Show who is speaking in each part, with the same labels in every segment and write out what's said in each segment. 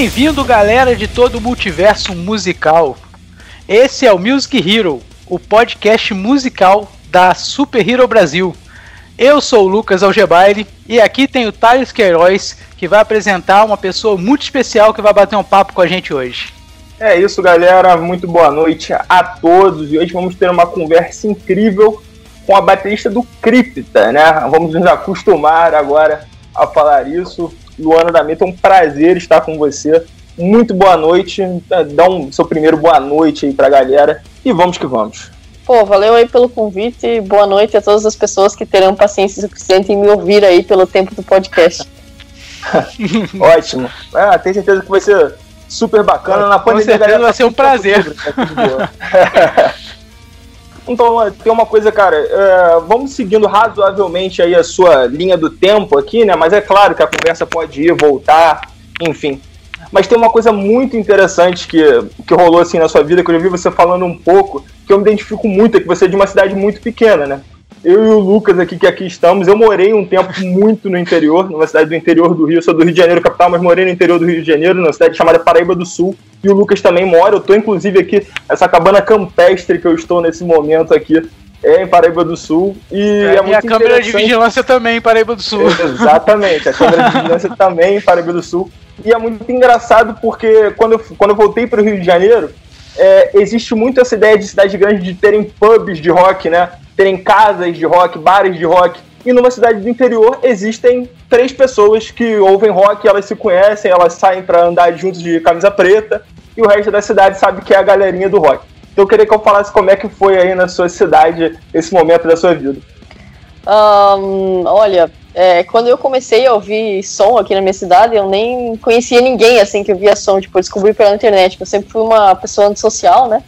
Speaker 1: Bem-vindo, galera de todo o multiverso musical. Esse é o Music Hero, o podcast musical da Super Hero Brasil. Eu sou o Lucas Algebaile e aqui tem o Thales Queiroz, que vai apresentar uma pessoa muito especial que vai bater um papo com a gente hoje.
Speaker 2: É isso, galera. Muito boa noite a todos. E hoje vamos ter uma conversa incrível com a baterista do Cripta, né? Vamos nos acostumar agora a falar isso. Luana da Meta, é um prazer estar com você. Muito boa noite. Dá um seu primeiro boa noite aí pra galera. E vamos que vamos.
Speaker 3: Pô, valeu aí pelo convite. Boa noite a todas as pessoas que terão paciência suficiente em me ouvir aí pelo tempo do podcast.
Speaker 2: Ótimo. Ah, tenho certeza que vai ser super bacana. Na
Speaker 1: Com certeza vai ser um prazer.
Speaker 2: então, tem uma coisa, cara, é, vamos seguindo razoavelmente aí a sua linha do tempo aqui, né? Mas é claro que a conversa pode ir, voltar, enfim. Mas tem uma coisa muito interessante que, que rolou assim na sua vida, que eu já vi você falando um pouco, que eu me identifico muito, é que você é de uma cidade muito pequena, né? Eu e o Lucas aqui, que aqui estamos, eu morei um tempo muito no interior, numa cidade do interior do Rio, eu sou do Rio de Janeiro capital, mas morei no interior do Rio de Janeiro, numa cidade chamada Paraíba do Sul, e o Lucas também mora, eu estou inclusive aqui, essa cabana campestre que eu estou nesse momento aqui, é em Paraíba do Sul, e é, é
Speaker 1: muito a câmera de vigilância também em Paraíba do Sul.
Speaker 2: Exatamente, a câmera de vigilância também em Paraíba do Sul, e é muito engraçado porque quando eu, quando eu voltei para o Rio de Janeiro, é, existe muito essa ideia de cidade grande de terem pubs de rock, né? terem casas de rock, bares de rock. E numa cidade do interior existem três pessoas que ouvem rock, elas se conhecem, elas saem para andar juntos de camisa preta, e o resto da cidade sabe que é a galerinha do rock. Então eu queria que eu falasse como é que foi aí na sua cidade esse momento da sua vida.
Speaker 3: Um, olha, é, quando eu comecei a ouvir som aqui na minha cidade, eu nem conhecia ninguém assim que via som, tipo, eu descobri pela internet, eu sempre fui uma pessoa antissocial, né?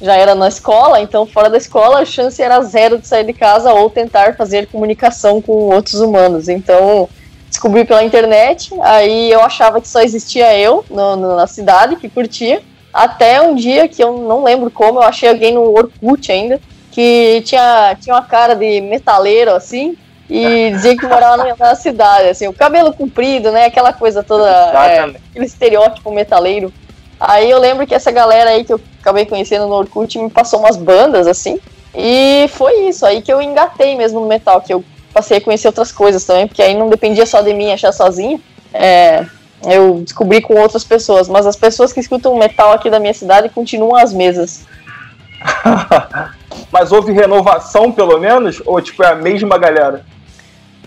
Speaker 3: já era na escola, então fora da escola a chance era zero de sair de casa ou tentar fazer comunicação com outros humanos. Então descobri pela internet, aí eu achava que só existia eu no, no, na cidade que curtia, até um dia que eu não lembro como, eu achei alguém no Orkut ainda, que tinha, tinha uma cara de metaleiro assim, e dizia que morava na cidade, assim, o cabelo comprido, né, aquela coisa toda, é, aquele estereótipo metaleiro. Aí eu lembro que essa galera aí que eu acabei conhecendo no Orkut me passou umas bandas, assim. E foi isso, aí que eu engatei mesmo no metal, que eu passei a conhecer outras coisas também, porque aí não dependia só de mim achar sozinho. É, eu descobri com outras pessoas, mas as pessoas que escutam metal aqui da minha cidade continuam as mesmas.
Speaker 2: mas houve renovação, pelo menos? Ou tipo, é a mesma galera?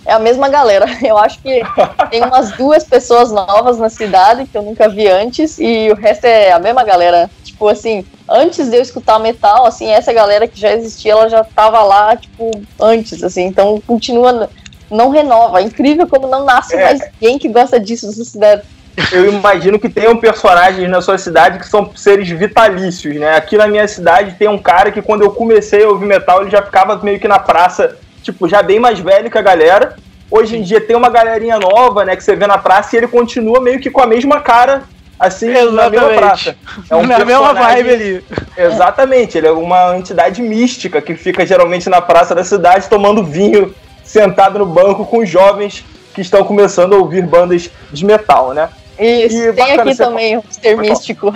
Speaker 3: É a mesma galera. Eu acho que tem umas duas pessoas novas na cidade que eu nunca vi antes e o resto é a mesma galera. Tipo assim, antes de eu escutar metal, assim, essa galera que já existia, ela já tava lá, tipo, antes, assim. Então continua, não renova. É incrível como não nasce é. mais ninguém que gosta disso nessa cidade.
Speaker 2: Eu imagino que tenham personagens na sua cidade que são seres vitalícios, né? Aqui na minha cidade tem um cara que quando eu comecei a ouvir metal, ele já ficava meio que na praça tipo, já bem mais velho que a galera. Hoje em dia tem uma galerinha nova, né, que você vê na praça e ele continua meio que com a mesma cara, assim, Exatamente. na mesma praça.
Speaker 1: É um na mesma vibe ali.
Speaker 2: Exatamente, ele é uma entidade mística que fica geralmente na praça da cidade tomando vinho, sentado no banco com os jovens que estão começando a ouvir bandas de metal, né?
Speaker 3: Isso, e tem aqui também o ser místico.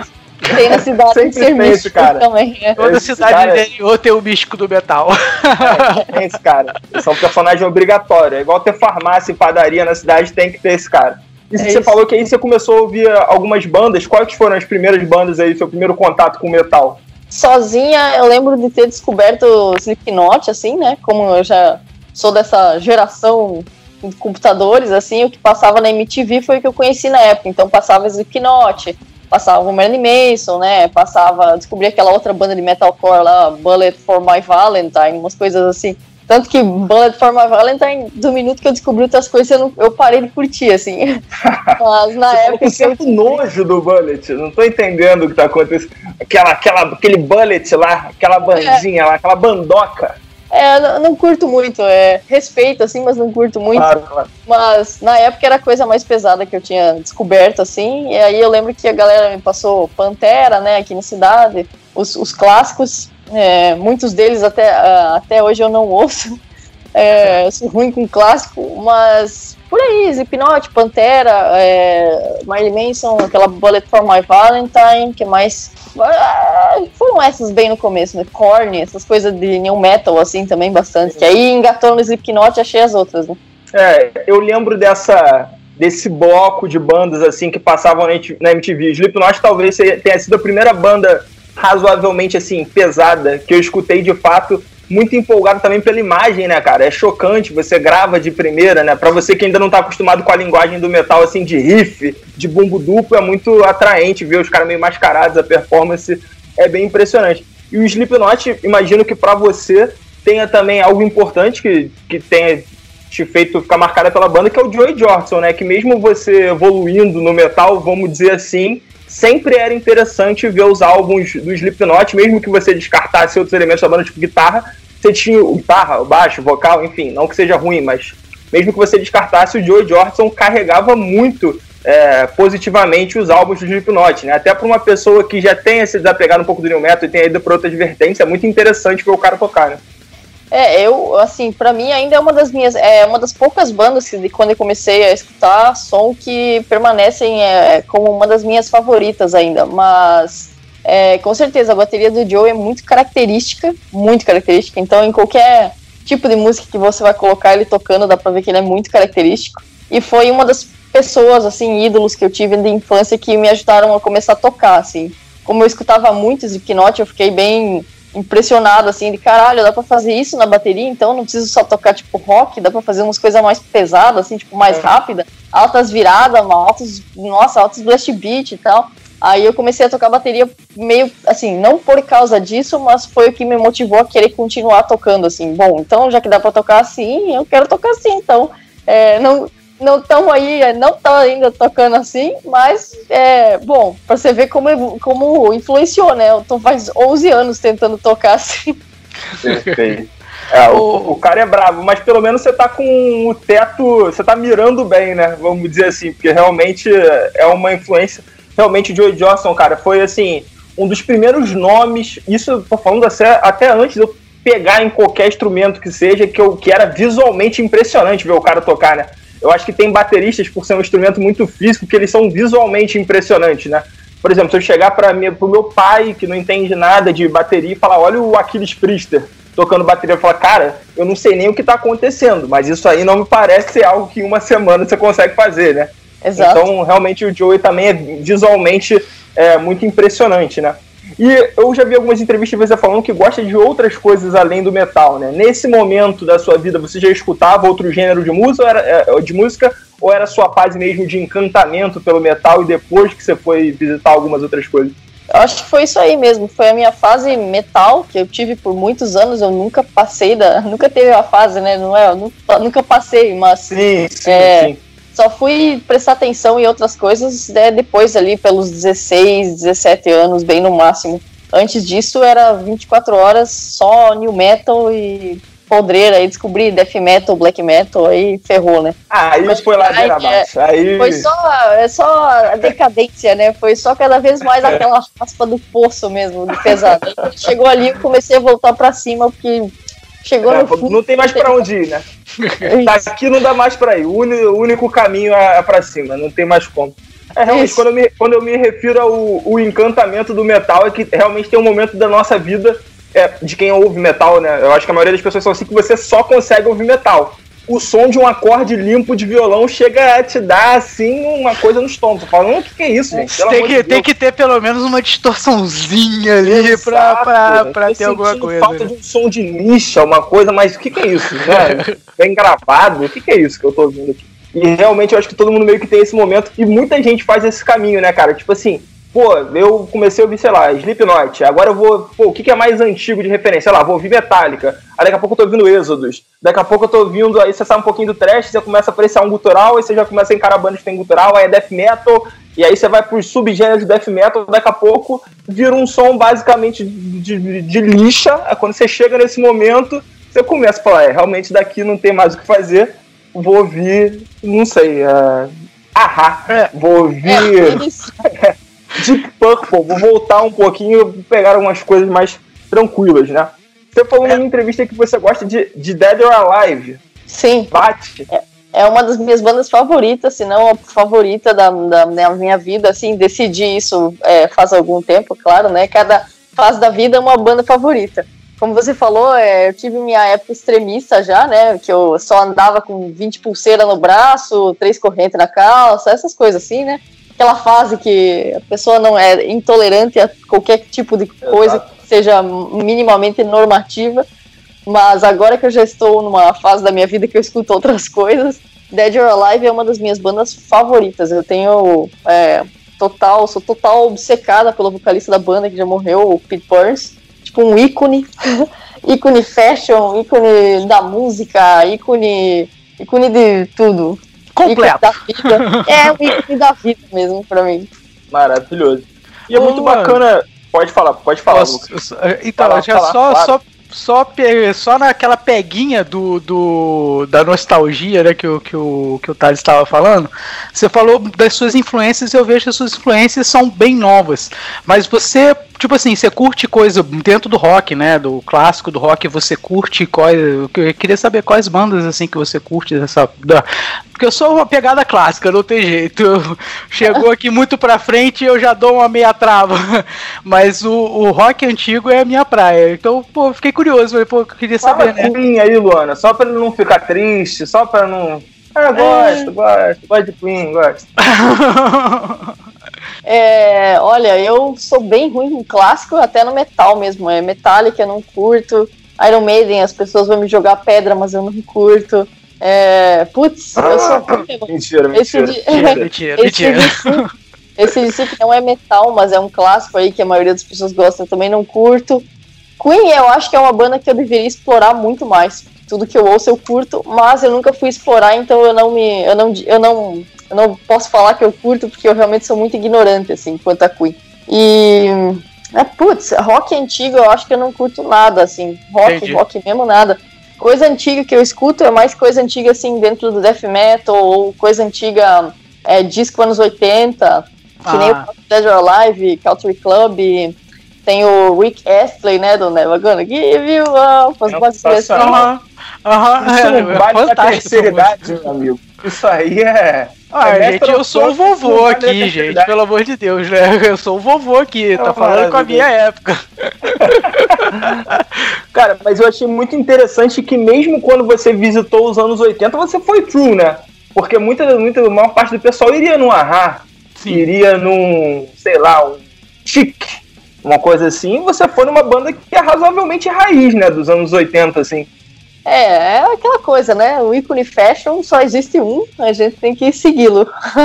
Speaker 3: Tem na cidade Sempre ser tem esse cara. também.
Speaker 1: É. Toda esse cidade cara... interior tem o místico do metal.
Speaker 2: É, tem esse cara. Esse é um personagem obrigatório. É igual ter farmácia e padaria na cidade, tem que ter esse cara. E é você isso. falou que aí você começou a ouvir algumas bandas. Quais foram as primeiras bandas aí, seu primeiro contato com metal?
Speaker 3: Sozinha, eu lembro de ter descoberto Slipknot, assim, né? Como eu já sou dessa geração de computadores, assim, o que passava na MTV foi o que eu conheci na época. Então passava Slipknot, passava o Marilyn Manson, né? Passava, descobri aquela outra banda de metalcore lá, Bullet for My Valentine, umas coisas assim. Tanto que Bullet for My Valentine, do minuto que eu descobri outras coisas, eu, não, eu parei de curtir, assim.
Speaker 2: Mas na época. Você certo nojo do Bullet, não tô entendendo o que tá acontecendo. Aquela, aquela, aquele Bullet lá, aquela bandinha é. lá, aquela bandoca.
Speaker 3: É, não, não, curto muito, é respeito, assim, mas não curto muito. Claro, claro. Mas na época era a coisa mais pesada que eu tinha descoberto, assim, e aí eu lembro que a galera me passou Pantera, né, aqui na cidade, os, os clássicos, é, muitos deles até, até hoje eu não ouço, é, eu sou ruim com clássico, mas por aí, Slipknot, Pantera, é, Marilyn Manson, aquela Bullet for My Valentine, que mais... Ah, foram essas bem no começo, né? Korn, essas coisas de new metal, assim, também bastante. Que aí engatou no Slipknot e achei as outras, né?
Speaker 2: É, eu lembro dessa desse bloco de bandas assim que passavam na MTV. Slipknot talvez tenha sido a primeira banda razoavelmente assim pesada que eu escutei de fato muito empolgado também pela imagem, né, cara? É chocante, você grava de primeira, né? Para você que ainda não tá acostumado com a linguagem do metal, assim, de riff, de bumbo duplo, é muito atraente ver os caras meio mascarados, a performance é bem impressionante. E o Slipknot, imagino que para você tenha também algo importante que, que tenha te feito ficar marcada pela banda, que é o Joey Jordison, né? Que mesmo você evoluindo no metal, vamos dizer assim, sempre era interessante ver os álbuns do Slipknot, mesmo que você descartasse outros elementos da banda, tipo guitarra, você tinha o guitarra, o baixo, o vocal, enfim, não que seja ruim, mas mesmo que você descartasse, o Joe Jordison carregava muito é, positivamente os álbuns do Slipknot, né? Até para uma pessoa que já tenha se desapegado um pouco do New Metal e tenha ido para outras vertentes, é muito interessante ver o cara tocar, né?
Speaker 3: É, eu, assim, para mim ainda é uma das minhas, é uma das poucas bandas que quando eu comecei a escutar som que permanecem é, como uma das minhas favoritas ainda, mas é, com certeza a bateria do Joe é muito característica, muito característica, então em qualquer tipo de música que você vai colocar ele tocando, dá pra ver que ele é muito característico, e foi uma das pessoas, assim, ídolos que eu tive de infância que me ajudaram a começar a tocar, assim, como eu escutava muito Slipknot, eu fiquei bem impressionado, assim, de caralho, dá pra fazer isso na bateria, então não preciso só tocar, tipo, rock, dá pra fazer umas coisas mais pesadas, assim, tipo, mais é. rápida, altas viradas, altos, nossa, altos blast beat e tal. Aí eu comecei a tocar bateria meio, assim, não por causa disso, mas foi o que me motivou a querer continuar tocando, assim, bom, então já que dá pra tocar assim, eu quero tocar assim, então, é, não, não estão aí, é, não estão ainda tocando assim, mas é bom, para você ver como, como influenciou, né? Eu tô faz 11 anos tentando tocar assim.
Speaker 2: Perfeito. É, o, o, cara é bravo, mas pelo menos você tá com o teto, você tá mirando bem, né? Vamos dizer assim, porque realmente é uma influência. Realmente o Joey Johnson, cara, foi assim, um dos primeiros nomes, isso eu tô falando até, até antes de eu pegar em qualquer instrumento que seja, que, eu, que era visualmente impressionante ver o cara tocar, né? Eu acho que tem bateristas, por ser um instrumento muito físico, que eles são visualmente impressionantes, né? Por exemplo, se eu chegar para o meu pai, que não entende nada de bateria, e falar, olha o Aquiles Priester tocando bateria, eu falar, cara, eu não sei nem o que está acontecendo, mas isso aí não me parece ser algo que em uma semana você consegue fazer, né? Exato. Então, realmente, o Joey também é visualmente é, muito impressionante, né? E eu já vi algumas entrevistas você falando que gosta de outras coisas além do metal, né? Nesse momento da sua vida, você já escutava outro gênero de música, ou era, é, de música, ou era sua fase mesmo de encantamento pelo metal e depois que você foi visitar algumas outras coisas?
Speaker 3: Eu acho que foi isso aí mesmo. Foi a minha fase metal que eu tive por muitos anos. Eu nunca passei da, nunca teve a fase, né? Não é? Eu nunca, nunca passei, mas
Speaker 2: sim, sim,
Speaker 3: é,
Speaker 2: sim.
Speaker 3: Só fui prestar atenção em outras coisas né, depois ali, pelos 16, 17 anos, bem no máximo. Antes disso era 24 horas só new metal e podreira, aí descobri death metal, black metal, aí ferrou, né?
Speaker 2: Ah, aí Mas, foi lá aí, abaixo. Aí...
Speaker 3: Foi só, é só a decadência, né? Foi só cada vez mais aquela raspa do poço mesmo, de pesado. chegou ali e comecei a voltar pra cima, porque chegou é, no fundo.
Speaker 2: Não tem mais pra onde ir, né? Daqui não dá mais pra ir. O único caminho é, é pra cima, não tem mais como. É, realmente, quando eu, me, quando eu me refiro ao, ao encantamento do metal, é que realmente tem um momento da nossa vida, é, de quem ouve metal, né? Eu acho que a maioria das pessoas são assim que você só consegue ouvir metal o som de um acorde limpo de violão chega a te dar, assim, uma coisa no estômago. Falando, o que, que é isso, gente?
Speaker 1: Pelo tem, que, de tem que ter pelo menos uma distorçãozinha ali Exato, pra, pra, pra ter alguma coisa.
Speaker 2: falta
Speaker 1: né?
Speaker 2: de um som de lixa, uma coisa, mas o que, que é isso? Né? Bem gravado, o que, que é isso que eu tô ouvindo aqui? E realmente eu acho que todo mundo meio que tem esse momento, e muita gente faz esse caminho, né, cara? Tipo assim, pô, eu comecei a ouvir, sei lá, Slipknot, agora eu vou, pô, o que, que é mais antigo de referência? Sei lá, vou ouvir Metallica, aí daqui a pouco eu tô ouvindo Êxodos, daqui a pouco eu tô ouvindo, aí você sai um pouquinho do trash, você começa a apreciar um gutural, aí você já começa a encarar bandas que tem gutural, aí é death metal, e aí você vai pros subgêneros de death metal, daqui a pouco vira um som basicamente de, de, de lixa, aí quando você chega nesse momento, você começa a falar, é, realmente daqui não tem mais o que fazer, vou ouvir, não sei, uh, ahá, é. vou ouvir... É, Deep Purple, vou voltar um pouquinho e pegar algumas coisas mais tranquilas, né? Você falou é. numa entrevista que você gosta de, de Dead or Alive.
Speaker 3: Sim.
Speaker 2: Bate.
Speaker 3: É, é uma das minhas bandas favoritas, se não a favorita da, da, da minha vida, assim, decidi isso é, faz algum tempo, claro, né? Cada fase da vida é uma banda favorita. Como você falou, é, eu tive minha época extremista já, né? Que eu só andava com 20 pulseiras no braço, três correntes na calça, essas coisas assim, né? Aquela fase que a pessoa não é intolerante a qualquer tipo de coisa Exato. que seja minimamente normativa. Mas agora que eu já estou numa fase da minha vida que eu escuto outras coisas, Dead or Alive é uma das minhas bandas favoritas. Eu tenho é, total, sou total obcecada pelo vocalista da banda que já morreu, o Pete Burns. Tipo um ícone, ícone fashion, ícone da música, ícone, ícone de tudo.
Speaker 1: Completo.
Speaker 3: Da vida. É um ícone da vida mesmo pra mim.
Speaker 2: Maravilhoso. E é muito bacana. Pode falar, pode falar. Posso,
Speaker 1: então, falar, já falar, só, claro. só só, só naquela peguinha do, do, da nostalgia né, que, o, que, o, que o Thales estava falando, você falou das suas influências, eu vejo que as suas influências são bem novas. Mas você tipo assim, você curte coisa dentro do rock, né? Do clássico do rock, você curte quais. Eu queria saber quais bandas assim que você curte dessa. Da, porque eu sou uma pegada clássica, não tem jeito. chegou aqui muito pra frente eu já dou uma meia trava. Mas o, o rock antigo é a minha praia. Então, pô, fiquei curioso, pô, eu queria saber,
Speaker 2: Fala né? aí, Luana, só pra não ficar triste, só pra não. Ah, gosto, é... gosto, gosto de Queen, gosto.
Speaker 3: É, olha, eu sou bem ruim com clássico, até no metal mesmo. É Metallica, eu não curto. Iron Maiden, as pessoas vão me jogar pedra, mas eu não curto. É, putz, ah, eu sou
Speaker 2: ruim. Mentira, mentira. Esse, mentira, mentira,
Speaker 3: esse mentira. Esse DC que não é metal, mas é um clássico aí que a maioria das pessoas gosta, eu também não curto. Queen, eu acho que é uma banda que eu deveria explorar muito mais. Tudo que eu ouço eu curto, mas eu nunca fui explorar, então eu não me. Eu não, eu não eu não posso falar que eu curto porque eu realmente sou muito ignorante, assim, quanto a Queen. E. É, putz, rock antigo eu acho que eu não curto nada, assim. Rock, Entendi. rock mesmo nada. Coisa antiga que eu escuto é mais coisa antiga, assim, dentro do death metal, ou coisa antiga, é, disco anos 80, que ah. nem o Dead or Alive, Country Club, tem o Rick Astley, né, do Never Gonna Give You Up, as
Speaker 2: músicas assim. Aham, aham, é, é, é, é, terceira idade, meu amigo. Isso aí é
Speaker 1: ah, é gente, eu sou o vovô aqui, gente, pelo amor de Deus, né? Eu sou o vovô aqui, tá falando com a minha época.
Speaker 2: Cara, mas eu achei muito interessante que mesmo quando você visitou os anos 80, você foi true, né? Porque muita, muita, a maior parte do pessoal iria no Ahá, iria num, sei lá, um chique, uma coisa assim, você foi numa banda que é razoavelmente raiz, né, dos anos 80, assim.
Speaker 3: É, é aquela coisa, né? O ícone fashion só existe um, a gente tem que segui-lo.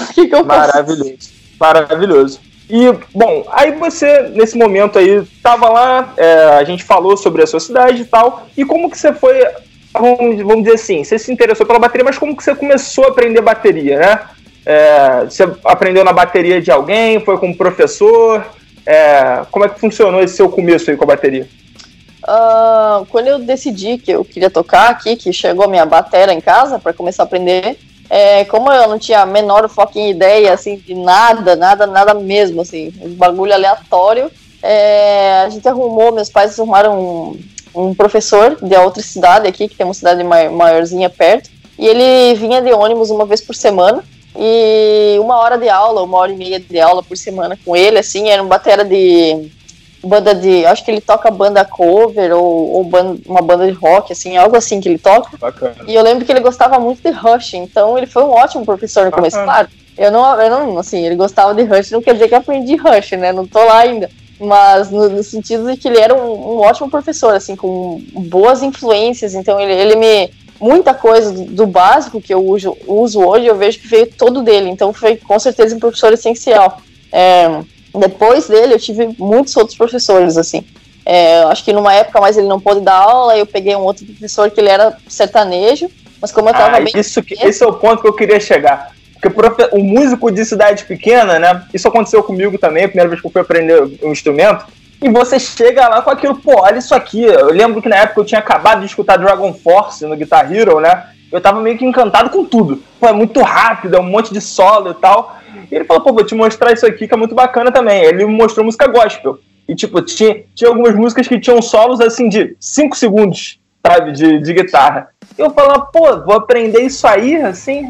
Speaker 2: o que, que Maravilhoso. Maravilhoso. E, bom, aí você, nesse momento aí, tava lá, é, a gente falou sobre a sua cidade e tal, e como que você foi, vamos, vamos dizer assim, você se interessou pela bateria, mas como que você começou a aprender bateria, né? É, você aprendeu na bateria de alguém, foi com um professor, é, como é que funcionou esse seu começo aí com a bateria?
Speaker 3: Uh, quando eu decidi que eu queria tocar aqui, que chegou a minha bateria em casa para começar a aprender, é, como eu não tinha a menor fucking ideia, assim, de nada, nada, nada mesmo, assim, um bagulho aleatório, é, a gente arrumou, meus pais arrumaram um, um, professor de outra cidade aqui, que tem uma cidade maiorzinha perto, e ele vinha de ônibus uma vez por semana, e uma hora de aula, uma hora e meia de aula por semana com ele, assim, era um batera de banda de. Acho que ele toca banda cover ou, ou banda, uma banda de rock, assim, algo assim que ele toca. Bacana. E eu lembro que ele gostava muito de Rush, então ele foi um ótimo professor no começo. Claro, eu não, eu não, assim, ele gostava de Rush, não quer dizer que eu aprendi Rush, né? Não tô lá ainda. Mas no, no sentido de que ele era um, um, ótimo professor, assim, com boas influências, então ele, ele me. Muita coisa do, do básico que eu uso, uso hoje, eu vejo que veio todo dele, então foi com certeza um professor essencial. É, depois dele, eu tive muitos outros professores, assim. É, acho que numa época mais ele não pôde dar aula, eu peguei um outro professor que ele era sertanejo, mas como eu tava ah, bem.
Speaker 2: Isso que, esse é o ponto que eu queria chegar. Porque o músico de cidade pequena, né? Isso aconteceu comigo também, a primeira vez que eu fui aprender um instrumento. E você chega lá com aquilo, pô, olha isso aqui. Eu lembro que na época eu tinha acabado de escutar Dragon Force no Guitar Hero, né? Eu tava meio que encantado com tudo. Pô, é muito rápido, é um monte de solo e tal. E ele falou, pô, vou te mostrar isso aqui que é muito bacana também. Ele me mostrou música gospel. E, tipo, tinha, tinha algumas músicas que tinham solos, assim, de 5 segundos. sabe, de, de guitarra. Eu falava, pô, vou aprender isso aí, assim,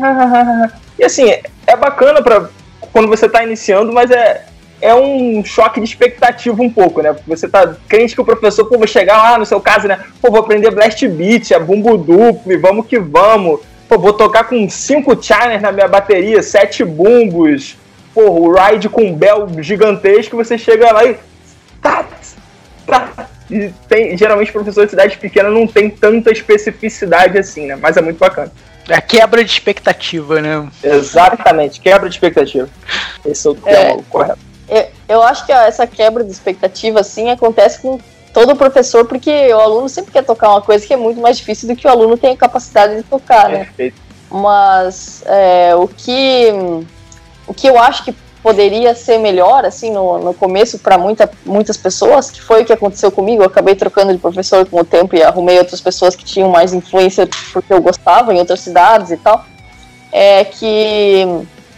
Speaker 2: e assim, é bacana para quando você tá iniciando, mas é, é um choque de expectativa um pouco, né? Porque você tá crente que o professor, pô, vou chegar lá, no seu caso, né? Pô, vou aprender blast beat, é bumbo duplo, e vamos que vamos. Pô, vou tocar com cinco chiners na minha bateria, sete bumbos. Pô, o ride com um bell gigantesco, você chega lá e... Tá, tá. E tem, geralmente professor de cidade pequena não tem tanta especificidade assim, né? Mas é muito bacana.
Speaker 1: É a quebra de expectativa, né?
Speaker 2: Exatamente, quebra de expectativa. Esse é o termo é, correto.
Speaker 3: Eu, eu acho que essa quebra de expectativa, assim, acontece com todo professor, porque o aluno sempre quer tocar uma coisa que é muito mais difícil do que o aluno tem a capacidade de tocar, né? Perfeito. Mas é, o que o que eu acho que poderia ser melhor, assim, no, no começo para muita, muitas pessoas, que foi o que aconteceu comigo. Eu acabei trocando de professor com o tempo e arrumei outras pessoas que tinham mais influência porque eu gostava em outras cidades e tal. É que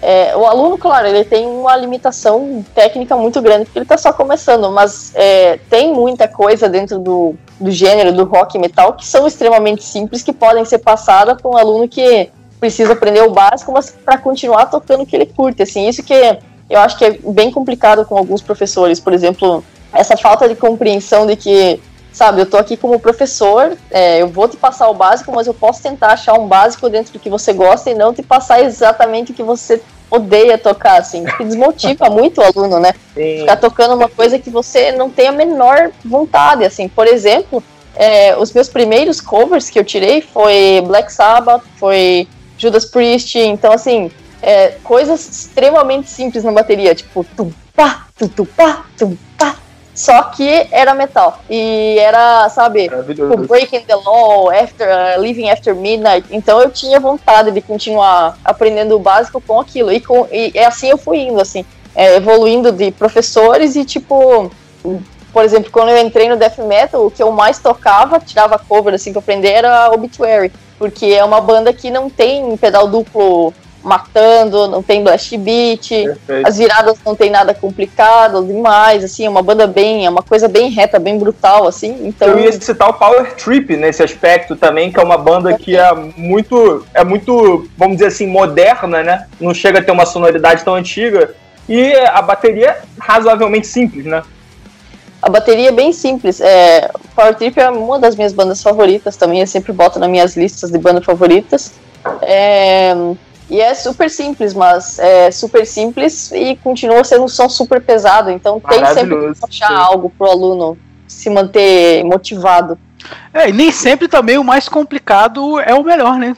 Speaker 3: é, o aluno, claro, ele tem uma limitação técnica muito grande porque ele está só começando, mas é, tem muita coisa dentro do, do gênero do rock e metal que são extremamente simples que podem ser passadas para um aluno que precisa aprender o básico, mas para continuar tocando o que ele curte. Assim, isso que eu acho que é bem complicado com alguns professores, por exemplo, essa falta de compreensão de que, sabe, eu tô aqui como professor, é, eu vou te passar o básico, mas eu posso tentar achar um básico dentro do que você gosta e não te passar exatamente o que você odeia tocar, assim, que desmotiva muito o aluno, né? Sim. Ficar tocando uma coisa que você não tem a menor vontade, assim. Por exemplo, é, os meus primeiros covers que eu tirei foi Black Sabbath, foi Judas Priest, então assim, é, coisas extremamente simples na bateria, tipo tum pá, tum, tum pá, tum pá. Só que era metal. E era, sabe, tipo, Breaking the Law, after, uh, Living After Midnight. Então eu tinha vontade de continuar aprendendo o básico com aquilo. E, com, e assim eu fui indo, assim, é, evoluindo de professores e, tipo, por exemplo, quando eu entrei no death metal, o que eu mais tocava, tirava cover assim pra aprender era Obituary, porque é uma banda que não tem pedal duplo matando, não tem blast beat, Perfeito. as viradas não tem nada complicado demais, assim, é uma banda bem, é uma coisa bem reta, bem brutal, assim, então...
Speaker 2: Eu ia citar o Power Trip nesse aspecto também, que é uma banda que é muito, é muito, vamos dizer assim, moderna, né, não chega a ter uma sonoridade tão antiga, e a bateria é razoavelmente simples, né?
Speaker 3: A bateria é bem simples. É, Power Trip é uma das minhas bandas favoritas também. Eu sempre boto nas minhas listas de bandas favoritas. É, e é super simples, mas é super simples e continua sendo um som super pesado. Então tem sempre que achar sim. algo pro aluno se manter motivado.
Speaker 1: É, e nem sempre também o mais complicado é o melhor, né?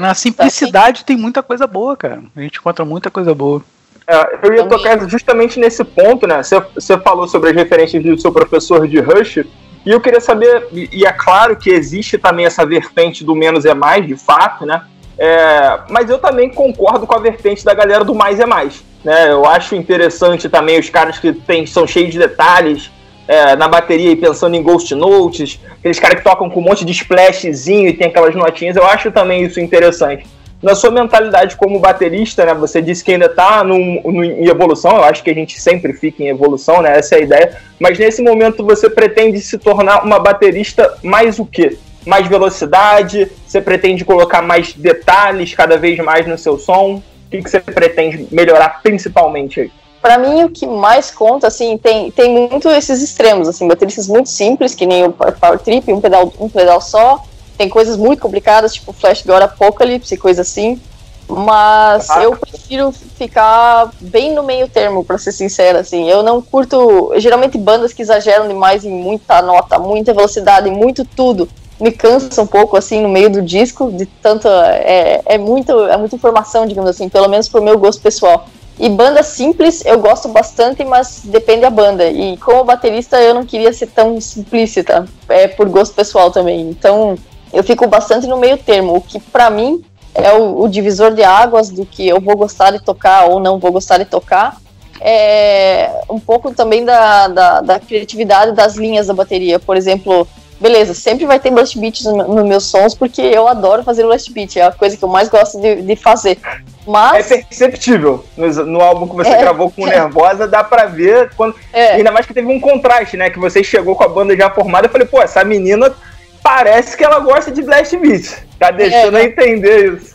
Speaker 1: Na simplicidade tem muita coisa boa, cara. A gente encontra muita coisa boa.
Speaker 2: É, eu ia tocar justamente nesse ponto, né? Você, você falou sobre as referências do seu professor de Rush, e eu queria saber, e é claro que existe também essa vertente do menos é mais, de fato, né? É, mas eu também concordo com a vertente da galera do mais é mais. Né? Eu acho interessante também os caras que tem, são cheios de detalhes é, na bateria e pensando em ghost notes, aqueles caras que tocam com um monte de splashzinho e tem aquelas notinhas. Eu acho também isso interessante. Na sua mentalidade como baterista, né? Você disse que ainda está em evolução, eu acho que a gente sempre fica em evolução, né? Essa é a ideia. Mas nesse momento você pretende se tornar uma baterista mais o quê? Mais velocidade? Você pretende colocar mais detalhes cada vez mais no seu som? O que, que você pretende melhorar principalmente aí?
Speaker 3: Para mim, o que mais conta, assim, tem, tem muito esses extremos, assim, bateristas muito simples, que nem o Power Trip, um pedal, um pedal só. Tem coisas muito complicadas, tipo Flash God Apocalypse e coisa assim. Mas ah. eu prefiro ficar bem no meio termo, para ser sincera, assim. Eu não curto, geralmente, bandas que exageram demais em muita nota, muita velocidade, muito tudo me cansa um pouco assim no meio do disco de tanto é, é muito é muita informação digamos assim pelo menos pro meu gosto pessoal. E banda simples eu gosto bastante mas depende da banda. E como baterista eu não queria ser tão simplícita é por gosto pessoal também. Então eu fico bastante no meio termo o que para mim é o, o divisor de águas do que eu vou gostar de tocar ou não vou gostar de tocar. É um pouco também da, da, da criatividade das linhas da bateria. Por exemplo beleza, sempre vai ter blast beats nos no meus sons, porque eu adoro fazer blast beat, é a coisa que eu mais gosto de, de fazer. Mas...
Speaker 2: É perceptível. No, no álbum que você é, gravou com Nervosa, dá pra ver quando. É. Ainda mais que teve um contraste, né? Que você chegou com a banda já formada. Eu falei, pô, essa menina parece que ela gosta de Blast Beat. Tá deixando é, a entender isso.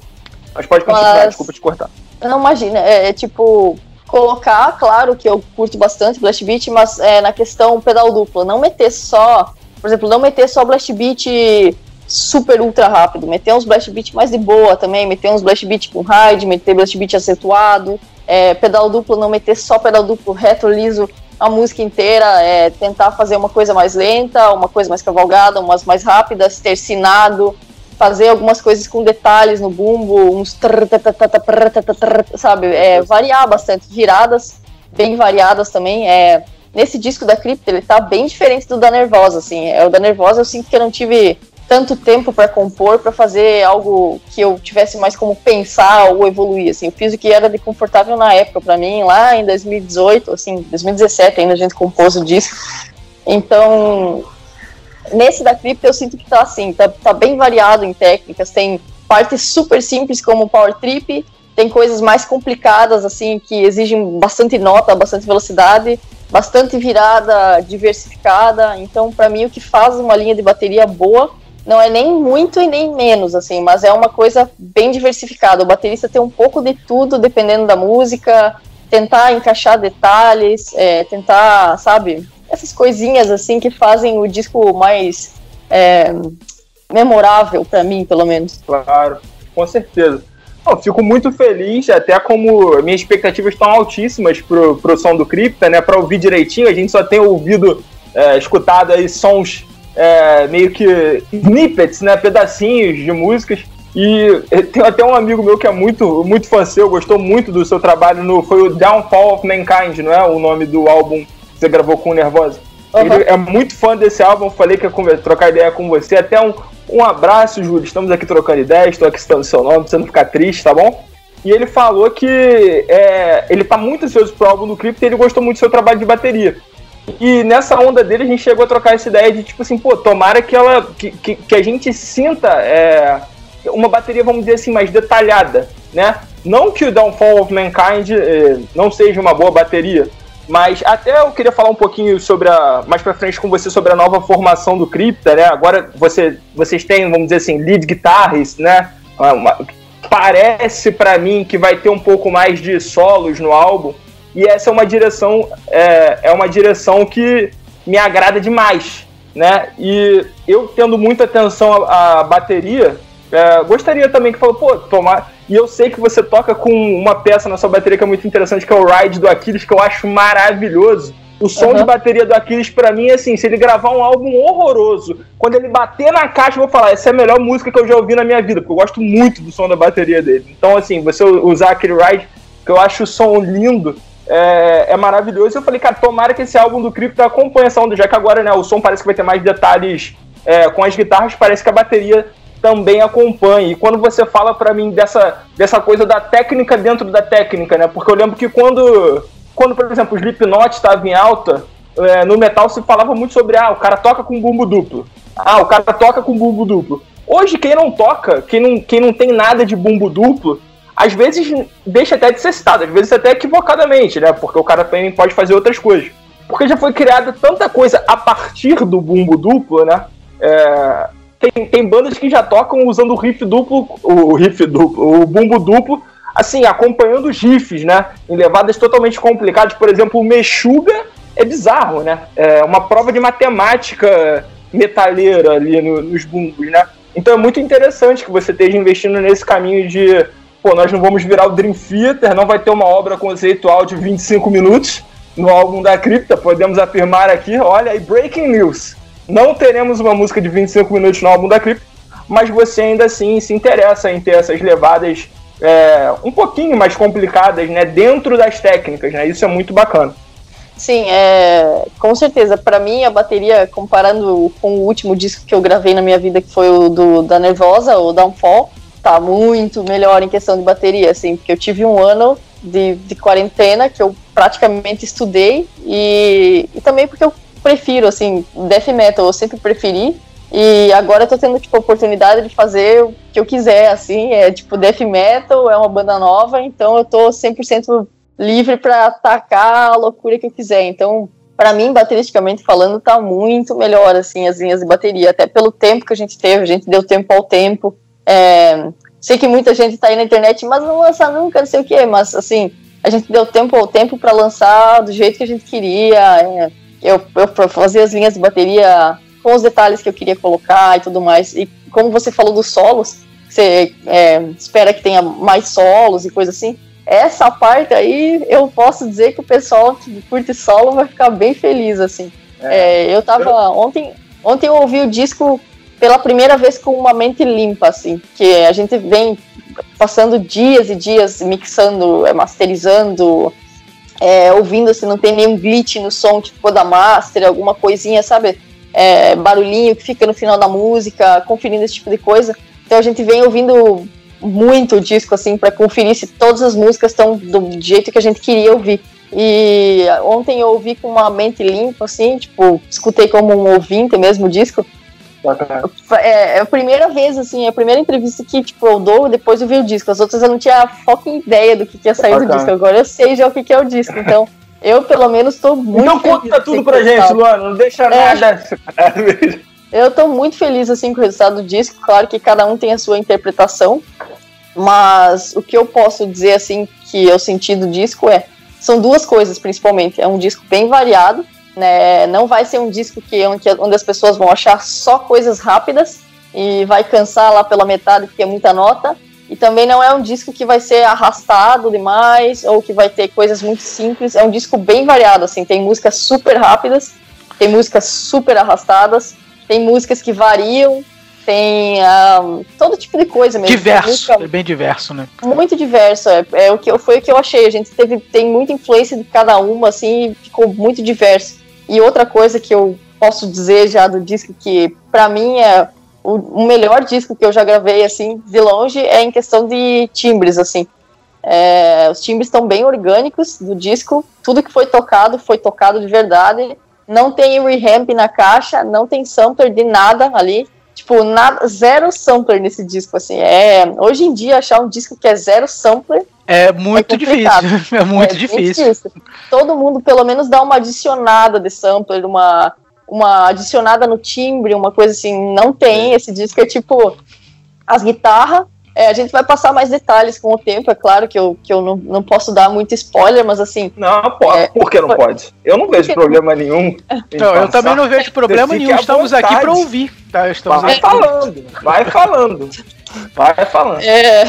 Speaker 2: Mas pode continuar, mas... desculpa te cortar.
Speaker 3: Não, imagina, é, é, tipo, colocar, claro que eu curto bastante Blast Beat, mas é, na questão pedal duplo, não meter só, por exemplo, não meter só Blast Beat super ultra rápido, meter uns Blast Beat mais de boa também, meter uns Blast Beat com ride, meter Blast Beat acentuado, é, pedal duplo, não meter só pedal duplo reto, liso, a música inteira, é, tentar fazer uma coisa mais lenta, uma coisa mais cavalgada, umas mais rápidas, tercinado, fazer algumas coisas com detalhes no bumbo, uns sabe, é, variar bastante, viradas bem variadas também, é, nesse disco da Crypto ele tá bem diferente do da Nervosa, assim, é, o da Nervosa eu sinto que eu não tive tanto tempo para compor, para fazer algo que eu tivesse mais como pensar ou evoluir, assim, eu fiz o que era de confortável na época para mim, lá em 2018, assim, 2017 ainda a gente compôs o disco, então Nesse da cripto eu sinto que tá assim, tá, tá bem variado em técnicas, tem partes super simples como Power Trip, tem coisas mais complicadas assim que exigem bastante nota, bastante velocidade, bastante virada diversificada. Então, para mim o que faz uma linha de bateria boa não é nem muito e nem menos assim, mas é uma coisa bem diversificada. O baterista tem um pouco de tudo dependendo da música, tentar encaixar detalhes, é, tentar, sabe, essas coisinhas assim que fazem o disco mais é, memorável para mim, pelo menos.
Speaker 2: Claro, com certeza. Eu fico muito feliz, até como minhas expectativas estão altíssimas pro, pro som do Cripta, né? Para ouvir direitinho, a gente só tem ouvido, é, escutado aí sons é, meio que snippets, né? Pedacinhos de músicas. E tem até um amigo meu que é muito, muito fã seu, gostou muito do seu trabalho no. Foi o Downfall of Mankind, não é? O nome do álbum você gravou com o Nervosa. Uhum. Ele é muito fã desse álbum, falei que ia trocar ideia com você. Até um, um abraço, Júlio. Estamos aqui trocando ideias, estou aqui citando seu nome, você não ficar triste, tá bom? E ele falou que é, ele tá muito ansioso pro álbum do Crypto e ele gostou muito do seu trabalho de bateria. E nessa onda dele a gente chegou a trocar essa ideia de tipo assim, pô, tomara que ela. que, que, que a gente sinta é, uma bateria, vamos dizer assim, mais detalhada, né? Não que o Downfall of Mankind é, não seja uma boa bateria, mas até eu queria falar um pouquinho sobre a. mais pra frente com você sobre a nova formação do Crypta, né? Agora você, vocês têm, vamos dizer assim, lead guitarrist, né? Uma, parece para mim que vai ter um pouco mais de solos no álbum. E essa é uma direção. É, é uma direção que me agrada demais. Né? E eu tendo muita atenção à, à bateria, é, gostaria também que falou, pô, tomar. E eu sei que você toca com uma peça na sua bateria que é muito interessante, que é o Ride do Aquiles, que eu acho maravilhoso. O som uhum. de bateria do Aquiles, para mim, é assim: se ele gravar um álbum horroroso, quando ele bater na caixa, eu vou falar, essa é a melhor música que eu já ouvi na minha vida, porque eu gosto muito do som da bateria dele. Então, assim, você usar aquele Ride, que eu acho o som lindo, é, é maravilhoso. E eu falei, cara, tomara que esse álbum do Crypto acompanhe essa onda, já que agora, né, o som parece que vai ter mais detalhes é, com as guitarras, parece que a bateria também acompanhe. E quando você fala para mim dessa, dessa coisa da técnica dentro da técnica, né? Porque eu lembro que quando, quando por exemplo, o Slipknot estava em alta, é, no metal se falava muito sobre, ah, o cara toca com bumbo duplo. Ah, o cara toca com bumbo duplo. Hoje, quem não toca, quem não, quem não tem nada de bumbo duplo, às vezes deixa até de ser citado, às vezes até equivocadamente, né? Porque o cara também pode fazer outras coisas. Porque já foi criada tanta coisa a partir do bumbo duplo, né? É, tem, tem bandas que já tocam usando o riff duplo, o riff duplo, o bumbo duplo, assim, acompanhando os riffs, né? Em levadas totalmente complicadas. Por exemplo, o Meshuga é bizarro, né? É uma prova de matemática metaleira ali no, nos bumbos, né? Então é muito interessante que você esteja investindo nesse caminho de, pô, nós não vamos virar o Dream Theater, não vai ter uma obra conceitual de 25 minutos no álbum da Cripta, podemos afirmar aqui, olha aí, breaking news. Não teremos uma música de 25 minutos no álbum da Clip, mas você ainda assim se interessa em ter essas levadas é, um pouquinho mais complicadas, né, dentro das técnicas, né? Isso é muito bacana.
Speaker 3: Sim, é, com certeza. Para mim, a bateria, comparando com o último disco que eu gravei na minha vida, que foi o do, da Nervosa, o Downfall, tá muito melhor em questão de bateria, assim, porque eu tive um ano de, de quarentena que eu praticamente estudei e, e também porque eu prefiro, assim, death metal, eu sempre preferi. E agora eu tô tendo, tipo, a oportunidade de fazer o que eu quiser, assim, é tipo death metal, é uma banda nova, então eu tô 100% livre para atacar a loucura que eu quiser. Então, para mim, bateristicamente falando, tá muito melhor, assim, as linhas de bateria, até pelo tempo que a gente teve, a gente deu tempo ao tempo. É, sei que muita gente tá aí na internet, mas não lança nunca, não sei o quê, mas, assim, a gente deu tempo ao tempo para lançar do jeito que a gente queria. É, eu, eu fazia as linhas de bateria com os detalhes que eu queria colocar e tudo mais. E como você falou dos solos, você é, espera que tenha mais solos e coisa assim essa parte aí eu posso dizer que o pessoal que curte solo vai ficar bem feliz, assim. É, é, eu tava. Ontem, ontem eu ouvi o disco pela primeira vez com uma mente limpa, assim, que a gente vem passando dias e dias mixando, é, masterizando, é, ouvindo se assim, não tem nenhum glitch no som ficou da master, alguma coisinha, sabe? É, barulhinho que fica no final da música, conferindo esse tipo de coisa. Então a gente vem ouvindo muito o disco, assim, para conferir se todas as músicas estão do jeito que a gente queria ouvir. E ontem eu ouvi com uma mente limpa, assim, tipo, escutei como um ouvinte mesmo o disco. É, é, a primeira vez, assim, é a primeira entrevista que, tipo, eu dou, depois eu vi o disco. As outras eu não tinha fucking ideia do que, que ia sair do disco. Agora eu sei já o que, que é o disco, então... Eu, pelo menos, tô muito.
Speaker 2: Então conta tudo pra gente, Luana, não deixa é. nada.
Speaker 3: Eu tô muito feliz assim com o resultado do disco. Claro que cada um tem a sua interpretação, mas o que eu posso dizer assim que eu senti do disco é são duas coisas principalmente. É um disco bem variado, né? Não vai ser um disco que onde, onde as pessoas vão achar só coisas rápidas e vai cansar lá pela metade porque é muita nota. E também não é um disco que vai ser arrastado demais ou que vai ter coisas muito simples. É um disco bem variado, assim. Tem músicas super rápidas, tem músicas super arrastadas, tem músicas que variam, tem um, todo tipo de coisa mesmo.
Speaker 1: Diverso, é bem diverso, né?
Speaker 3: Muito diverso, é, é, o que foi o que eu achei. A gente teve tem muita influência de cada uma, assim, ficou muito diverso. E outra coisa que eu posso dizer já do disco que para mim é o, melhor disco que eu já gravei assim de longe é em questão de timbres assim. É, os timbres estão bem orgânicos do disco, tudo que foi tocado foi tocado de verdade não tem rehamp na caixa, não tem sampler de nada ali. Tipo, nada, zero sampler nesse disco, assim. É, hoje em dia, achar um disco que é zero sampler.
Speaker 1: É muito é difícil. É muito é difícil. difícil.
Speaker 3: Todo mundo, pelo menos, dá uma adicionada de sampler, uma, uma adicionada no timbre, uma coisa assim. Não tem. Esse disco é tipo as guitarras é, a gente vai passar mais detalhes com o tempo, é claro que eu, que eu não, não posso dar muito spoiler, mas assim.
Speaker 2: Não, pode. É, por que não pode? Eu não vejo problema nenhum.
Speaker 1: Não, eu também não vejo problema nenhum. Estamos aqui para ouvir. Tá? Estamos
Speaker 2: vai
Speaker 1: aqui.
Speaker 2: falando, vai falando. Vai falando.
Speaker 3: É,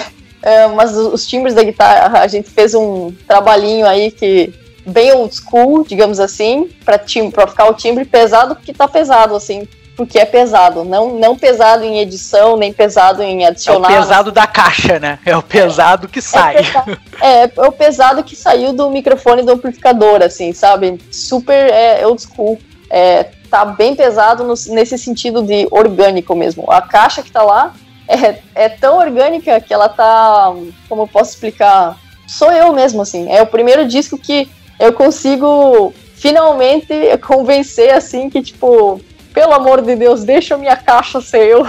Speaker 3: é, mas os timbres da guitarra, a gente fez um trabalhinho aí que bem old school, digamos assim, para ficar o timbre pesado, porque tá pesado, assim porque é pesado. Não, não pesado em edição, nem pesado em adicionar.
Speaker 1: É o pesado da caixa, né? É o pesado que sai.
Speaker 3: É, pesado, é, é, o pesado que saiu do microfone do amplificador, assim, sabe? Super é, old school. É, tá bem pesado no, nesse sentido de orgânico mesmo. A caixa que tá lá é, é tão orgânica que ela tá. Como eu posso explicar? Sou eu mesmo, assim. É o primeiro disco que eu consigo finalmente convencer, assim, que, tipo, pelo amor de Deus, deixa minha caixa ser eu.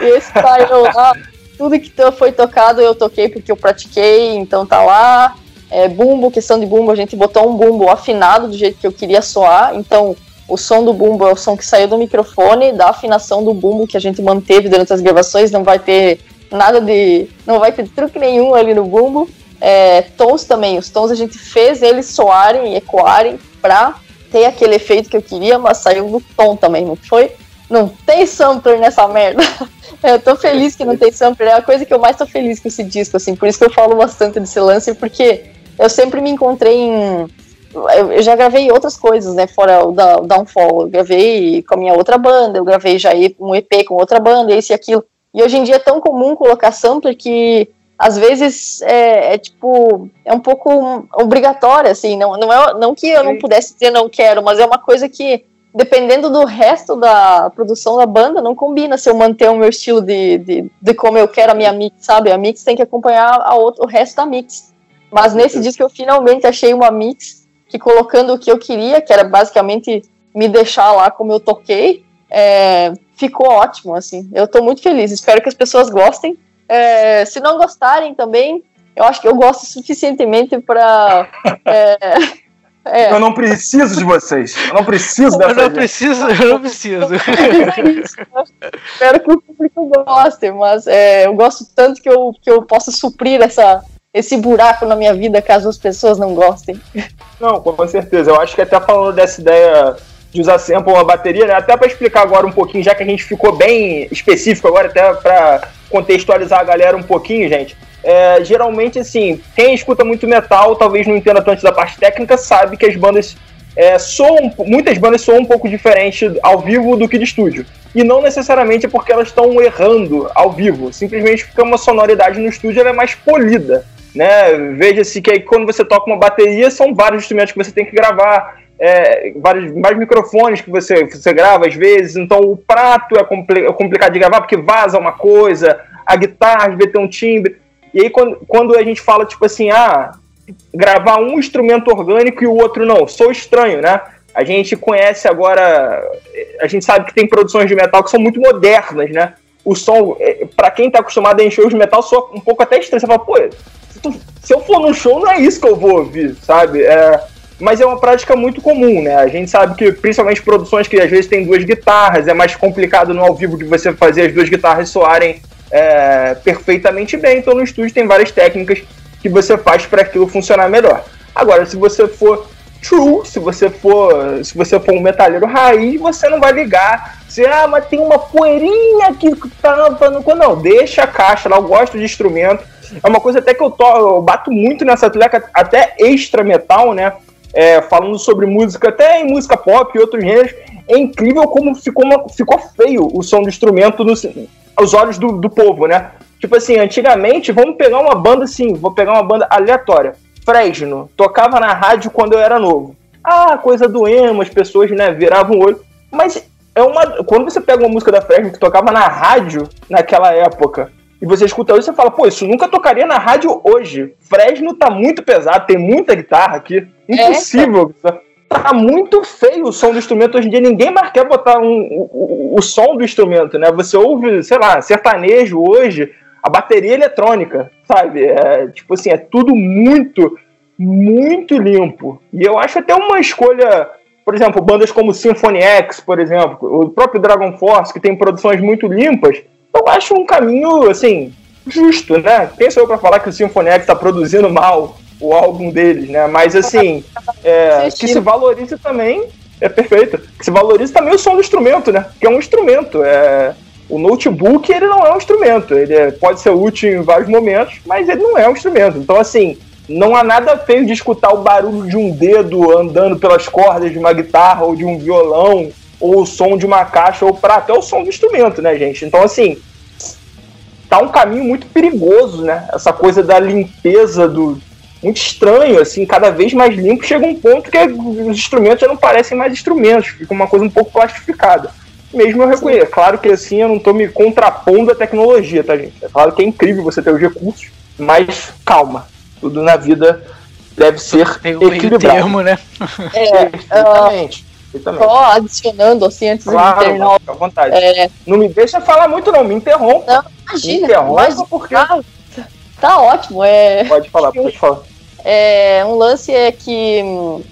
Speaker 3: Esse tá eu lá. Tudo que foi tocado eu toquei porque eu pratiquei, então tá lá. É, bumbo, questão de bumbo, a gente botou um bumbo afinado do jeito que eu queria soar. Então, o som do bumbo é o som que saiu do microfone, da afinação do bumbo que a gente manteve durante as gravações. Não vai ter nada de. Não vai ter truque nenhum ali no bumbo. É, tons também, os tons a gente fez eles soarem e ecoarem pra ter aquele efeito que eu queria, mas saiu no tom também, não foi? Não tem sampler nessa merda. eu tô feliz que não tem sampler, é a coisa que eu mais tô feliz com esse disco, assim, por isso que eu falo bastante desse lance, porque eu sempre me encontrei em. Eu já gravei outras coisas, né, fora o, da, o Downfall. Eu gravei com a minha outra banda, eu gravei já um EP com outra banda, esse e aquilo. E hoje em dia é tão comum colocar sampler que às vezes é, é, tipo é um pouco obrigatório assim. Não não é não que eu não pudesse dizer não quero mas é uma coisa que dependendo do resto da produção da banda não combina se eu manter o meu estilo de, de, de como eu quero a minha mix sabe? A mix tem que acompanhar a outro, o resto da mix. Mas nesse disco eu finalmente achei uma mix que colocando o que eu queria que era basicamente me deixar lá como eu toquei é, ficou ótimo assim eu estou muito feliz espero que as pessoas gostem é, se não gostarem também, eu acho que eu gosto suficientemente para é,
Speaker 2: É. Eu não preciso de vocês. Eu não preciso dessa
Speaker 1: Eu não preciso, eu não preciso.
Speaker 3: Espero que o público goste, mas é, eu gosto tanto que eu, que eu possa suprir essa, esse buraco na minha vida caso as pessoas não gostem.
Speaker 2: Não, com certeza. Eu acho que até falando dessa ideia de usar sample uma bateria, né? Até para explicar agora um pouquinho, já que a gente ficou bem específico agora, até para contextualizar a galera um pouquinho, gente. É, geralmente, assim, quem escuta muito metal, talvez não entenda tanto da parte técnica, sabe que as bandas é, soam, muitas bandas soam um pouco diferente ao vivo do que de estúdio. E não necessariamente é porque elas estão errando ao vivo, simplesmente porque uma sonoridade no estúdio é mais polida. Né? Veja-se que aí quando você toca uma bateria, são vários instrumentos que você tem que gravar, é, vários, vários microfones que você, você grava às vezes, então o prato é, compli é complicado de gravar porque vaza uma coisa, a guitarra às vezes tem um timbre. E aí quando, quando a gente fala tipo assim, ah, gravar um instrumento orgânico e o outro não, sou estranho, né? A gente conhece agora, a gente sabe que tem produções de metal que são muito modernas, né? O som, é, para quem tá acostumado a encher os metal, soa um pouco até estranho. Você fala, pô, se, eu for no show, não é isso que eu vou ouvir, sabe? É, mas é uma prática muito comum, né? A gente sabe que, principalmente produções que às vezes tem duas guitarras, é mais complicado no ao vivo de você fazer as duas guitarras soarem é, perfeitamente bem. Então, no estúdio tem várias técnicas que você faz para aquilo funcionar melhor. Agora, se você for true, se você for, se você for um metalheiro raiz, você não vai ligar. Se ah, mas tem uma poeirinha que tá, tá no, não, deixa a caixa lá, eu gosto de instrumento. É uma coisa até que eu, to, eu bato muito nessa tecla, até extra metal, né? é, falando sobre música, até em música pop e outros gêneros, é incrível como ficou, uma, ficou feio o som do instrumento no, aos olhos do, do povo, né? Tipo assim, antigamente, vamos pegar uma banda assim, vou pegar uma banda aleatória. Fresno, tocava na rádio quando eu era novo. Ah, coisa do emo, as pessoas, né, viravam o olho. Mas é uma. Quando você pega uma música da Fresno que tocava na rádio naquela época, e você escuta hoje, você fala, pô, isso nunca tocaria na rádio hoje. Fresno tá muito pesado, tem muita guitarra aqui. Impossível. Tá muito feio o som do instrumento. Hoje em dia ninguém mais quer botar um, o, o, som do instrumento, né? Você ouve, sei lá, sertanejo hoje, a bateria eletrônica, sabe? É, tipo assim, é tudo muito, muito limpo. E eu acho até uma escolha, por exemplo, bandas como Symphony X, por exemplo, o próprio Dragon Force, que tem produções muito limpas, eu acho um caminho, assim, justo, né? Quem sou eu pra falar que o Symphony X tá produzindo mal o álbum deles, né? Mas, assim, é, que se valorize também, é perfeito, que se valorize também o som do instrumento, né? Que é um instrumento, é... O notebook, ele não é um instrumento, ele é, pode ser útil em vários momentos, mas ele não é um instrumento. Então, assim, não há nada feio de escutar o barulho de um dedo andando pelas cordas de uma guitarra ou de um violão ou o som de uma caixa, ou para até o som do instrumento, né, gente? Então, assim, tá um caminho muito perigoso, né? Essa coisa da limpeza do. Muito estranho, assim, cada vez mais limpo, chega um ponto que os instrumentos já não parecem mais instrumentos, fica uma coisa um pouco plastificada. Mesmo eu reconheço. Claro que assim eu não tô me contrapondo à tecnologia, tá, gente? É claro que é incrível você ter os recursos, mas calma. Tudo na vida deve ser Tem um equilibrado. Termo,
Speaker 3: né? É, exatamente. Só adicionando, assim, antes
Speaker 2: claro, de terminar. Fica à vontade. É... Não me deixa falar muito, não. Me interrompa. Não,
Speaker 3: imagina. Me interrompa mas, porque... Tá, tá ótimo. É...
Speaker 2: Pode falar, pode falar.
Speaker 3: É, um lance é que hum,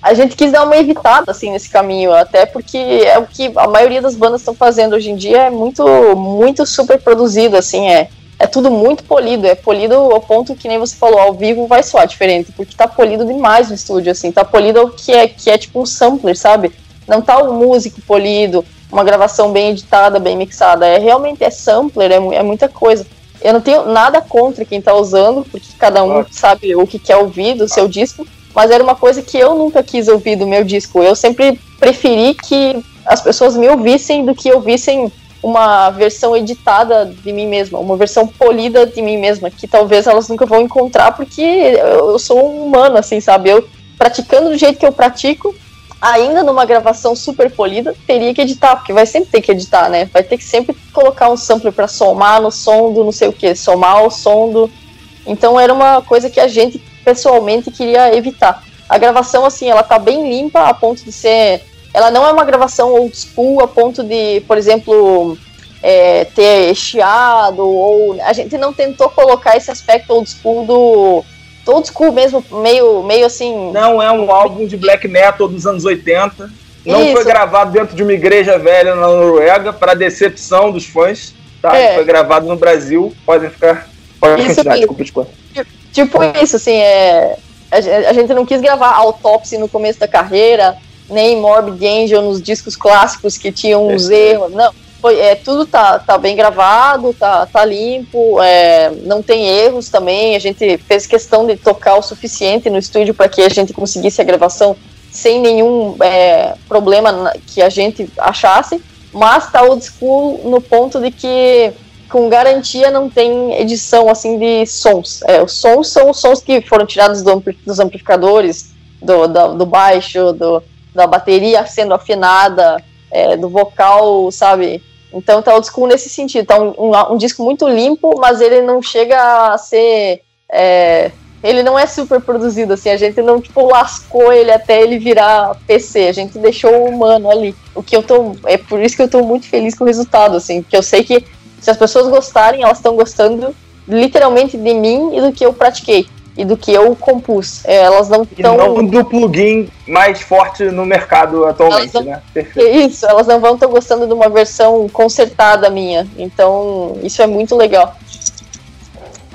Speaker 3: a gente quis dar uma evitada assim nesse caminho, até porque é o que a maioria das bandas estão fazendo hoje em dia é muito muito super produzido assim, é é tudo muito polido, é polido ao ponto que nem você falou, ao vivo vai soar diferente, porque tá polido demais no estúdio, assim, tá polido ao que é, que é tipo um sampler, sabe? Não tá o músico polido, uma gravação bem editada, bem mixada, é realmente é sampler, é, é muita coisa. Eu não tenho nada contra quem tá usando, porque cada um sabe o que quer ouvir do seu disco, mas era uma coisa que eu nunca quis ouvir do meu disco. Eu sempre preferi que as pessoas me ouvissem do que ouvissem uma versão editada de mim mesma, uma versão polida de mim mesma, que talvez elas nunca vão encontrar, porque eu sou um humano, assim, sabe? Eu praticando do jeito que eu pratico, ainda numa gravação super polida, teria que editar, porque vai sempre ter que editar, né? Vai ter que sempre colocar um sampler para somar no som do não sei o que, somar o som do. Então era uma coisa que a gente pessoalmente queria evitar. A gravação, assim, ela tá bem limpa a ponto de ser ela não é uma gravação old school a ponto de, por exemplo, é, ter chiado, ou a gente não tentou colocar esse aspecto old school do, old school mesmo, meio, meio assim.
Speaker 2: Não é um álbum de black metal dos anos 80. Não
Speaker 3: Isso.
Speaker 2: foi gravado dentro de uma igreja velha na Noruega, para decepção dos fãs. Tá?
Speaker 3: É.
Speaker 2: Foi gravado no Brasil. Podem ficar. Pode
Speaker 3: Isso
Speaker 2: continuar,
Speaker 3: aí.
Speaker 2: desculpa.
Speaker 3: Tipo isso, assim, é. A, gen- a gente não quis gravar Autopsy no começo da carreira, nem Morbid Angel nos discos clássicos que tinham uns erros. Não, foi, é, tudo tá, tá bem gravado, tá, tá limpo, é, não tem erros também. A gente fez questão de tocar o suficiente no estúdio para que a gente conseguisse a gravação sem nenhum é, problema que a gente achasse. Mas tá old school no ponto de que com garantia não tem edição assim de sons. É, os sons são os sons que foram tirados do ampli- dos amplificadores, do, da- do baixo, do, da bateria sendo afinada, é, do vocal, sabe? Então tá old school nesse sentido. Tá um, um- um disco muito limpo, mas ele não chega a ser. é, ele não é super produzido, assim, a gente não, tipo, lascou ele até ele virar PC, a gente deixou o humano ali. O que eu tô. É por isso que eu tô muito feliz com o resultado, assim, porque eu sei que se as pessoas gostarem, elas estão gostando literalmente de mim e do que eu pratiquei e do que eu compus. É, elas não estão.
Speaker 2: não do plugin mais forte no mercado atualmente,
Speaker 3: não-
Speaker 2: né? Perfeito.
Speaker 3: Isso, elas não vão estar gostando de uma versão consertada minha. Então, isso é muito legal.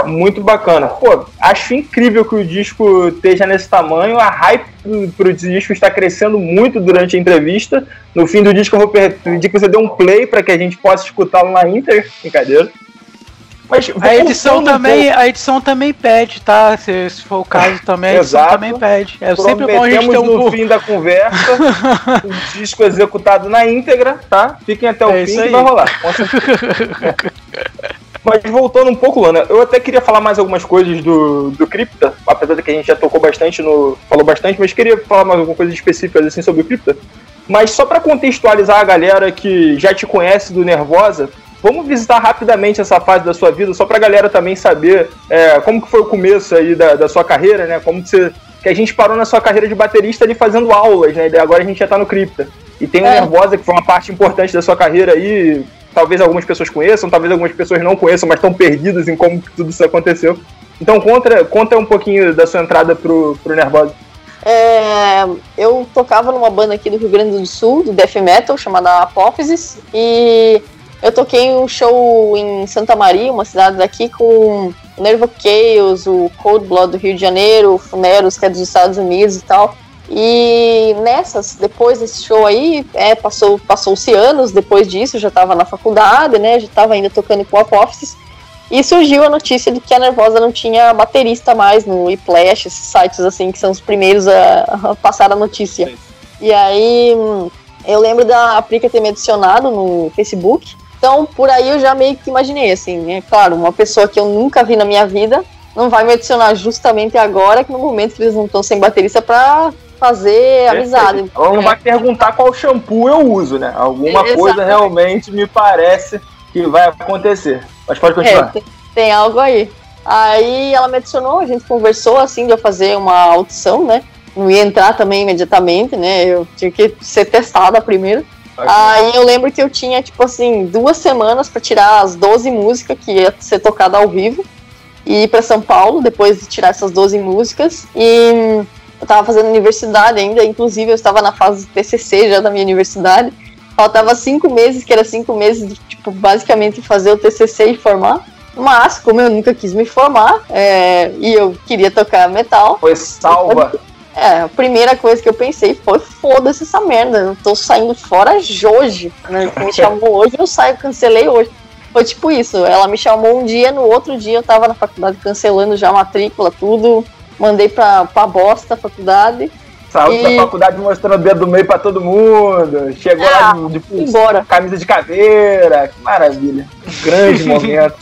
Speaker 2: Muito bacana. Pô, acho incrível que o disco esteja nesse tamanho. A hype pro, pro disco está crescendo muito durante a entrevista. No fim do disco eu vou pedir que você dê um play para que a gente possa escutá-lo na íntegra. Brincadeira. Mas
Speaker 1: A edição
Speaker 2: um
Speaker 1: também, a edição também pede, tá? Se, se for o caso também, a edição
Speaker 2: Exato.
Speaker 1: também pede. É sempre bom a gente ter um
Speaker 2: no fim da conversa o disco executado na íntegra, tá? Fiquem até o
Speaker 1: É
Speaker 2: fim que vai rolar. Mas voltando um pouco, Lana, eu até queria falar mais algumas coisas do, do Cripta, apesar de que a gente já tocou bastante no. falou bastante, mas queria falar mais alguma coisa específica assim sobre o Cripta. Mas só para contextualizar a galera que já te conhece do Nervosa, vamos visitar rapidamente essa fase da sua vida, só pra galera também saber é, como que foi o começo aí da, da sua carreira, né? Como que você. Que a gente parou na sua carreira de baterista ali fazendo aulas, né? E agora a gente já tá no Cripta. E tem o
Speaker 3: É.
Speaker 2: Nervosa, que foi uma parte importante da sua carreira aí. Talvez algumas pessoas conheçam, talvez algumas pessoas não conheçam, mas estão perdidas em como tudo isso aconteceu. Então conta, conta um pouquinho da sua entrada pro, pro Nervosa.
Speaker 3: É, eu tocava numa banda aqui do Rio Grande do Sul, do death metal, chamada Apófisis, e eu toquei um show em Santa Maria, uma cidade daqui, com o Nervo Chaos, o Cold Blood do Rio de Janeiro, o Funeros, que é dos Estados Unidos e tal. E nessas, depois desse show aí, é, passou, passou-se anos depois disso, já estava na faculdade, né, já estava ainda tocando com Apófisis, e surgiu a notícia de que a Nervosa não tinha baterista mais no Whiplash, esses sites assim que são os primeiros a, a passar a notícia. E aí hum, eu lembro da Prica ter me adicionado no Facebook. Então por aí eu já meio que imaginei assim, né? Claro, uma pessoa que eu nunca vi na minha vida não vai me adicionar justamente agora, que no momento que eles não estão sem baterista pra fazer amizade.
Speaker 2: Ela não
Speaker 3: É.
Speaker 2: vai perguntar qual shampoo eu uso, né? Alguma
Speaker 3: Exatamente.
Speaker 2: coisa realmente me parece que vai acontecer. Mas pode
Speaker 3: É,
Speaker 2: continuar.
Speaker 3: tem, tem algo aí. Aí ela me adicionou, a gente conversou assim de eu fazer uma audição, né? Não ia entrar também imediatamente, né? Eu tinha que ser testada primeiro. Aí eu lembro que eu tinha, tipo assim, duas semanas pra tirar as 12 músicas que ia ser tocada ao vivo e ir pra São Paulo depois de tirar essas 12 músicas. E hum, eu tava fazendo universidade ainda, inclusive eu estava na fase de TCC já da minha universidade. Faltava cinco meses, que era cinco meses de, tipo, basicamente fazer o TCC e formar. Mas, como eu nunca quis me formar, é, e eu queria tocar metal,
Speaker 2: Foi salva.
Speaker 3: É, a primeira coisa que eu pensei foi, foda-se essa merda, eu tô saindo fora hoje, né? Me chamou hoje, eu saio, cancelei hoje. Foi tipo isso, ela me chamou um dia, no outro dia eu tava na faculdade cancelando já a matrícula, tudo, mandei pra, pra bosta a faculdade,
Speaker 2: Saiu
Speaker 3: E-
Speaker 2: da faculdade mostrando o dedo do meio pra todo mundo. Chegou
Speaker 3: Ah,
Speaker 2: lá de pulso,
Speaker 3: embora.
Speaker 2: camisa de caveira. Que maravilha. Um grande momento.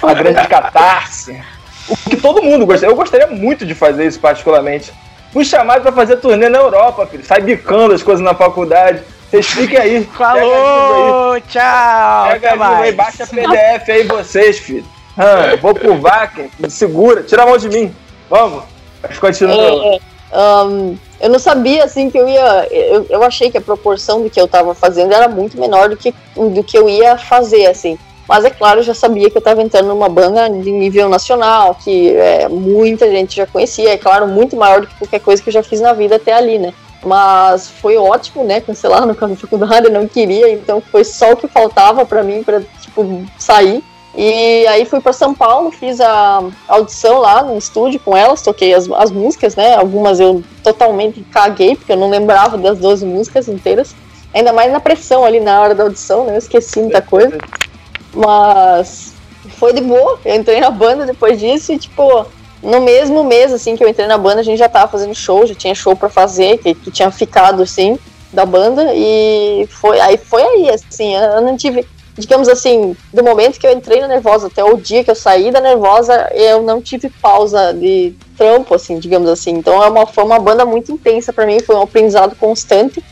Speaker 2: Uma grande catarse. O que todo mundo gostaria. Eu gostaria muito de fazer isso, particularmente. Fui chamado pra fazer turnê na Europa, filho. Sai bicando as coisas na faculdade. Vocês fiquem aí. Ajuda aí.
Speaker 1: Falou, tchau,
Speaker 2: Pega
Speaker 1: até
Speaker 2: ajuda aí,
Speaker 1: mais.
Speaker 2: baixa PDF aí vocês, filho. Ah, vou pro Wacken, me segura, tira a mão de mim. Vamos. Mas continua.
Speaker 3: É, ahn, eu não sabia assim que eu ia. Eu, eu achei que a proporção do que eu tava fazendo era muito menor do que, do que eu ia fazer, assim. Mas é claro, já sabia que eu estava entrando numa banda de nível nacional, que é, muita gente já conhecia, é claro, muito maior do que qualquer coisa que eu já fiz na vida até ali, né? Mas foi ótimo, né? Cancelar no caso da faculdade, eu não queria, então foi só o que faltava para mim para tipo sair. E aí fui para São Paulo, fiz a audição lá no estúdio com elas, toquei as, as músicas, né? Algumas eu totalmente caguei, porque eu não lembrava das 12 músicas inteiras. Ainda mais na pressão ali na hora da audição, né? Eu esqueci muita coisa. Mas foi de boa. Eu entrei na banda depois disso e, tipo, no mesmo mês, assim, que eu entrei na banda, a gente já tava fazendo show, já tinha show para fazer, que, que tinha ficado, assim, da banda. E foi aí, foi aí, assim, eu não tive digamos assim, do momento que eu entrei na Nervosa até o dia que eu saí da Nervosa, eu não tive pausa de trampo, assim, digamos assim. Então é uma, foi uma banda muito intensa para mim, foi um aprendizado constante.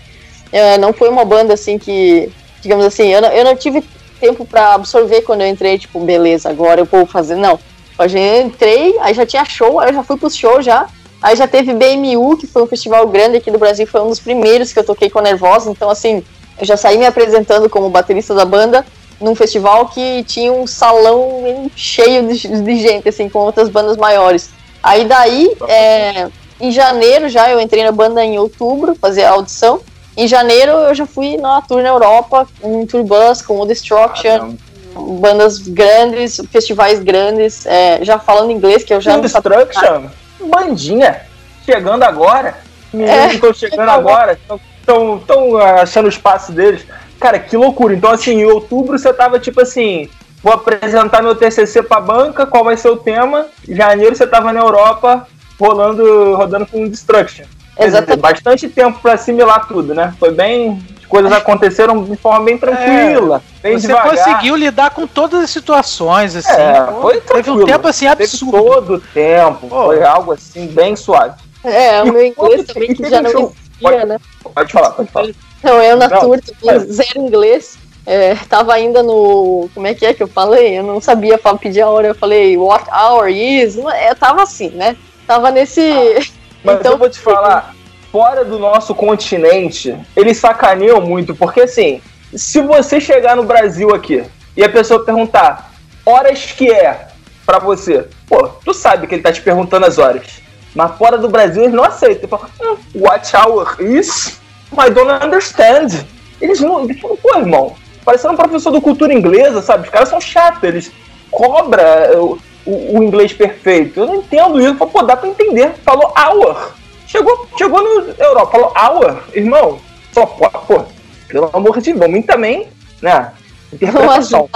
Speaker 3: É, não foi uma banda assim que, digamos assim, eu não, eu não tive tempo para absorver quando eu entrei, tipo, beleza, agora eu vou fazer. Não. Eu já entrei, aí já tinha show, aí eu já fui pro show já. Aí já teve BMU, que foi um festival grande aqui do Brasil, foi um dos primeiros que eu toquei com a Nervosa, então assim, eu já saí me apresentando como baterista da banda num festival que tinha um salão cheio de, de gente, assim, com outras bandas maiores. Aí daí, é, em janeiro já, eu entrei na banda em outubro, fazer a audição. Em janeiro eu já fui na tour na Europa, um tour bus com o Destruction, ah, bandas grandes, festivais grandes, é, já falando inglês, que eu já
Speaker 2: não Destruction? Bandinha, chegando agora. Meninos é, estão chegando agora, estão achando o espaço deles. Cara, que loucura. Então, assim, em outubro você tava tipo assim. Vou apresentar meu TCC pra banca, qual vai ser o tema. Em janeiro você tava na Europa, rolando, rodando com Destruction. Exatamente. Bastante tempo para assimilar tudo, né? Foi bem. As coisas aconteceram de forma bem tranquila. É, bem
Speaker 1: você
Speaker 2: devagar.
Speaker 1: conseguiu lidar com todas as situações, assim.
Speaker 2: É, foi
Speaker 1: Teve um tempo assim absurdo.
Speaker 2: Teve todo o tempo. Pô. Foi algo assim, bem suave.
Speaker 3: É, o meu inglês também que já não existia,
Speaker 2: pode,
Speaker 3: né?
Speaker 2: Pode falar, pode falar.
Speaker 3: Não, eu na tour é. zero inglês. É, tava ainda no. Como é que é que eu falei? Eu não sabia pedir a hora. Eu falei, what hour is? Eu tava assim, né? Tava nesse. Ah,
Speaker 2: mas então, eu vou te falar, fora do nosso continente, eles sacaneiam muito, porque assim, se você chegar no Brasil aqui e a pessoa perguntar horas que é para você, pô, tu sabe que ele tá te perguntando as horas. Mas fora do Brasil eles não aceitam. Fala, hum, what hour is? I don't understand. Eles não. Eles falam, pô, irmão, parecendo um professor do cultura inglesa, sabe? Os caras são chatos, eles cobram o, o, o, inglês perfeito. Eu não entendo isso. Falo, pô, dá pra entender. Falou hour. Chegou, chegou no Europa, falou hour, irmão. Só, pô, pô pelo amor de Deus, vamos também, né?
Speaker 3: Interpretação.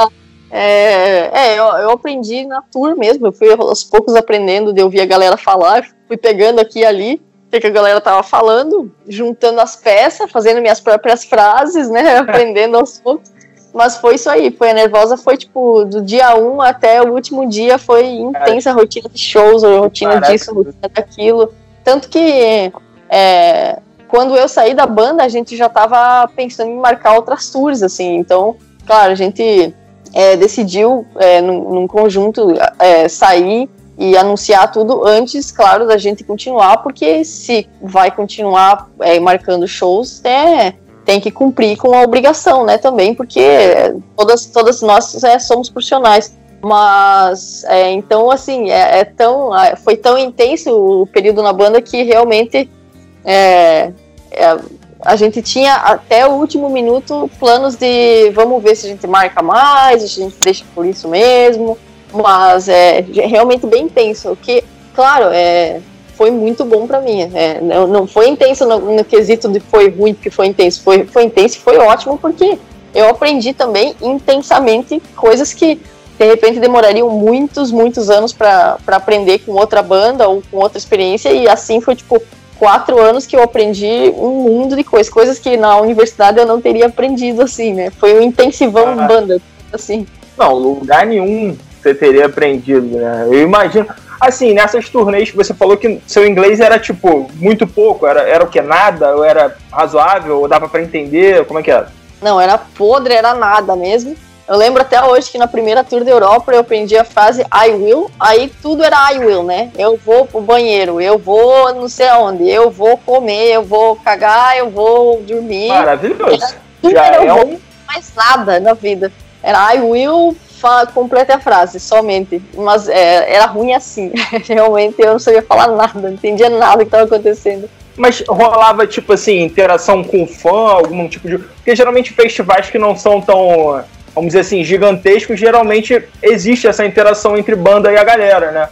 Speaker 3: É, é eu, eu, aprendi na tour mesmo, eu fui aos poucos aprendendo de ouvir a galera falar, fui pegando aqui e ali o que a galera tava falando, juntando as peças, fazendo minhas próprias frases, né? Aprendendo aos poucos. Mas foi isso aí, foi a nervosa, foi tipo, do dia 1 até o último dia foi intensa a rotina de shows, a rotina Caraca. disso, rotina daquilo. Tanto que é, quando eu saí da banda, a gente já tava pensando em marcar outras tours, assim. Então, claro, a gente é, decidiu é, num, num conjunto é, sair e anunciar tudo antes, claro, da gente continuar, porque se vai continuar é, marcando shows, é, tem que cumprir com a obrigação, né, também, porque todas, todas nós é, somos profissionais. Mas, é, então, assim, é, é tão, é, foi tão intenso o período na banda que realmente é, é, a gente tinha até o último minuto planos de vamos ver se a gente marca mais, a gente deixa por isso mesmo, mas é, realmente bem intenso. Que, claro, é, foi muito bom para mim. É, não, não foi intenso no, no, quesito de foi ruim porque foi intenso. Foi, foi intenso e foi ótimo porque eu aprendi também intensamente coisas que de repente demorariam muitos, muitos anos para aprender com outra banda ou com outra experiência. E assim foi tipo quatro anos que eu aprendi um mundo de coisas, coisas que na universidade eu não teria aprendido assim, né? Foi um intensivão ah. banda, assim.
Speaker 2: Não, lugar nenhum você teria aprendido, né? Eu imagino. Assim, nessas turnês que você falou que seu inglês era, tipo, muito pouco, era, era o que? Nada? Ou era razoável? Ou dava para entender? Como é que era?
Speaker 3: Não, era podre, era nada mesmo. Eu lembro até hoje que na primeira tour da Europa eu aprendi a frase I will, aí tudo era I will, né? Eu vou pro banheiro, eu vou não sei aonde, eu vou comer, eu vou cagar, eu vou dormir.
Speaker 2: Maravilhoso.
Speaker 3: Já é um... mais nada na vida. Era I will Fala, complete a frase, somente. Mas é, era ruim assim. Realmente eu não sabia falar nada, não entendia nada que estava acontecendo.
Speaker 2: Mas rolava, tipo assim, interação com fã, algum tipo de. Porque geralmente festivais que não são tão, vamos dizer assim, gigantescos, geralmente existe essa interação entre banda e a galera, né?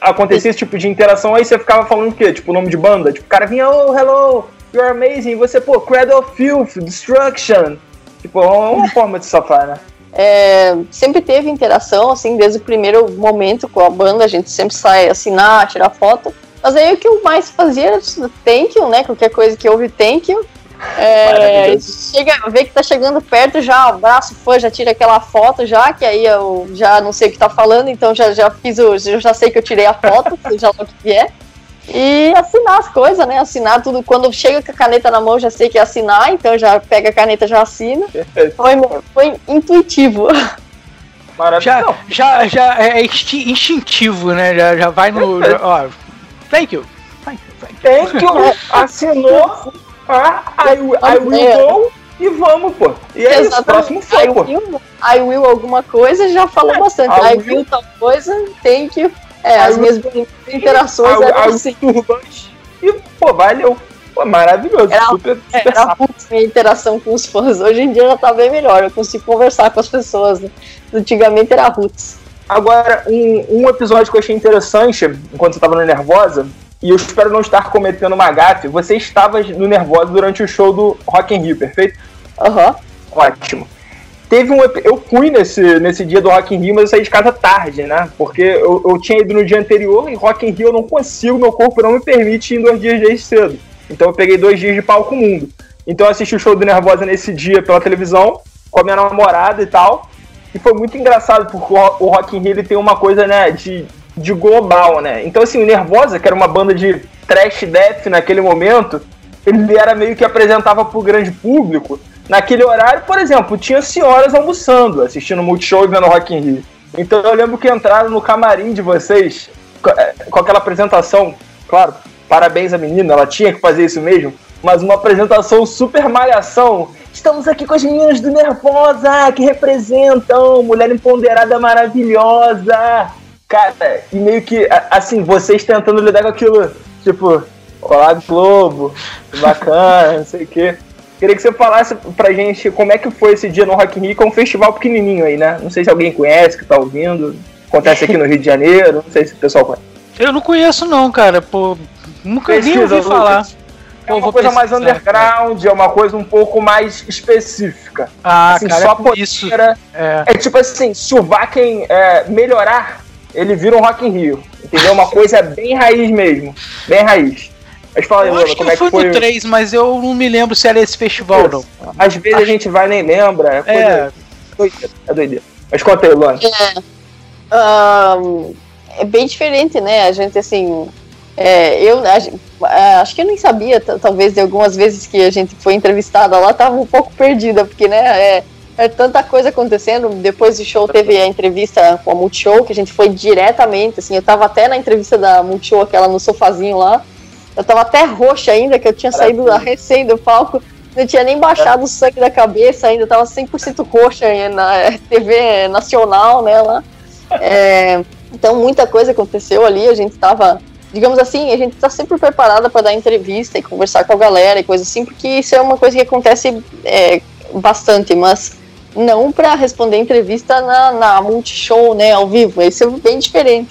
Speaker 2: acontecia esse tipo de interação, aí você ficava falando o quê? Tipo, o nome de banda? Tipo, o cara vinha, oh, hello, you're amazing, e você, pô, Cradle of Filth, Destruction. Tipo, é uma forma de safar, né?
Speaker 3: É, sempre teve interação, assim, desde o primeiro momento com a banda, a gente sempre sai assinar, tirar foto. Mas aí o que eu mais fazia era thank you, né? Qualquer coisa que houve thank you. É, chega, vê que tá chegando perto, já abraço fã, já tira aquela foto já, que aí eu já não sei o que tá falando, então já, já fiz o. Eu já sei que eu tirei a foto, seja lá o que é. E assinar as coisas, né? Assinar tudo. Quando chega com a caneta na mão, já sei que é assinar, então já pega a caneta já assina. Foi, foi intuitivo.
Speaker 1: Já, já, já é instintivo, né? Já, já vai no. Já, ó, thank you.
Speaker 2: Thank you. Thank you. Thank you. Assinou. Ah, I, I will go e vamos, pô. E é isso, próximo foi, I
Speaker 3: pô. Will, I will alguma coisa já falou é, bastante. I, I will, will tal coisa, thank you. É, as minhas interações
Speaker 2: eram assim. E, pô, valeu. Pô, maravilhoso.
Speaker 3: Era, super, super é, era minha interação com os fãs. Hoje em dia já tá bem melhor. Eu consigo conversar com as pessoas. Né? Antigamente era roots.
Speaker 2: Agora, um, um episódio que eu achei interessante, enquanto você tava no Nervosa, e eu espero não estar cometendo uma gafe. Você estava no Nervosa durante o show do Rock in Rio, perfeito?
Speaker 3: Aham. Uhum.
Speaker 2: Ótimo. Teve um, eu fui nesse, nesse dia do Rock in Rio, mas eu saí de casa tarde, né? Porque eu, eu tinha ido no dia anterior e Rock in Rio eu não consigo, meu corpo não me permite ir dois dias desde cedo. Então eu peguei dois dias de palco mundo. Então eu assisti o show do Nervosa nesse dia pela televisão, com a minha namorada e tal. E foi muito engraçado, porque o Rock in Rio ele tem uma coisa, né, de de global, né? Então, assim, o Nervosa, que era uma banda de trash death naquele momento, ele era meio que apresentava pro grande público. Naquele horário, por exemplo, tinha senhoras almoçando, assistindo Multishow e vendo Rock in Rio. Então eu lembro que entraram no camarim de vocês é, com aquela apresentação, claro, parabéns à menina, ela tinha que fazer isso mesmo, mas uma apresentação super malhação. Estamos aqui com as meninas do Nervosa, que representam Mulher Empoderada Maravilhosa. Cara, e meio que, assim, vocês tentando lidar com aquilo, tipo, olá Globo, bacana, não sei o quê. Queria que você falasse pra gente como é que foi esse dia no Rock in Rio, que é um festival pequenininho aí, né? Não sei se alguém conhece, que tá ouvindo. Acontece aqui no Rio de Janeiro, não sei se o pessoal conhece.
Speaker 1: Eu não conheço não, cara, pô, nunca Pesquisa, ouvi falar.
Speaker 2: É uma coisa mais underground, cara. é uma coisa um pouco mais específica.
Speaker 1: Ah, assim, cara, só é isso.
Speaker 2: É. é. tipo assim, se o Vaken é, melhorar ele vira um Rock in Rio. Entendeu? Uma coisa bem raiz mesmo. Bem raiz.
Speaker 1: Mas fala aí, como é que foi? Eu fui no 3, mas eu não me lembro se era esse festival, não.
Speaker 2: Às vezes Acho... a gente vai nem lembra. É, é. Doideira, é doideira. Mas conta aí, Luana.
Speaker 3: É. Um, é bem diferente, né? A gente, assim. É, eu a, acho que eu nem sabia, talvez, de algumas vezes que a gente foi entrevistada lá, tava um pouco perdida, porque, né? É, é tanta coisa acontecendo. Depois do show teve a entrevista com a Multishow, que a gente foi diretamente, assim, eu tava até na entrevista da Multishow, aquela no sofazinho lá. Eu tava até roxa ainda, que eu tinha saído da recém do palco. Não tinha nem baixado o sangue da cabeça ainda, eu tava 100% roxa na TV nacional, né, lá. É, então, muita coisa aconteceu ali, a gente tava digamos assim, a gente está sempre preparada para dar entrevista e conversar com a galera e coisa assim, porque isso é uma coisa que acontece é, bastante, mas não para responder entrevista na, na Multishow, né, ao vivo. Isso é bem diferente.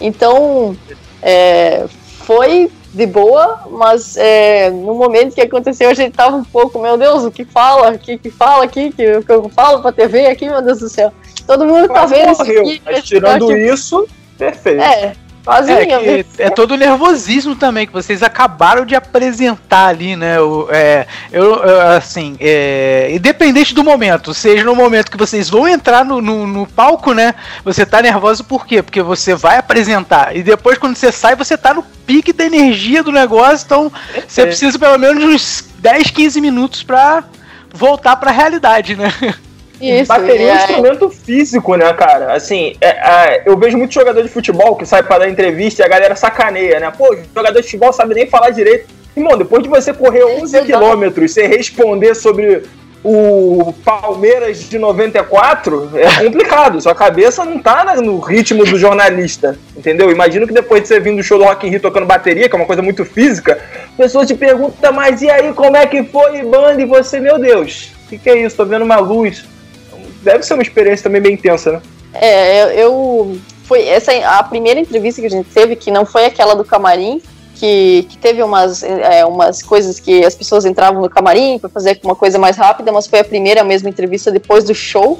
Speaker 3: Então, é, foi de boa, mas é, no momento que aconteceu a gente tava um pouco, meu Deus, o que fala, o que, que fala aqui, que, que eu falo pra TV aqui, meu Deus do céu. Todo mundo tá vendo isso aqui.
Speaker 2: Mas tirando isso, perfeito.
Speaker 1: É, Quase é, é todo o nervosismo também que vocês acabaram de apresentar ali, né? O, é, eu, assim, é, independente do momento, seja no momento que vocês vão entrar no, no, no, palco, né? Você tá nervoso por quê? Porque você vai apresentar e depois quando você sai, você tá no pique da energia do negócio, então você precisa pelo menos uns 10, 15 minutos para voltar para a realidade, né?
Speaker 2: Isso, bateria é um instrumento físico, né, cara? Assim, é, é, eu vejo muito jogador de futebol que sai para dar entrevista e a galera sacaneia, né? Pô, jogador de futebol sabe nem falar direito. Irmão, depois de você correr 11 quilômetros, você responder sobre o Palmeiras de 94, é complicado. Sua cabeça não tá no ritmo do jornalista, entendeu? Imagino que depois de você vir do show do Rock in Rio tocando bateria, que é uma coisa muito física, pessoas te perguntam, mas e aí, como é que foi, banda? E você, meu Deus, o que, que é isso? Tô vendo uma luz. Deve ser uma experiência também bem intensa, né?
Speaker 3: É, eu... Foi essa a primeira entrevista que a gente teve, que não foi aquela do camarim, que, que teve umas, é, umas coisas que as pessoas entravam no camarim para fazer uma coisa mais rápida, mas foi a primeira mesma entrevista depois do show.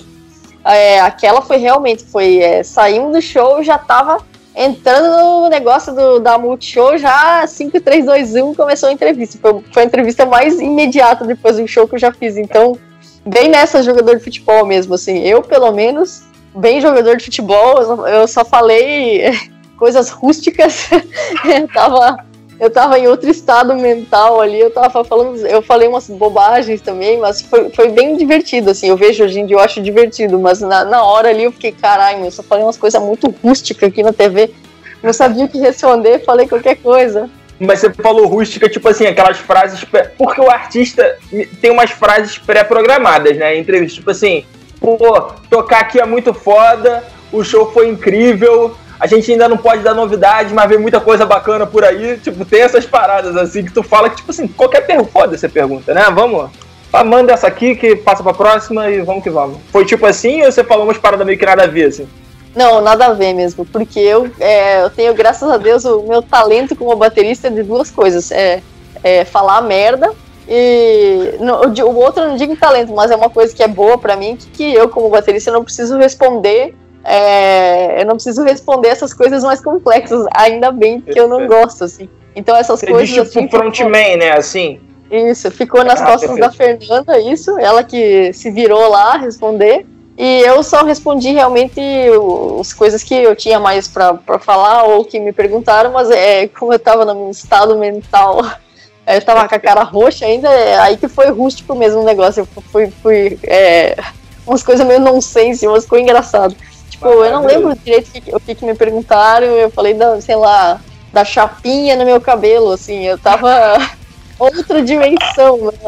Speaker 3: É, aquela foi realmente, foi é, saímos do show já tava entrando no negócio do, da Multishow, já 5, 3, 2, 1 começou a entrevista. Foi, foi a entrevista mais imediata depois do show que eu já fiz. Então, bem nessa jogador de futebol mesmo, assim. Eu, pelo menos, bem jogador de futebol, eu só falei coisas rústicas. eu tava eu tava em outro estado mental ali, eu tava falando, eu falei umas bobagens também, mas foi, foi bem divertido, assim, eu vejo hoje em dia, eu acho divertido, mas na, na hora ali eu fiquei, caralho, eu só falei umas coisas muito rústicas aqui na TV, não sabia o que responder, falei qualquer coisa.
Speaker 2: Mas você falou rústica, tipo assim, aquelas frases. Porque o artista tem umas frases pré-programadas, né? Em entrevista, tipo assim, pô, tocar aqui é muito foda, o show foi incrível, a gente ainda não pode dar novidade, mas vem muita coisa bacana por aí. Tipo, tem essas paradas assim que tu fala que, tipo assim, qualquer pergunta, pode ser pergunta, né? Vamos. Manda essa aqui que passa pra próxima e vamos que vamos. Foi tipo assim ou você falou umas paradas meio que nada a ver, assim?
Speaker 3: Não, nada a ver mesmo, porque eu, é, eu tenho, graças a Deus, o meu talento como baterista é de duas coisas. É, é falar merda e no, o outro eu não digo talento, mas é uma coisa que é boa para mim, que, que eu como baterista não preciso responder é, eu não preciso responder essas coisas mais complexas, ainda bem que eu não gosto, assim. Então essas
Speaker 2: Você
Speaker 3: coisas.
Speaker 2: Diz, tipo,
Speaker 3: assim,
Speaker 2: frontman, né? Assim.
Speaker 3: Isso, ficou nas ah, costas perfeito. da Fernanda, isso, ela que se virou lá responder. E eu só respondi realmente as coisas que eu tinha mais para falar ou que me perguntaram, mas é como eu tava no estado mental, eu tava com a cara roxa ainda, é aí que foi rústico mesmo o negócio. Eu fui, fui é, umas coisas meio nonsense, umas coisas engraçadas. Tipo, eu não lembro direito o que, que, me perguntaram, eu falei, da, sei lá, da chapinha no meu cabelo, assim, eu tava outra dimensão né,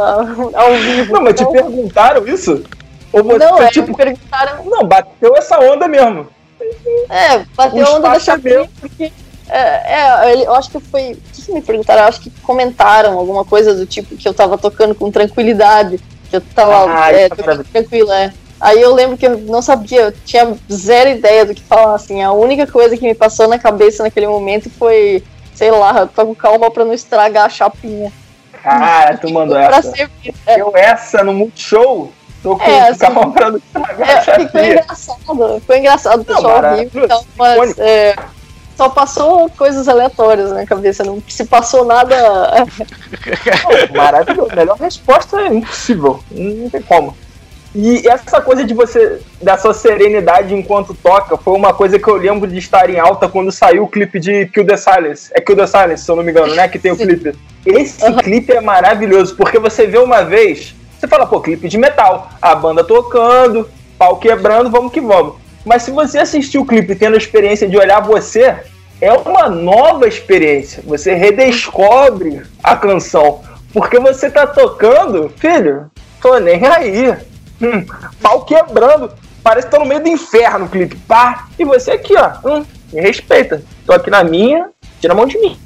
Speaker 3: ao vivo.
Speaker 2: Não, mas então... te perguntaram isso?
Speaker 3: Ou você, não, é, tipo, perguntaram...
Speaker 2: Não, bateu essa onda mesmo.
Speaker 3: É, bateu a onda da chapinha porque... É, é, eu acho que foi. O que, me perguntaram? Eu acho que comentaram alguma coisa do tipo que eu tava tocando com tranquilidade. Que eu tava ah, é, tocando tranquila, é. Aí eu lembro que eu não sabia, eu tinha zero ideia do que falar, assim. A única coisa que me passou na cabeça naquele momento foi, sei lá, tô com calma pra não estragar a chapinha.
Speaker 2: Cara, tu mandou essa. Sempre, é. Eu essa no Multishow, tô com é, assim, estragar
Speaker 3: é. Foi engraçado, foi engraçado, pessoal vivo então, mas é, só passou coisas aleatórias na cabeça, não se passou nada...
Speaker 2: maravilhoso, melhor resposta é impossível, não tem como. E essa coisa de você, da sua serenidade enquanto toca, foi uma coisa que eu lembro de estar em alta quando saiu o clipe de Kill the Silence. É Kill the Silence, se eu não me engano, né? Que tem o clipe. Esse clipe é maravilhoso, porque você vê uma vez, você fala, pô, clipe de metal. A banda tocando, pau quebrando, vamos que vamos. Mas se você assistir o clipe tendo a experiência de olhar você, é uma nova experiência. Você redescobre a canção. Porque você tá tocando, filho, tô nem aí hum, pau quebrando. Parece que tô no meio do inferno o clipe. Pá, e você aqui, ó. Hum, me respeita. Tô aqui na minha, tira a mão de mim.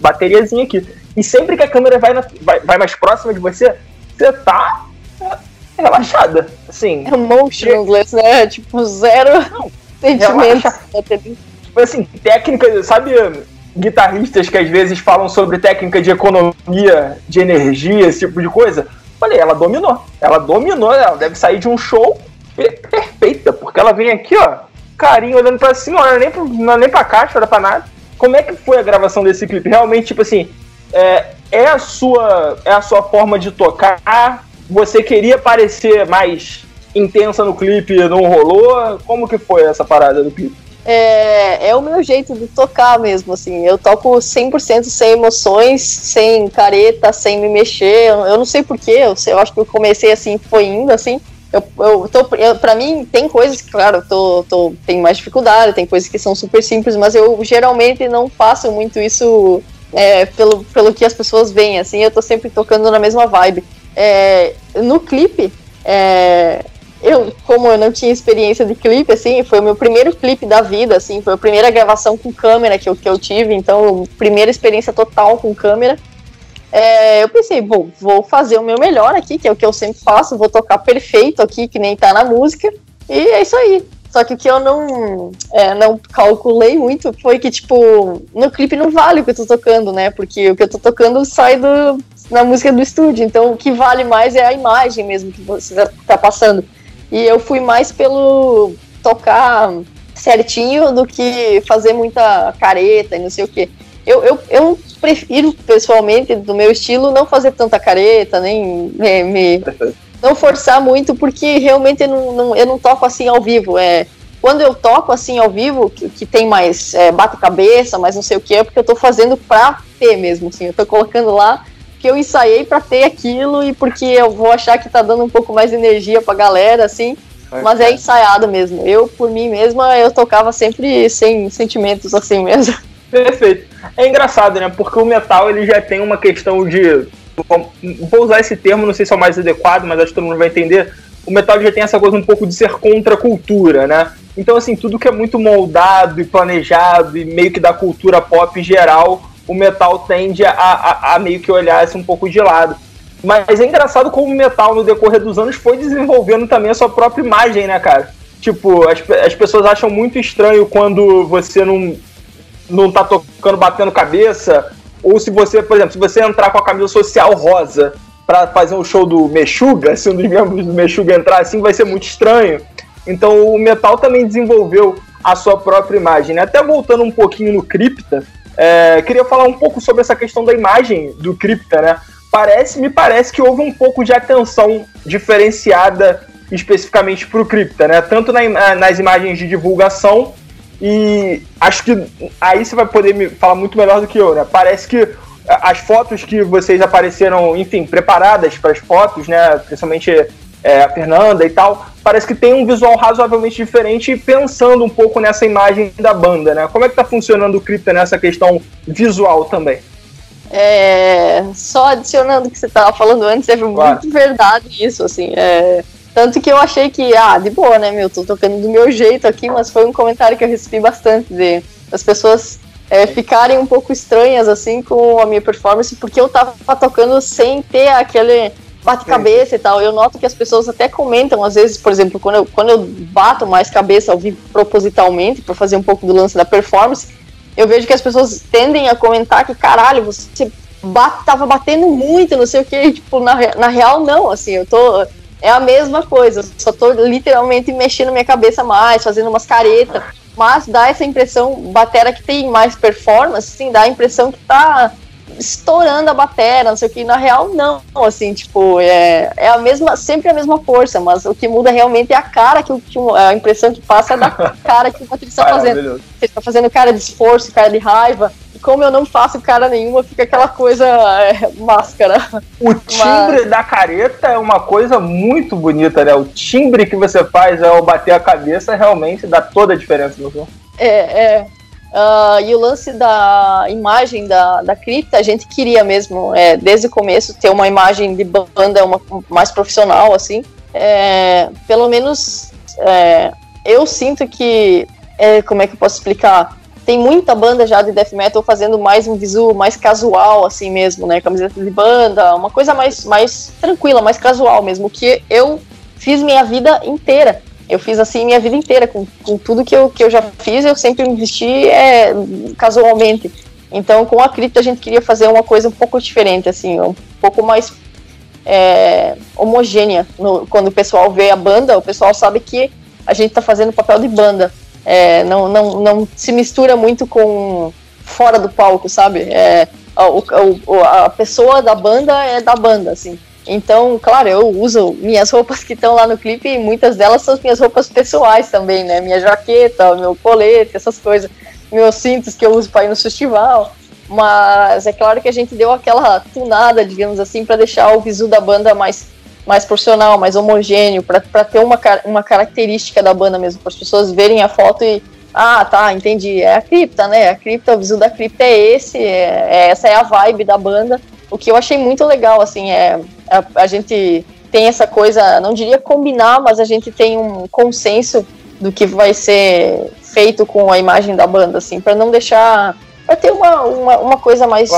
Speaker 2: Bateriazinha aqui. E sempre que a câmera vai, na, vai, vai mais próxima de você, você tá é, relaxada. Assim.
Speaker 3: É motionless, né? Tipo, zero não, sentimentos.
Speaker 2: Tipo assim, técnica, sabe guitarristas que às vezes falam sobre técnica de economia de energia, esse tipo de coisa? Falei, ela dominou. Ela dominou, ela deve sair de um show perfeita, porque ela vem aqui, ó, carinho olhando pra cima, não nem, não nem pra caixa, olha pra nada. Como é que foi a gravação desse clipe? Realmente, tipo assim, é, é, a sua, é a sua forma de tocar? Você queria parecer mais intensa no clipe, não rolou? Como que foi essa parada do clipe?
Speaker 3: é, é o meu jeito de tocar mesmo, assim. Eu toco 100% sem emoções, sem careta, sem me mexer. Eu, eu não sei porquê, eu, eu acho que eu comecei assim, foi indo assim. Eu, eu tô, eu, pra mim, tem coisas que, claro, eu tô, tô, tenho mais dificuldade, tem coisas que são super simples, mas eu geralmente não faço muito isso é, pelo, pelo que as pessoas veem, assim, eu tô sempre tocando na mesma vibe. é, no clipe, é, eu, como eu não tinha experiência de clipe, assim, foi o meu primeiro clipe da vida, assim, foi a primeira gravação com câmera que eu, que eu tive, então, primeira experiência total com câmera. É, eu pensei, vou, vou fazer o meu melhor aqui, que é o que eu sempre faço, vou tocar perfeito aqui, que nem tá na música, e é isso aí. Só que o que eu não, é, não calculei muito foi que, tipo, no clipe não vale o que eu tô tocando, né? Porque o que eu tô tocando sai do, na música do estúdio. Então o que vale mais é a imagem mesmo que você tá passando. E eu fui mais pelo tocar certinho do que fazer muita careta e não sei o que. Eu, eu, eu prefiro, pessoalmente, do meu estilo, não fazer tanta careta, nem, nem me. Não forçar muito, porque realmente eu não, não, eu não toco assim ao vivo. É, quando eu toco assim ao vivo, que, que tem mais é, bate-cabeça, mais não sei o que, é porque eu tô fazendo pra ter mesmo, assim. Eu tô colocando lá que eu ensaiei para ter aquilo e porque eu vou achar que tá dando um pouco mais de energia pra galera, assim. Mas é ensaiado mesmo. Eu, por mim mesma, eu tocava sempre sem sentimentos assim mesmo.
Speaker 2: Perfeito. É engraçado, né? Porque o metal ele já tem uma questão de. Vou usar esse termo, não sei se é o mais adequado, mas acho que todo mundo vai entender. O metal já tem essa coisa um pouco de ser contra a cultura, né? Então, assim, tudo que é muito moldado e planejado e meio que da cultura pop em geral, o metal tende a, a, a meio que olhar isso um pouco de lado. Mas é engraçado como o metal, no decorrer dos anos, foi desenvolvendo também a sua própria imagem, né, cara? Tipo, as, as pessoas acham muito estranho quando você não, não tá tocando, batendo cabeça, ou se você, por exemplo, se você entrar com a camisa social rosa para fazer um show do Meshuga, se um dos membros do Meshuga entrar assim, vai ser muito estranho. Então o metal também desenvolveu a sua própria imagem. Né? Até voltando um pouquinho no Cripta, é, queria falar um pouco sobre essa questão da imagem do Cripta, né? Parece, me parece que houve um pouco de atenção diferenciada especificamente para o Cripta, né? Tanto na, nas imagens de divulgação e acho que aí você vai poder me falar muito melhor do que eu, né? Parece que as fotos que vocês apareceram, enfim, preparadas para as fotos, né? Principalmente é, a Fernanda e tal, parece que tem um visual razoavelmente diferente pensando um pouco nessa imagem da banda, né? Como é que tá funcionando o Cripta nessa questão visual também?
Speaker 3: É, só adicionando o que você estava falando antes, é claro. muito verdade isso, assim, é, tanto que eu achei que, ah, de boa, né, meu, tô tocando do meu jeito aqui, mas foi um comentário que eu recebi bastante de as pessoas é, ficarem um pouco estranhas, assim, com a minha performance, porque eu tava tocando sem ter aquele bate-cabeça e tal. Eu noto que as pessoas até comentam, às vezes, por exemplo, quando eu, quando eu bato mais cabeça ao vivo propositalmente, para fazer um pouco do lance da performance, eu vejo que as pessoas tendem a comentar que, caralho, você bate, tava batendo muito, não sei o que, tipo, na, na real, não, assim, eu tô. É a mesma coisa, só tô literalmente mexendo minha cabeça mais, fazendo umas caretas, mas dá essa impressão, batera que tem mais performance, sim, dá a impressão que tá estourando a bateria, não sei o que. Na real, não. Assim, tipo, é, é a mesma, sempre a mesma força, mas o que muda realmente é a cara que, que a impressão que passa é da cara que o baterista está fazendo. Você está fazendo cara de esforço, cara de raiva. E como eu não faço cara nenhuma, fica aquela coisa é, máscara.
Speaker 2: O timbre mas... da careta é uma coisa muito bonita, né? O timbre que você faz ao bater a cabeça realmente dá toda a diferença no som.
Speaker 3: É, é. Uh, e o lance da imagem da, da cripta, a gente queria mesmo, é, desde o começo, ter uma imagem de banda uma, mais profissional, assim. É, pelo menos é, eu sinto que, é, como é que eu posso explicar? Tem muita banda já de death metal fazendo mais um visual mais casual, assim mesmo, né? Camiseta de banda, uma coisa mais, mais tranquila, mais casual mesmo, que eu fiz minha vida inteira eu fiz assim minha vida inteira, com, com tudo que eu, que eu já fiz, eu sempre me vesti é, casualmente. Então, com a cripto, a gente queria fazer uma coisa um pouco diferente, assim, um pouco mais é, homogênea. No, quando o pessoal vê a banda, o pessoal sabe que a gente está fazendo papel de banda. É, não, não, não se mistura muito com fora do palco, sabe? É, a, a pessoa da banda é da banda, assim. Então, claro, eu uso minhas roupas que estão lá no clipe e muitas delas são minhas roupas pessoais também, né? Minha jaqueta, meu colete, essas coisas, meus cintos que eu uso para ir no festival. Mas é claro que a gente deu aquela tunada, digamos assim, para deixar o visu da banda mais, mais profissional, mais homogêneo, para ter uma, uma característica da banda mesmo, para as pessoas verem a foto e. Ah, tá, entendi. É a cripta, né? A cripta, o visu da cripta é esse, é, é, essa é a vibe da banda o que eu achei muito legal, assim, é a, a gente tem essa coisa, não diria combinar, mas a gente tem um consenso do que vai ser feito com a imagem da banda, assim, para não deixar. Pra ter uma, uma, uma coisa mais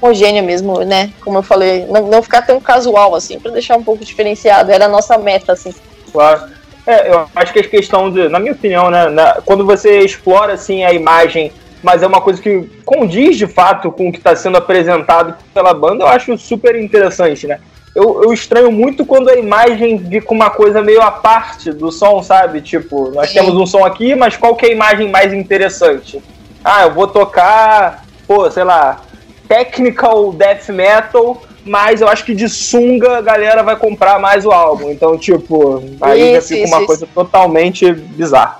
Speaker 3: homogênea mesmo, né? Como eu falei, não, não ficar tão casual, assim, para deixar um pouco diferenciado. Era a nossa meta, assim.
Speaker 2: Claro. É, eu acho que a questão de, na minha opinião, né, na, quando você explora assim a imagem, mas é uma coisa que condiz de fato com o que está sendo apresentado pela banda, eu acho super interessante, né? Eu, eu, estranho muito quando a imagem fica uma coisa meio à parte do som, sabe? Tipo, nós Sim. temos um som aqui, mas qual que é a imagem mais interessante? Ah, eu vou tocar, pô, sei lá, technical death metal, mas eu acho que de sunga a galera vai comprar mais o álbum. Então, tipo, aí isso, já fica isso, uma isso. coisa totalmente bizarra.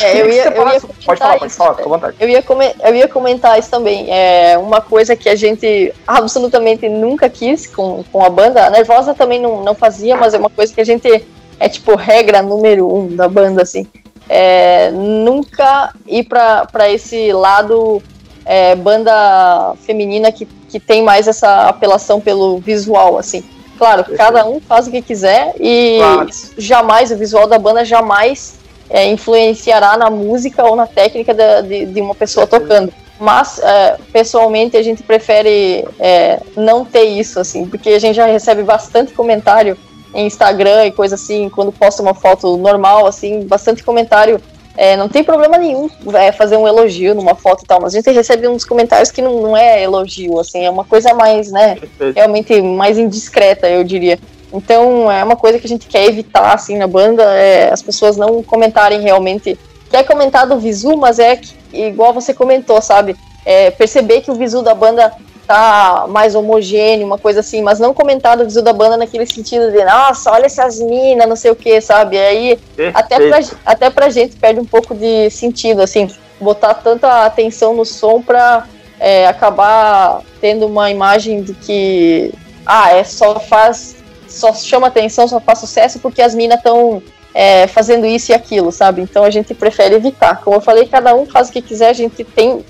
Speaker 3: É, eu ia, eu ia pode falar, pode falar, fica à vontade. Eu ia, eu ia comentar isso também. É uma coisa que a gente absolutamente nunca quis com, com a banda. A Nervosa também não, não fazia, mas é uma coisa que a gente é tipo regra número um da banda, assim. É, nunca ir para esse lado é, banda feminina que, que tem mais essa apelação pelo visual, assim. Claro, cada um faz o que quiser e claro. jamais o visual da banda jamais é, influenciará na música ou na técnica de, de, de uma pessoa tocando. Mas, é, pessoalmente, a gente prefere é, não ter isso, assim, porque a gente já recebe bastante comentário em Instagram e coisa assim, quando posta uma foto normal, assim, bastante comentário. É, não tem problema nenhum é, fazer um elogio numa foto e tal, mas a gente recebe uns comentários que não, não é elogio, assim, é uma coisa mais, né, realmente mais indiscreta, eu diria. Então é uma coisa que a gente quer evitar assim na banda, é as pessoas não comentarem realmente. Quer comentar do visu, mas é que, igual você comentou, sabe? É, perceber que o visu da banda tá mais homogêneo, uma coisa assim, mas não comentar do visu da banda naquele sentido de, nossa, olha essas minas, não sei o que, sabe? Aí até pra, até pra gente perde um pouco de sentido, assim, botar tanta atenção no som pra é, acabar tendo uma imagem de que, ah, é só faz só chama atenção, só faz sucesso porque as minas estão é, fazendo isso e aquilo, sabe? Então a gente prefere evitar. Como eu falei, cada um faz o que quiser, a gente tem.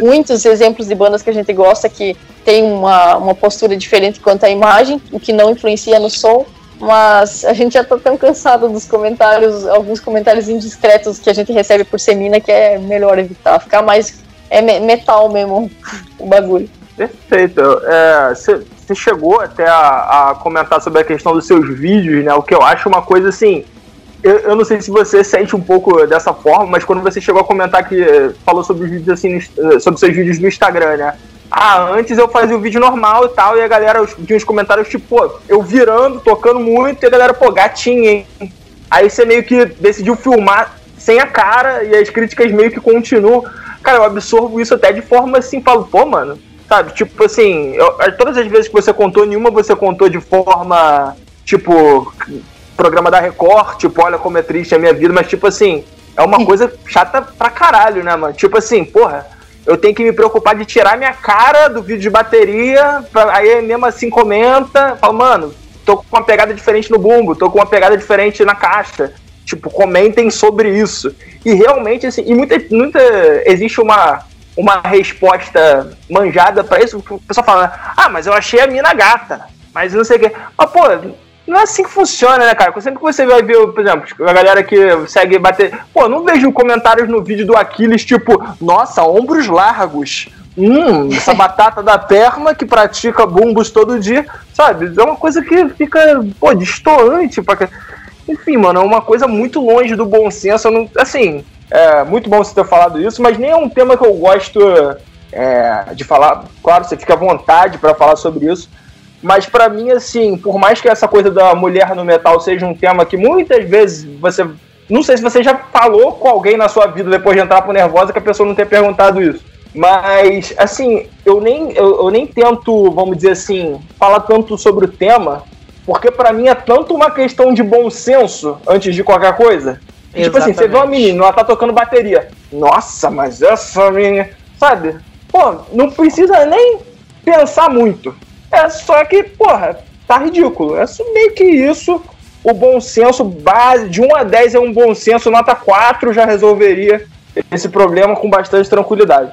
Speaker 3: Muitos exemplos de bandas que a gente gosta que tem uma, uma postura diferente quanto à imagem, o que não influencia no som, mas a gente já tá tão cansado dos comentários, alguns comentários indiscretos que a gente recebe por semina que é melhor evitar, ficar mais é metal mesmo o bagulho.
Speaker 2: Perfeito. É, você chegou até a, a, comentar sobre a questão dos seus vídeos, né? O que eu acho uma coisa assim. Eu, eu, não sei se você sente um pouco dessa forma, mas quando você chegou a comentar que falou sobre os vídeos assim, sobre seus vídeos no Instagram, né? Ah, antes eu fazia o vídeo normal e tal, e a galera tinha uns comentários tipo, pô, eu virando, tocando muito, e a galera, pô, gatinha, hein? Aí você meio que decidiu filmar sem a cara, e as críticas meio que continuam. Cara, eu absorvo isso até de forma assim, falo, pô, mano, Sabe, tipo assim, eu, todas as vezes que você contou, nenhuma você contou de forma, tipo, programa da Record, tipo, olha como é triste a minha vida, mas tipo assim, é uma coisa chata pra caralho, né, mano? Tipo assim, porra, eu tenho que me preocupar de tirar minha cara do vídeo de bateria, pra, aí mesmo assim comenta, fala, mano, tô com uma pegada diferente no bumbo, tô com uma pegada diferente na caixa. Tipo, comentem sobre isso. E realmente, assim, e muita, muita existe uma uma resposta manjada para isso, o pessoal fala, ah, mas eu achei a mina gata, mas não sei o quê. Mas, pô, não é assim que funciona, né, cara? Sempre que você vai ver, por exemplo, a galera que segue bater. Pô, não vejo comentários no vídeo do Aquiles tipo, nossa, ombros largos. Hum, essa batata da perna que pratica bumbos todo dia, sabe? É uma coisa que fica, pô, distoante pra. Enfim, mano, é uma coisa muito longe do bom senso. Não, assim, é muito bom você ter falado isso, mas nem é um tema que eu gosto é, de falar. Claro, você fica à vontade para falar sobre isso. Mas para mim, assim, por mais que essa coisa da mulher no metal seja um tema que muitas vezes você. Não sei se você já falou com alguém na sua vida depois de entrar pro Nervosa que a pessoa não tenha perguntado isso. Mas, assim, eu nem, eu, eu nem tento, vamos dizer assim, falar tanto sobre o tema, porque para mim é tanto uma questão de bom senso antes de qualquer coisa. Exatamente. Tipo assim, você vê uma menina, ela tá tocando bateria. Nossa, mas essa menina. Sabe? Pô, não precisa nem pensar muito. É só que, porra, tá ridículo. É meio que isso. O bom senso base, de 1 a 10 é um bom senso, nota 4 já resolveria esse problema com bastante tranquilidade.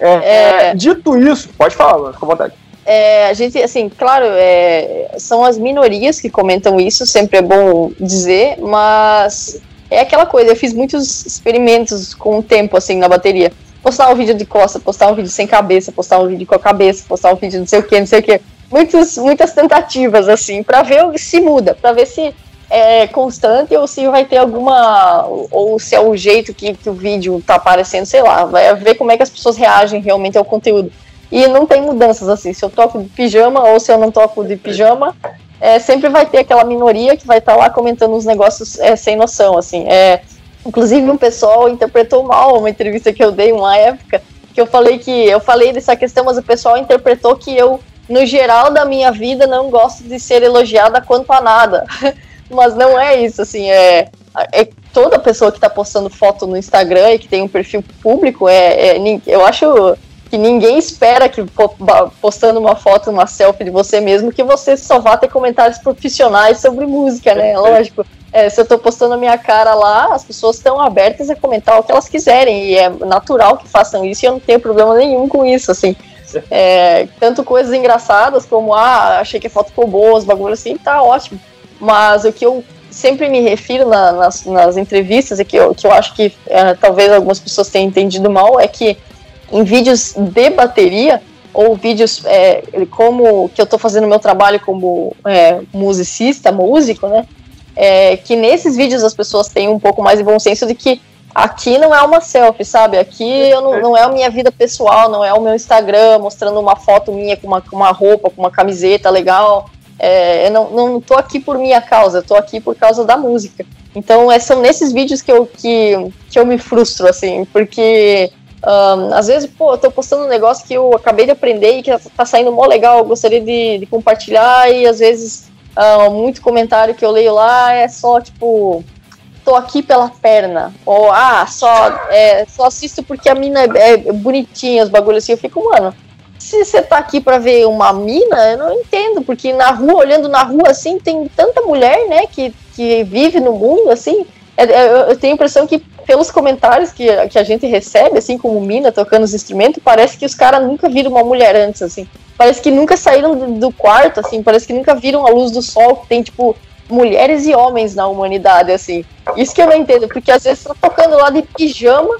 Speaker 2: É, é... Dito isso, pode falar, fica à vontade.
Speaker 3: é, a gente, assim, claro, é, são as minorias que comentam isso, sempre é bom dizer, mas é aquela coisa, eu fiz muitos experimentos com o tempo, assim, na bateria. Postar um vídeo de costa, postar um vídeo sem cabeça, postar um vídeo com a cabeça, postar um vídeo não sei o que, não sei o que. Muitos, muitas tentativas, assim, para ver se muda, para ver se é constante ou se vai ter alguma. ou se é o jeito que, que o vídeo tá aparecendo, sei lá, vai ver como é que as pessoas reagem realmente ao conteúdo. E não tem mudanças assim, se eu toco de pijama ou se eu não toco de pijama, é, sempre vai ter aquela minoria que vai estar tá lá comentando uns negócios é, sem noção, assim. É, inclusive um pessoal interpretou mal uma entrevista que eu dei uma época, que eu falei que eu falei dessa questão, mas o pessoal interpretou que eu, no geral da minha vida, não gosto de ser elogiada quanto a nada. mas não é isso, assim, é, é toda pessoa que está postando foto no Instagram e que tem um perfil público, é, é eu acho que ninguém espera que postando uma foto, uma selfie de você mesmo, que você só vá ter comentários profissionais sobre música, né? Lógico. É, se eu estou postando a minha cara lá, as pessoas estão abertas a comentar o que elas quiserem, e é natural que façam isso, e eu não tenho problema nenhum com isso, assim. É, tanto coisas engraçadas como, ah, achei que a foto ficou boa, os bagulhos assim, tá ótimo. Mas o que eu sempre me refiro na, nas, nas, entrevistas, e que eu, que eu acho que é, talvez algumas pessoas tenham entendido mal, é que em vídeos de bateria, ou vídeos é, como que eu estou fazendo meu trabalho como é, musicista, músico, né? É, que nesses vídeos as pessoas têm um pouco mais de bom senso de que aqui não é uma selfie, sabe? Aqui não, não é a minha vida pessoal, não é o meu Instagram mostrando uma foto minha com uma, com uma roupa, com uma camiseta legal. É, eu não, não tô aqui por minha causa, tô aqui por causa da música. Então, é, são nesses vídeos que eu, que, que eu me frustro, assim, porque um, às vezes, pô, eu tô postando um negócio que eu acabei de aprender e que tá saindo mó legal, eu gostaria de, de compartilhar, e às vezes uh, muito comentário que eu leio lá é só tipo, tô aqui pela perna, ou ah, só, é, só assisto porque a mina é, é bonitinha, os bagulhos assim, eu fico, mano, se você tá aqui para ver uma mina, eu não entendo, porque na rua, olhando na rua assim, tem tanta mulher, né, que, que vive no mundo assim. É, é, eu tenho a impressão que pelos comentários que, que a gente recebe, assim, como mina tocando os instrumentos, parece que os caras nunca viram uma mulher antes, assim. Parece que nunca saíram do, quarto, assim, parece que nunca viram a luz do sol, que tem, tipo, mulheres e homens na humanidade, assim. Isso que eu não entendo, porque às vezes tá tocando lá de pijama,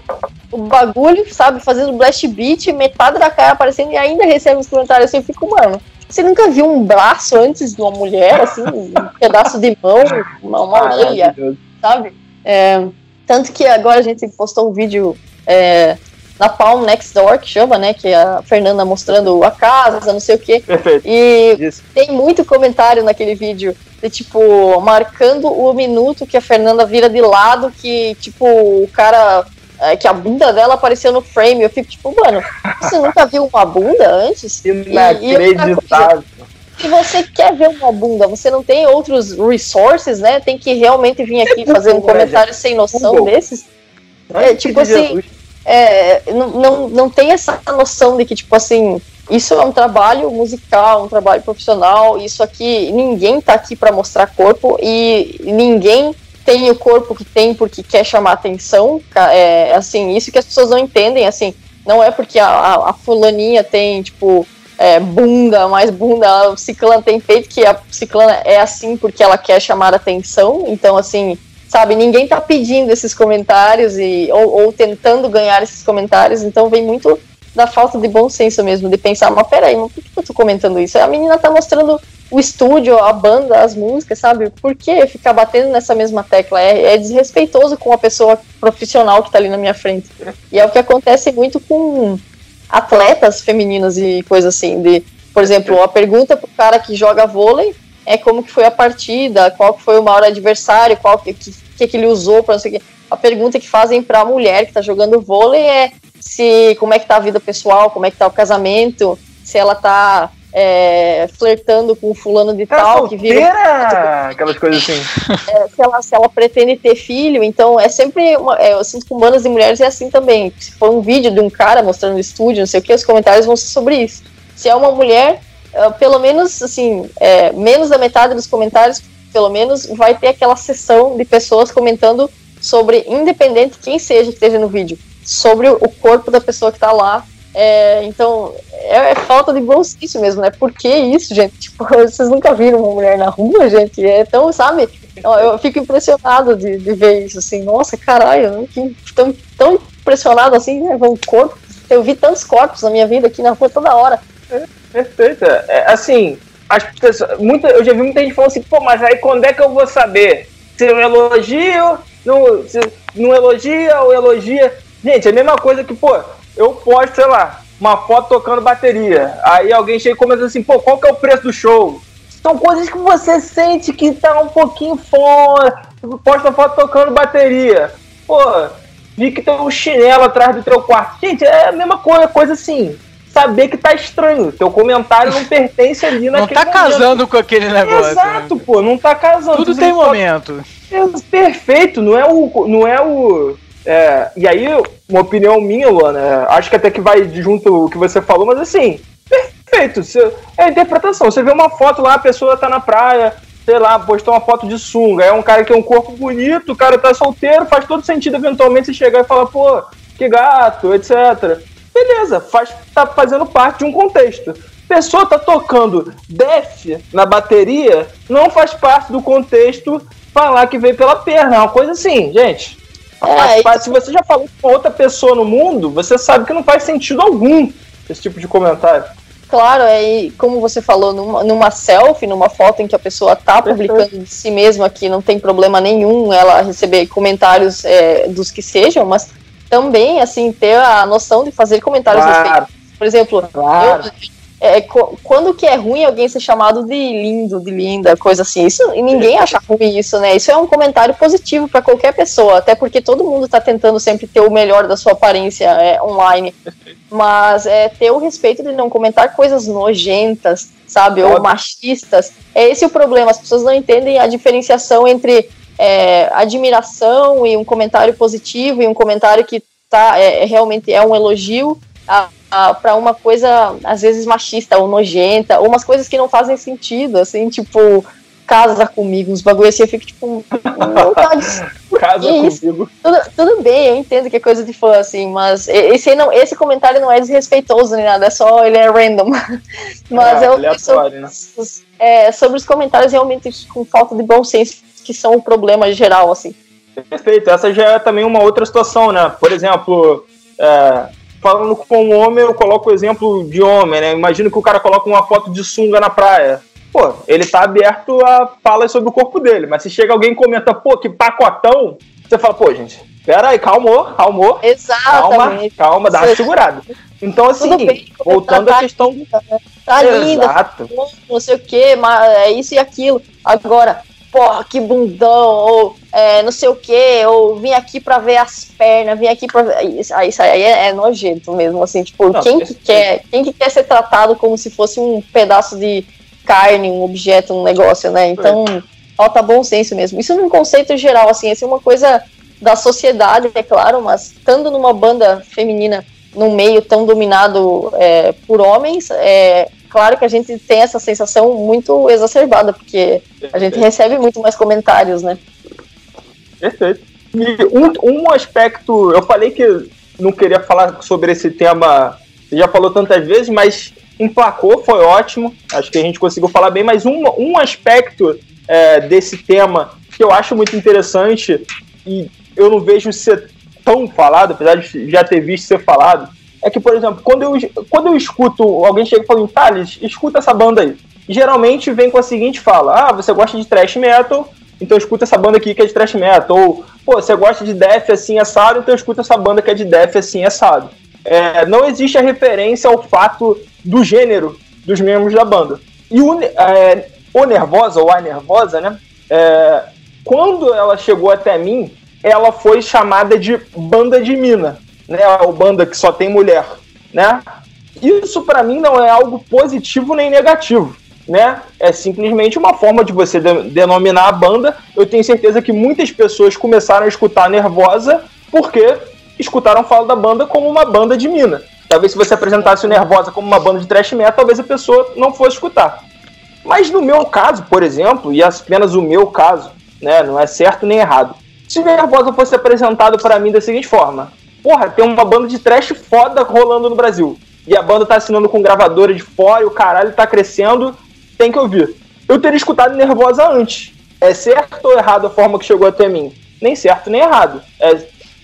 Speaker 3: o bagulho, sabe, fazendo blast beat, metade da cara aparecendo e ainda recebe os comentários assim, eu fico, mano, você nunca viu um braço antes de uma mulher, assim, um pedaço de mão, uma, uma orelha, sabe? É, tanto que agora a gente postou um vídeo é, na Palm Next Door, que chama, né? Que é a Fernanda mostrando a casa, não sei o quê. Perfeito. E Isso. tem muito comentário naquele vídeo de tipo, marcando o minuto que a Fernanda vira de lado, que, tipo, o cara. É, que a bunda dela apareceu no frame. Eu fico tipo, mano, você nunca viu uma bunda antes?
Speaker 2: Inacreditável. E, e
Speaker 3: se você quer ver uma bunda, você não tem outros resources, né? Tem que realmente vir aqui fazer um comentário sem noção desses. É, tipo assim, é, não, não, não tem essa noção de que, tipo assim, isso é um trabalho musical, um trabalho profissional, isso aqui, ninguém tá aqui para mostrar corpo e ninguém tem o corpo que tem porque quer chamar atenção, é, assim, isso que as pessoas não entendem, assim, não é porque a, a, a fulaninha tem, tipo, é, bunda, mais bunda, o ciclano tem peito, que a ciclana é assim porque ela quer chamar atenção, então assim, sabe, ninguém tá pedindo esses comentários e, ou, ou tentando ganhar esses comentários, então vem muito da falta de bom senso mesmo, de pensar, mas peraí, mas por que eu tô comentando isso? A menina tá mostrando o estúdio, a banda, as músicas, sabe? Por que ficar batendo nessa mesma tecla? É, é, desrespeitoso com a pessoa profissional que tá ali na minha frente. E é o que acontece muito com atletas femininas e coisa assim. De, por exemplo, a pergunta pro cara que joga vôlei é como que foi a partida, qual que foi o maior adversário, qual que, que, que ele usou para não sei o. A pergunta que fazem para a mulher que está jogando vôlei é se como é que tá a vida pessoal, como é que tá o casamento, se ela tá é, flertando com fulano de tal,
Speaker 2: solteira, que vira. Aquelas coisas assim.
Speaker 3: É, se, ela, se ela pretende ter filho, então é sempre. Uma, é, eu sinto que com bandas de mulheres é assim também. Se for um vídeo de um cara mostrando o estúdio, não sei o que, os comentários vão ser sobre isso. Se é uma mulher, uh, pelo menos, assim, é, menos da metade dos comentários, pelo menos, vai ter aquela sessão de pessoas comentando sobre, independente quem seja que esteja no vídeo, sobre o corpo da pessoa que está lá É, então, é, é, falta de bom senso mesmo, né? Por que isso, gente? Tipo, vocês nunca viram uma mulher na rua, gente? É tão, sabe? Eu fico impressionado de, de ver isso, assim. Nossa, caralho, que tão, tão impressionado assim, né? Com o corpo. Eu vi tantos corpos na minha vida aqui na rua toda hora.
Speaker 2: É. É, assim, as pessoas, muita, eu já vi muita gente falando assim, pô, mas aí quando é que eu vou saber? Se eu elogio, não, se não elogia ou elogia. Gente, é a mesma coisa que, pô, eu posto, sei lá, uma foto tocando bateria. Aí alguém chega e comenta assim, pô, qual que é o preço do show? São coisas que você sente que tá um pouquinho fora. Posta foto tocando bateria. Pô, vi que tem um chinelo atrás do teu quarto. Gente, é a mesma coisa, coisa assim. Saber que tá estranho. Teu comentário não pertence ali naquele
Speaker 1: Não tá momento. casando com aquele negócio.
Speaker 2: Exato, né? pô, não tá casando.
Speaker 1: Tudo tem momento.
Speaker 2: É perfeito, não é o. Não é o é, e aí, uma opinião minha, Luana, acho que até que vai junto o que você falou, mas assim, perfeito. É a interpretação. Você vê uma foto lá, a pessoa tá na praia, sei lá, postou uma foto de sunga. É um cara que tem um corpo bonito, o cara tá solteiro, faz todo sentido eventualmente você chegar e falar, pô, que gato, etc. Beleza, faz, tá fazendo parte de um contexto. Pessoa tá tocando def na bateria, não faz parte do contexto falar que veio pela perna. É uma coisa assim, gente. É, se você já falou com outra pessoa no mundo, você sabe que não faz sentido algum esse tipo de comentário.
Speaker 3: Claro, é, como você falou, numa, numa selfie, numa foto em que a pessoa está publicando de si mesma, que não tem problema nenhum ela receber comentários é, dos que sejam, mas também, assim, ter a noção de fazer comentários claro. Por exemplo, claro. eu, é, quando que é ruim alguém ser chamado de lindo, de linda, coisa assim. Isso, e ninguém acha ruim isso, né? Isso é um comentário positivo para qualquer pessoa, até porque todo mundo está tentando sempre ter o melhor da sua aparência é, online. Mas é, ter o respeito de não comentar coisas nojentas, sabe? Ou machistas. É esse o problema. As pessoas não entendem a diferenciação entre é, admiração e um comentário positivo e um comentário que tá, é, realmente é um elogio para uma coisa às vezes machista ou nojenta, ou umas coisas que não fazem sentido, assim, tipo, casa comigo, uns bagulho assim, eu fico tipo, não tá
Speaker 2: Casa comigo.
Speaker 3: Tudo, tudo bem, eu entendo que é coisa de fã, assim, mas esse, não, esse comentário não é desrespeitoso nem nada, é só, ele é random. mas é, eu sobre, né? é, sobre os comentários realmente com falta de bom senso, que são o problema geral, assim.
Speaker 2: Perfeito, essa já é também uma outra situação, né? Por exemplo, é, falando com um homem, eu coloco o exemplo de homem, né? Imagino que o cara coloca uma foto de sunga na praia. Pô, ele tá aberto a falar sobre o corpo dele, mas se chega alguém e comenta, pô, que pacotão, você fala, pô, gente, pera aí, calmou, calmou.
Speaker 3: Exatamente.
Speaker 2: Calma, calma, dá uma segurada. Então, assim, bem, voltando à questão.
Speaker 3: Linda, né? Tá linda, Exato. não sei o que, mas é isso e aquilo. Agora, porra, que bundão, ou é, não sei o que, ou vim aqui pra ver as pernas, vim aqui pra ver. Isso, isso aí é, é, nojento mesmo, assim, tipo, não, quem que quer, quem que quer ser tratado como se fosse um pedaço de carne, um objeto, um negócio, né? Então, falta bom senso mesmo. Isso num conceito geral, assim, é uma coisa da sociedade, é claro, mas estando numa banda feminina num meio tão dominado é, por homens, é, claro que a gente tem essa sensação muito exacerbada, porque a gente recebe muito mais comentários, né?
Speaker 2: Perfeito. E um, um aspecto, eu falei que não queria falar sobre esse tema, você já falou tantas vezes, mas emplacou, foi ótimo, acho que a gente conseguiu falar bem, mas um, um aspecto é, desse tema que eu acho muito interessante e eu não vejo ser tão falado, apesar de já ter visto ser falado, é que, por exemplo, quando eu, quando eu escuto alguém chega e fala, Thales, escuta essa banda aí. Geralmente vem com a seguinte fala: Ah, você gosta de thrash metal, então escuta essa banda aqui que é de thrash metal. Ou, pô, você gosta de death assim assado, então escuta essa banda que é de death assim assado. É, não existe a referência ao fato do gênero dos membros da banda. E o, é, o Nervosa, ou a Nervosa, né? É, quando ela chegou até mim, ela foi chamada de banda de mina né, ou banda que só tem mulher, né? Isso para mim não é algo positivo nem negativo, né? É simplesmente uma forma de você de denominar a banda. Eu tenho certeza que muitas pessoas começaram a escutar Nervosa porque escutaram falar da banda como uma banda de mina. Talvez se você apresentasse o Nervosa como uma banda de thrash metal, talvez a pessoa não fosse escutar. Mas no meu caso, por exemplo, e apenas o meu caso, né, não é certo nem errado. Se Nervosa fosse apresentado para mim da seguinte forma: porra, tem uma banda de trash foda rolando no Brasil. E a banda tá assinando com gravadora de fora e o caralho tá crescendo, tem que ouvir. Eu teria escutado Nervosa antes. É certo ou errado a forma que chegou até mim? Nem certo nem errado. É,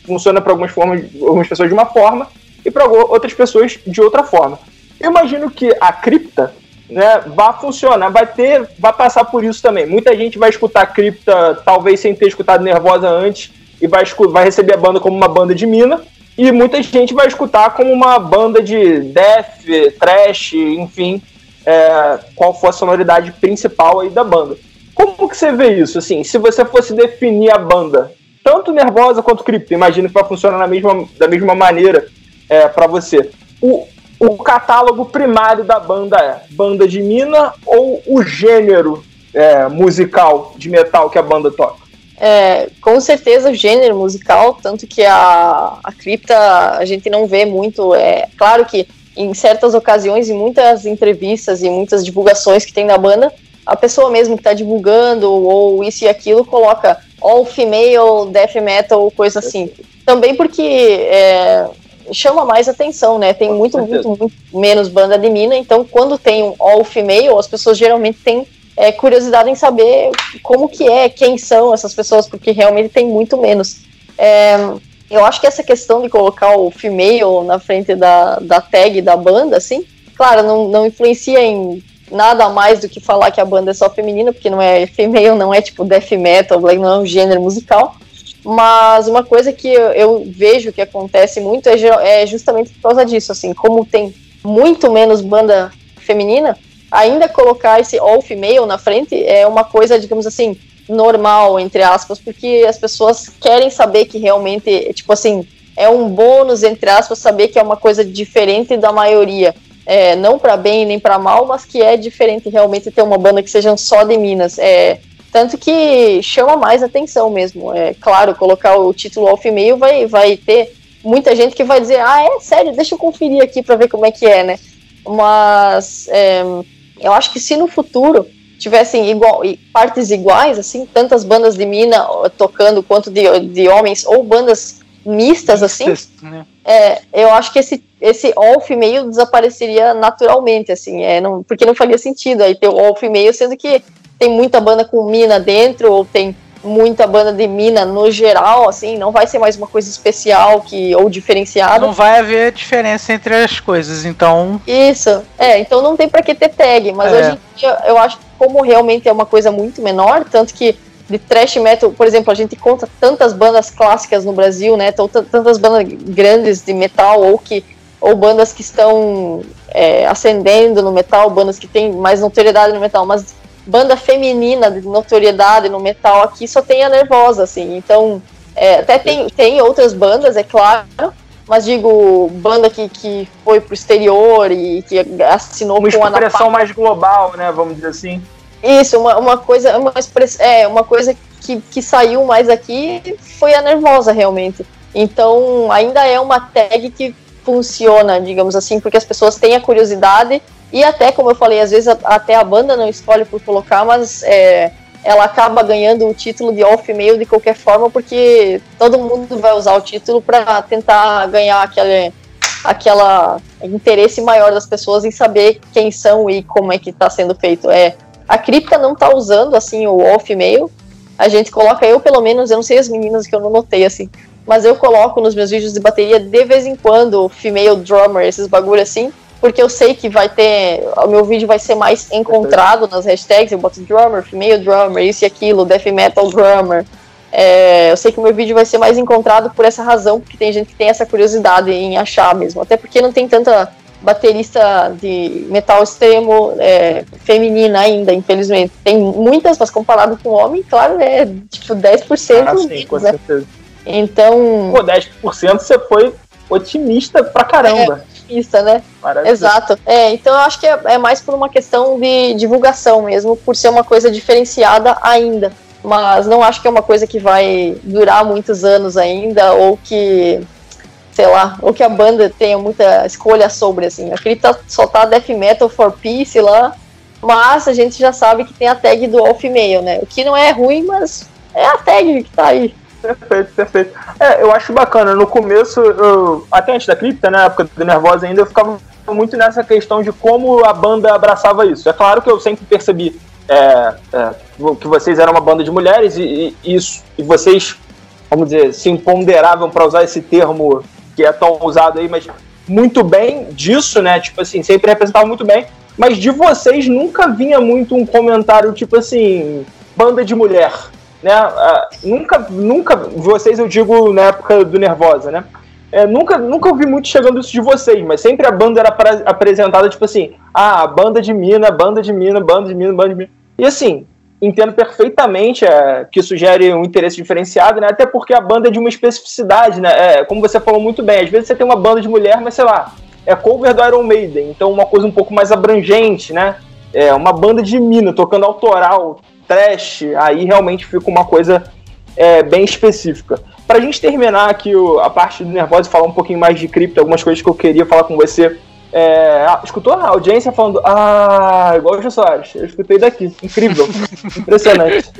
Speaker 2: funciona para algumas, formas, algumas pessoas de uma forma e para outras pessoas de outra forma. Eu imagino que a cripta né, vai funcionar, vai ter, vai passar por isso também. Muita gente vai escutar cripta talvez sem ter escutado Nervosa antes e vai, vai receber a banda como uma banda de mina. E muita gente vai escutar como uma banda de death, trash, enfim, é, qual for a sonoridade principal aí da banda. Como que você vê isso? Assim, se você fosse definir a banda, tanto Nervosa quanto Cripto, imagino que vai funcionar na mesma, da mesma maneira é, para você. O, o catálogo primário da banda é banda de mina ou o gênero é, musical de metal que a banda toca?
Speaker 3: É, com certeza o gênero musical, tanto que a, a cripta a gente não vê muito. É claro que em certas ocasiões, em muitas entrevistas e muitas divulgações que tem da banda, a pessoa mesmo que está divulgando ou isso e aquilo coloca all female death metal ou coisa assim. Também porque é, chama mais atenção, né? Tem muito, muito, muito menos banda de mina, então quando tem um all female, as pessoas geralmente têm é, curiosidade em saber como que é, quem são essas pessoas, porque realmente tem muito menos. É, eu acho que essa questão de colocar o female na frente da, da tag da banda, assim, claro, não, não influencia em nada mais do que falar que a banda é só feminina, porque não é female, não é tipo death metal, não é um gênero musical. Mas uma coisa que eu, eu vejo que acontece muito é, é justamente por causa disso, assim, como tem muito menos banda feminina, ainda colocar esse all female na frente é uma coisa, digamos assim, normal, entre aspas, porque as pessoas querem saber que realmente, tipo assim, é um bônus, entre aspas, saber que é uma coisa diferente da maioria. É, não para bem nem para mal, mas que é diferente realmente ter uma banda que seja só de Minas. É, tanto que chama mais atenção mesmo. É claro, colocar o título all female vai, vai ter muita gente que vai dizer, ah, é sério, deixa eu conferir aqui para ver como é que é, né? Mas é, eu acho que se no futuro tivessem igual, partes iguais, assim, tantas bandas de mina tocando quanto de, de homens, ou bandas mistas, assim, né? é, eu acho que esse, esse off meio desapareceria naturalmente, assim, é, não, porque não faria sentido aí ter o off meio, sendo que tem muita banda com mina dentro, ou tem muita banda de mina no geral, assim, não vai ser mais uma coisa especial que ou diferenciada.
Speaker 1: Não vai haver diferença entre as coisas, então.
Speaker 3: Isso, é, então não tem para que ter tag, mas é. hoje em dia eu acho que como realmente é uma coisa muito menor, tanto que de thrash metal, por exemplo, a gente conta tantas bandas clássicas no Brasil, né? Tantas bandas grandes de metal ou que ou bandas que estão é, ascendendo no metal, bandas que têm mais notoriedade no metal, mas banda feminina de notoriedade no metal aqui só tem a Nervosa, assim. Então, é, até tem, tem outras bandas, é claro, mas digo, banda que, que foi pro exterior e que assinou
Speaker 2: uma com a expressão mais global, né, vamos dizer assim.
Speaker 3: Isso, uma, uma coisa, uma, é, uma coisa que, que saiu mais aqui foi a Nervosa, realmente. Então, ainda é uma tag que funciona, digamos assim, porque as pessoas têm a curiosidade e até, como eu falei, às vezes até a banda não escolhe por colocar, mas é, ela acaba ganhando o título de off-mail de qualquer forma, porque todo mundo vai usar o título para tentar ganhar aquele aquela interesse maior das pessoas em saber quem são e como é que está sendo feito. É, a cripta não está usando assim o off-mail. A gente coloca, eu pelo menos, eu não sei as meninas que eu não notei assim, mas eu coloco nos meus vídeos de bateria de vez em quando female drummer, esses bagulho assim, porque eu sei que vai ter. O meu vídeo vai ser mais encontrado nas hashtags. Eu boto drummer, female drummer, isso e aquilo, death metal drummer. É, eu sei que o meu vídeo vai ser mais encontrado por essa razão, porque tem gente que tem essa curiosidade em achar mesmo. Até porque não tem tanta baterista de metal extremo é, feminina ainda, infelizmente. Tem muitas, mas comparado com homem, claro, é tipo 10% ah, sim, menos, com né? certeza. Então.
Speaker 2: Pô, 10% você foi otimista pra caramba.
Speaker 3: É, pista, né? Exato. É, então eu acho que é, é, mais por uma questão de divulgação mesmo, por ser uma coisa diferenciada ainda. Mas não acho que é uma coisa que vai durar muitos anos ainda, ou que, sei lá, ou que a banda tenha muita escolha sobre, assim. Aquele tá, só tá Death Metal for Peace lá, mas a gente já sabe que tem a tag do Off Mail, né? O que não é ruim, mas é a tag que tá aí.
Speaker 2: Perfeito, perfeito. É, eu acho bacana. No começo, eu, até antes da cripta, na né, época do Nervosa ainda, eu ficava muito nessa questão de como a banda abraçava isso. É claro que eu sempre percebi é, é, que vocês eram uma banda de mulheres e, e, isso e vocês, vamos dizer, se imponderavam para usar esse termo que é tão usado aí, mas muito bem disso, né? Tipo assim, sempre representavam muito bem. Mas de vocês nunca vinha muito um comentário tipo assim, banda de mulher, né? Uh, nunca, nunca, vocês eu digo na época do Nervosa, né? É, nunca, nunca ouvi muito chegando isso de vocês, mas sempre a banda era apresentada tipo assim, ah, banda de mina, banda de mina, banda de mina, banda de mina. E assim, entendo perfeitamente é, que isso gere um interesse diferenciado, né? Até porque a banda é de uma especificidade, né? É, como você falou muito bem, às vezes você tem uma banda de mulher, mas sei lá, é cover do Iron Maiden, então uma coisa um pouco mais abrangente, né? É uma banda de mina tocando autoral, trash, aí realmente fica uma coisa é, bem específica. Pra gente terminar aqui o, a parte do Nervosa e falar um pouquinho mais de cripto, algumas coisas que eu queria falar com você. É, ah, escutou a audiência falando, ah, igual o Jô Soares, eu escutei daqui, incrível, impressionante.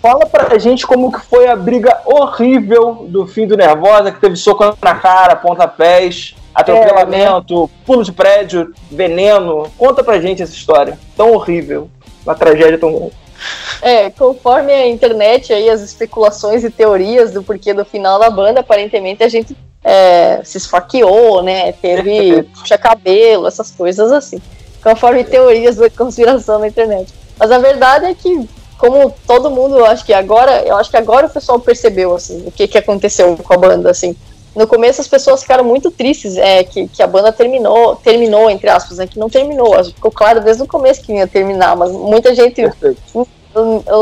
Speaker 2: Fala pra gente como que foi a briga horrível do fim do Nervosa, que teve soco na cara, pontapés, atropelamento, é, né? pulo de prédio, veneno. Conta pra gente essa história, tão horrível, uma tragédia tão grande.
Speaker 3: É, conforme a internet aí, as especulações e teorias do porquê do final da banda, aparentemente a gente é, se esfaqueou, né? Teve puxa-cabelo, essas coisas assim. Conforme teorias da conspiração na internet. Mas a verdade é que, como todo mundo, eu acho que agora, eu acho que agora o pessoal percebeu, assim, o que, que aconteceu com a banda, assim. No começo as pessoas ficaram muito tristes é, que, que a banda terminou, terminou, entre aspas, né, que não terminou. Ficou claro desde o começo que ia terminar, mas muita gente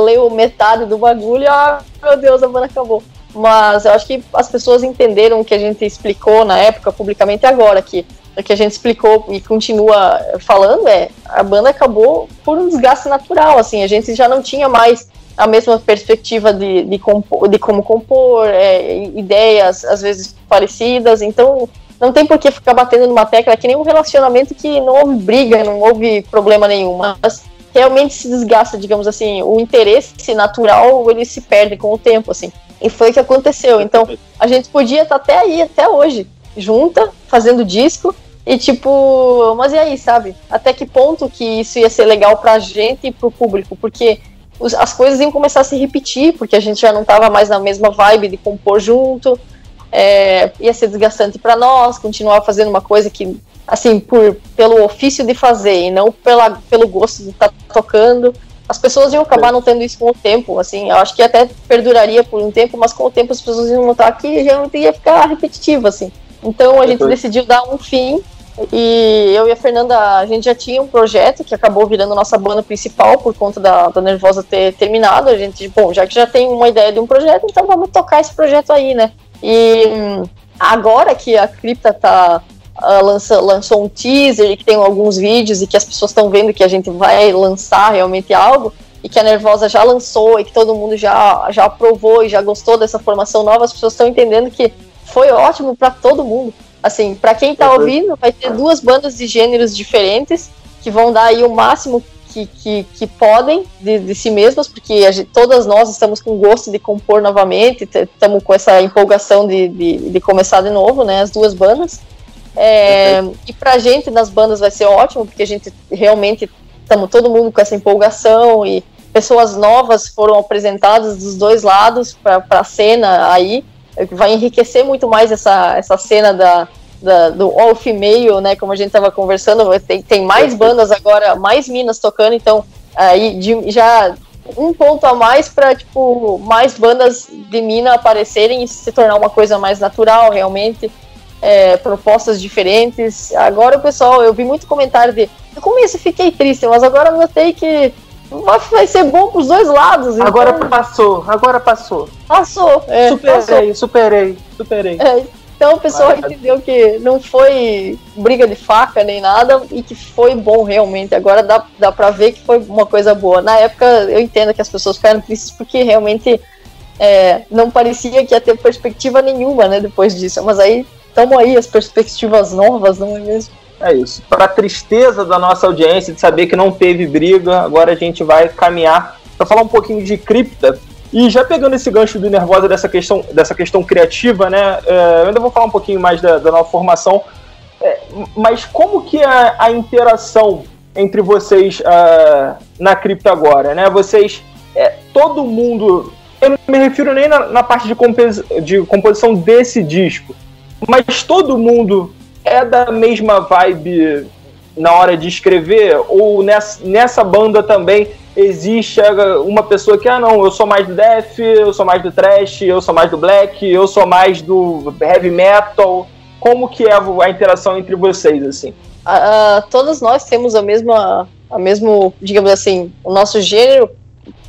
Speaker 3: leu metade do bagulho e, ah, meu Deus, a banda acabou. Mas eu acho que as pessoas entenderam o que a gente explicou na época, publicamente agora, que o que a gente explicou e continua falando é a banda acabou por um desgaste natural, assim, a gente já não tinha mais a mesma perspectiva de, de, compor, de como compor, é, ideias às vezes parecidas, então não tem por que ficar batendo numa tecla que nem um relacionamento que não houve briga, não houve problema nenhum, mas realmente se desgasta, digamos assim, o interesse natural ele se perde com o tempo, assim. E foi o que aconteceu. Então, a gente podia estar até aí, até hoje, junta, fazendo disco, e tipo, mas e aí, sabe? Até que ponto que isso ia ser legal pra gente e pro público? Porque as coisas iam começar a se repetir, porque a gente já não estava mais na mesma vibe de compor junto, é, ia ser desgastante para nós, continuar fazendo uma coisa que, assim, por, pelo ofício de fazer e não pela, pelo gosto de estar tá tocando. As pessoas iam acabar não tendo isso com o tempo, assim, eu acho que até perduraria por um tempo, mas com o tempo as pessoas iam notar que já ia ficar repetitivo, assim. Então a gente decidiu dar um fim e eu e a Fernanda, a gente já tinha um projeto que acabou virando nossa banda principal por conta da, da Nervosa ter terminado. A gente, bom, já que já tem uma ideia de um projeto, então vamos tocar esse projeto aí, né? E agora que a Cripta tá, uh, lança, lançou um teaser e que tem alguns vídeos e que as pessoas estão vendo que a gente vai lançar realmente algo, e que a Nervosa já lançou e que todo mundo já, já aprovou e já gostou dessa formação nova, as pessoas estão entendendo que foi ótimo para todo mundo Assim, para quem tá ouvindo, vai ter duas bandas de gêneros diferentes que vão dar aí o máximo que, que, que podem de, de, si mesmas, porque gente, todas nós estamos com gosto de compor novamente, estamos com essa empolgação de, de, de, começar de novo, né? As duas bandas. É, e pra gente nas bandas vai ser ótimo, porque a gente realmente estamos todo mundo com essa empolgação e pessoas novas foram apresentadas dos dois lados para a cena aí vai enriquecer muito mais essa, essa cena da, da do all female, né? Como a gente estava conversando, tem, tem mais bandas agora, mais minas tocando, então aí de, já um ponto a mais para tipo mais bandas de mina aparecerem e se tornar uma coisa mais natural realmente. É, propostas diferentes. Agora o pessoal, eu vi muito comentário de no começo fiquei triste, mas agora notei que vai ser bom pros dois lados.
Speaker 2: Então... Agora passou, agora passou.
Speaker 3: Passou,
Speaker 2: é, superei, passou. superei, superei.
Speaker 3: É, então o pessoal entendeu que não foi briga de faca nem nada e que foi bom realmente. Agora dá, dá pra ver que foi uma coisa boa. Na época eu entendo que as pessoas ficaram tristes porque realmente é, não parecia que ia ter perspectiva nenhuma, né, depois disso. Mas aí estamos aí as perspectivas novas, não é mesmo?
Speaker 2: É isso. Para tristeza da nossa audiência de saber que não teve briga, agora a gente vai caminhar para falar um pouquinho de cripta. E já pegando esse gancho do Nervosa dessa questão, dessa questão criativa, né? É, eu ainda vou falar um pouquinho mais da, da nova formação. É, mas como que é a interação entre vocês uh, na cripta agora, né? Vocês, é, todo mundo, eu não me refiro nem na, na parte de, compos, de composição desse disco, mas todo mundo é da mesma vibe na hora de escrever? Ou nessa, nessa banda também existe uma pessoa que, ah, não, eu sou mais do death, eu sou mais do trash, eu sou mais do black, eu sou mais do heavy metal? Como que é a interação entre vocês, assim?
Speaker 3: Uh, todos nós temos a mesma, a mesmo, digamos assim, o nosso gênero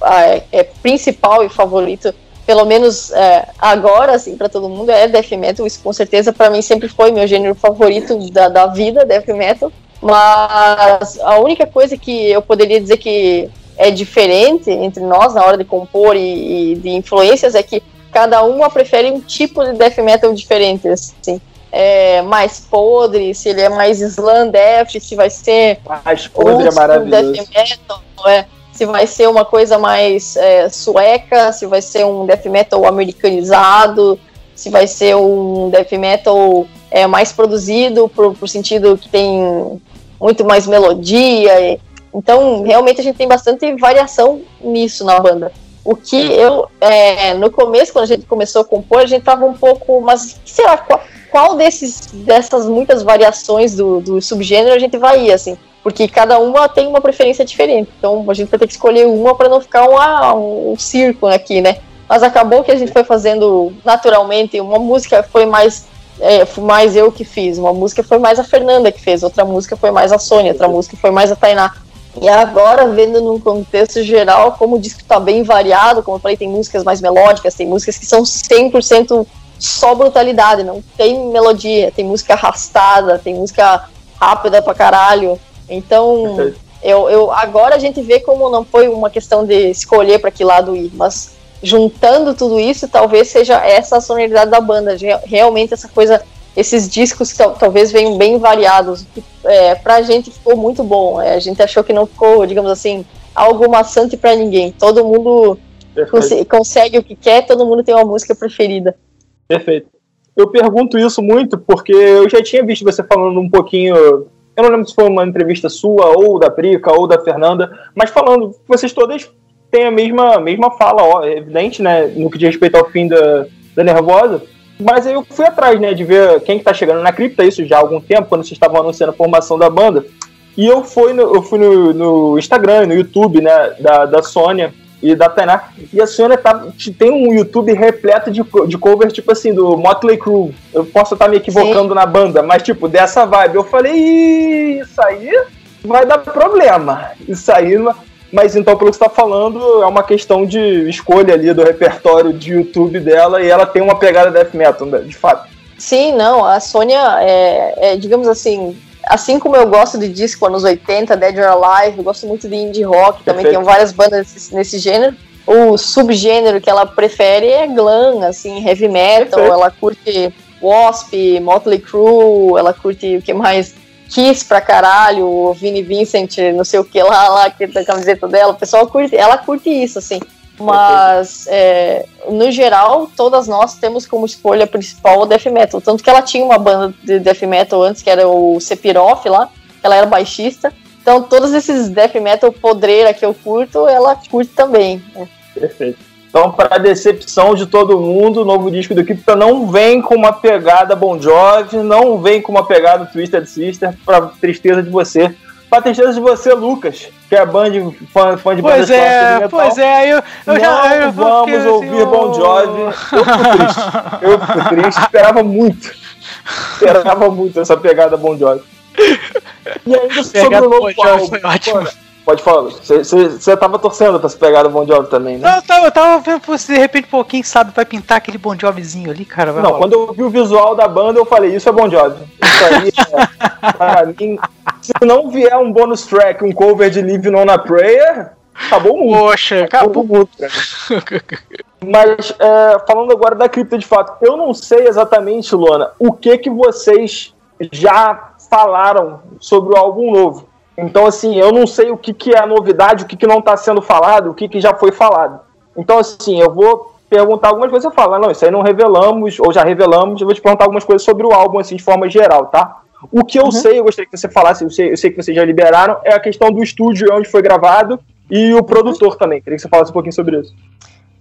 Speaker 3: uh, é principal e favorito pelo menos é, agora, assim, para todo mundo, é death metal. Isso com certeza para mim sempre foi meu gênero favorito da, da vida, death metal. Mas a única coisa que eu poderia dizer que é diferente entre nós na hora de compor e, e de influências é que cada uma prefere um tipo de death metal diferente, assim. É mais podre, se ele é mais slam death, se vai ser
Speaker 2: mais podre é maravilhoso.
Speaker 3: Death metal, é se vai ser uma coisa mais é, sueca, se vai ser um death metal americanizado, se vai ser um death metal é, mais produzido, por, por sentido que tem muito mais melodia. Então, realmente, a gente tem bastante variação nisso na banda. O que eu, é, no começo, quando a gente começou a compor, a gente tava um pouco, mas sei lá, qual, qual desses, dessas muitas variações do, do subgênero a gente vai ir, assim? Porque cada uma tem uma preferência diferente. Então a gente vai ter que escolher uma para não ficar um, um circo aqui, né? Mas acabou que a gente foi fazendo naturalmente. Uma música foi mais é, mais eu que fiz, uma música foi mais a Fernanda que fez, outra música foi mais a Sônia, outra música foi mais a Tainá. E agora, vendo num contexto geral, como o disco está bem variado, como eu falei, tem músicas mais melódicas, tem músicas que são 100% só brutalidade, não tem melodia, tem música arrastada, tem música rápida pra caralho. Então, eu, eu, agora a gente vê como não foi uma questão de escolher para que lado ir, mas juntando tudo isso, talvez seja essa a sonoridade da banda, realmente essa coisa, esses discos talvez venham bem variados, que, é, pra gente ficou muito bom, é, a gente achou que não ficou, digamos assim, algo maçante para ninguém, todo mundo cons consegue o que quer, todo mundo tem uma música preferida.
Speaker 2: Perfeito. Eu pergunto isso muito porque eu já tinha visto você falando um pouquinho eu não lembro se foi uma entrevista sua, ou da Prica, ou da Fernanda, mas falando, vocês todas têm a mesma, mesma fala, ó, é evidente, né, no que diz respeito ao fim da, da Nervosa. Mas aí eu fui atrás, né, de ver quem que tá chegando na cripta, isso já há algum tempo, quando vocês estavam anunciando a formação da banda. E eu fui no, eu fui no, no Instagram, no YouTube, né, da, da Sônia, e da Tainá. E a senhora tá, tem um YouTube repleto de, de covers, tipo assim, do Motley Crue. Eu posso estar me equivocando Sim. na banda, mas tipo, dessa vibe. Eu falei, isso aí vai dar problema. Isso aí. Mas então, pelo que você está falando, é uma questão de escolha ali do repertório de YouTube dela e ela tem uma pegada death metal, né, de fato.
Speaker 3: Sim, não. A Sônia é, é digamos assim, assim como eu gosto de disco anos 80, Dead or Alive, eu gosto muito de indie rock, também tem várias bandas nesse, gênero. O subgênero que ela prefere é glam, assim, heavy metal, Perfeito. ela curte Wasp, Motley Crue, ela curte o que mais? Kiss pra caralho, o Vinnie Vincent, não sei o que lá, lá, que da camiseta dela, o pessoal curte, ela curte isso, assim. Mas, é, no geral, todas nós temos como escolha principal o death metal. Tanto que ela tinha uma banda de death metal antes, que era o Sephiroth lá, ela era baixista. Então, todos esses death metal podreira que eu curto, ela curte também. Né?
Speaker 2: Perfeito. Então, para decepção de todo mundo, o novo disco do Crypto não vem com uma pegada Bon Jovi, não vem com uma pegada Twisted Sister, para tristeza de você pra tristeza de você, Lucas, que é band, fã, fã de
Speaker 1: pois é, Pois é, eu, eu
Speaker 2: não
Speaker 1: já.
Speaker 2: Eu vamos assim, ouvir Bon Jovi. Eu fico triste. Eu fico triste, esperava muito. Esperava muito essa pegada Bon Jovi. E ainda sobre o novo álbum. Foi ótimo. Pode falar, você tava torcendo pra se pegar o Bon Jovi também, né?
Speaker 1: Não, eu tava, eu tava vendo de repente, pô, quem sabe vai pintar aquele Bon Jovizinho ali, cara.
Speaker 2: não, rolar. quando eu vi o visual da banda, eu falei, isso é Bon Jovi. Isso aí, é, pra mim, se não vier um bônus track, um cover de Live Non na Prayer, acabou muito.
Speaker 1: Poxa, acabou, muito.
Speaker 2: Mas, é, falando agora da cripta de fato, eu não sei exatamente, Lona, o que que vocês já falaram sobre o álbum novo. Então, assim, eu não sei o que, que é a novidade, o que, que não está sendo falado, o que, que já foi falado. Então, assim, eu vou perguntar algumas coisas, você fala, não, isso aí não revelamos, ou já revelamos, eu vou te perguntar algumas coisas sobre o álbum, assim, de forma geral, tá? O que eu uhum. sei, eu gostaria que você falasse, eu sei, eu sei que vocês já liberaram, é a questão do estúdio onde foi gravado e o produtor também. Queria que você falasse um pouquinho sobre isso.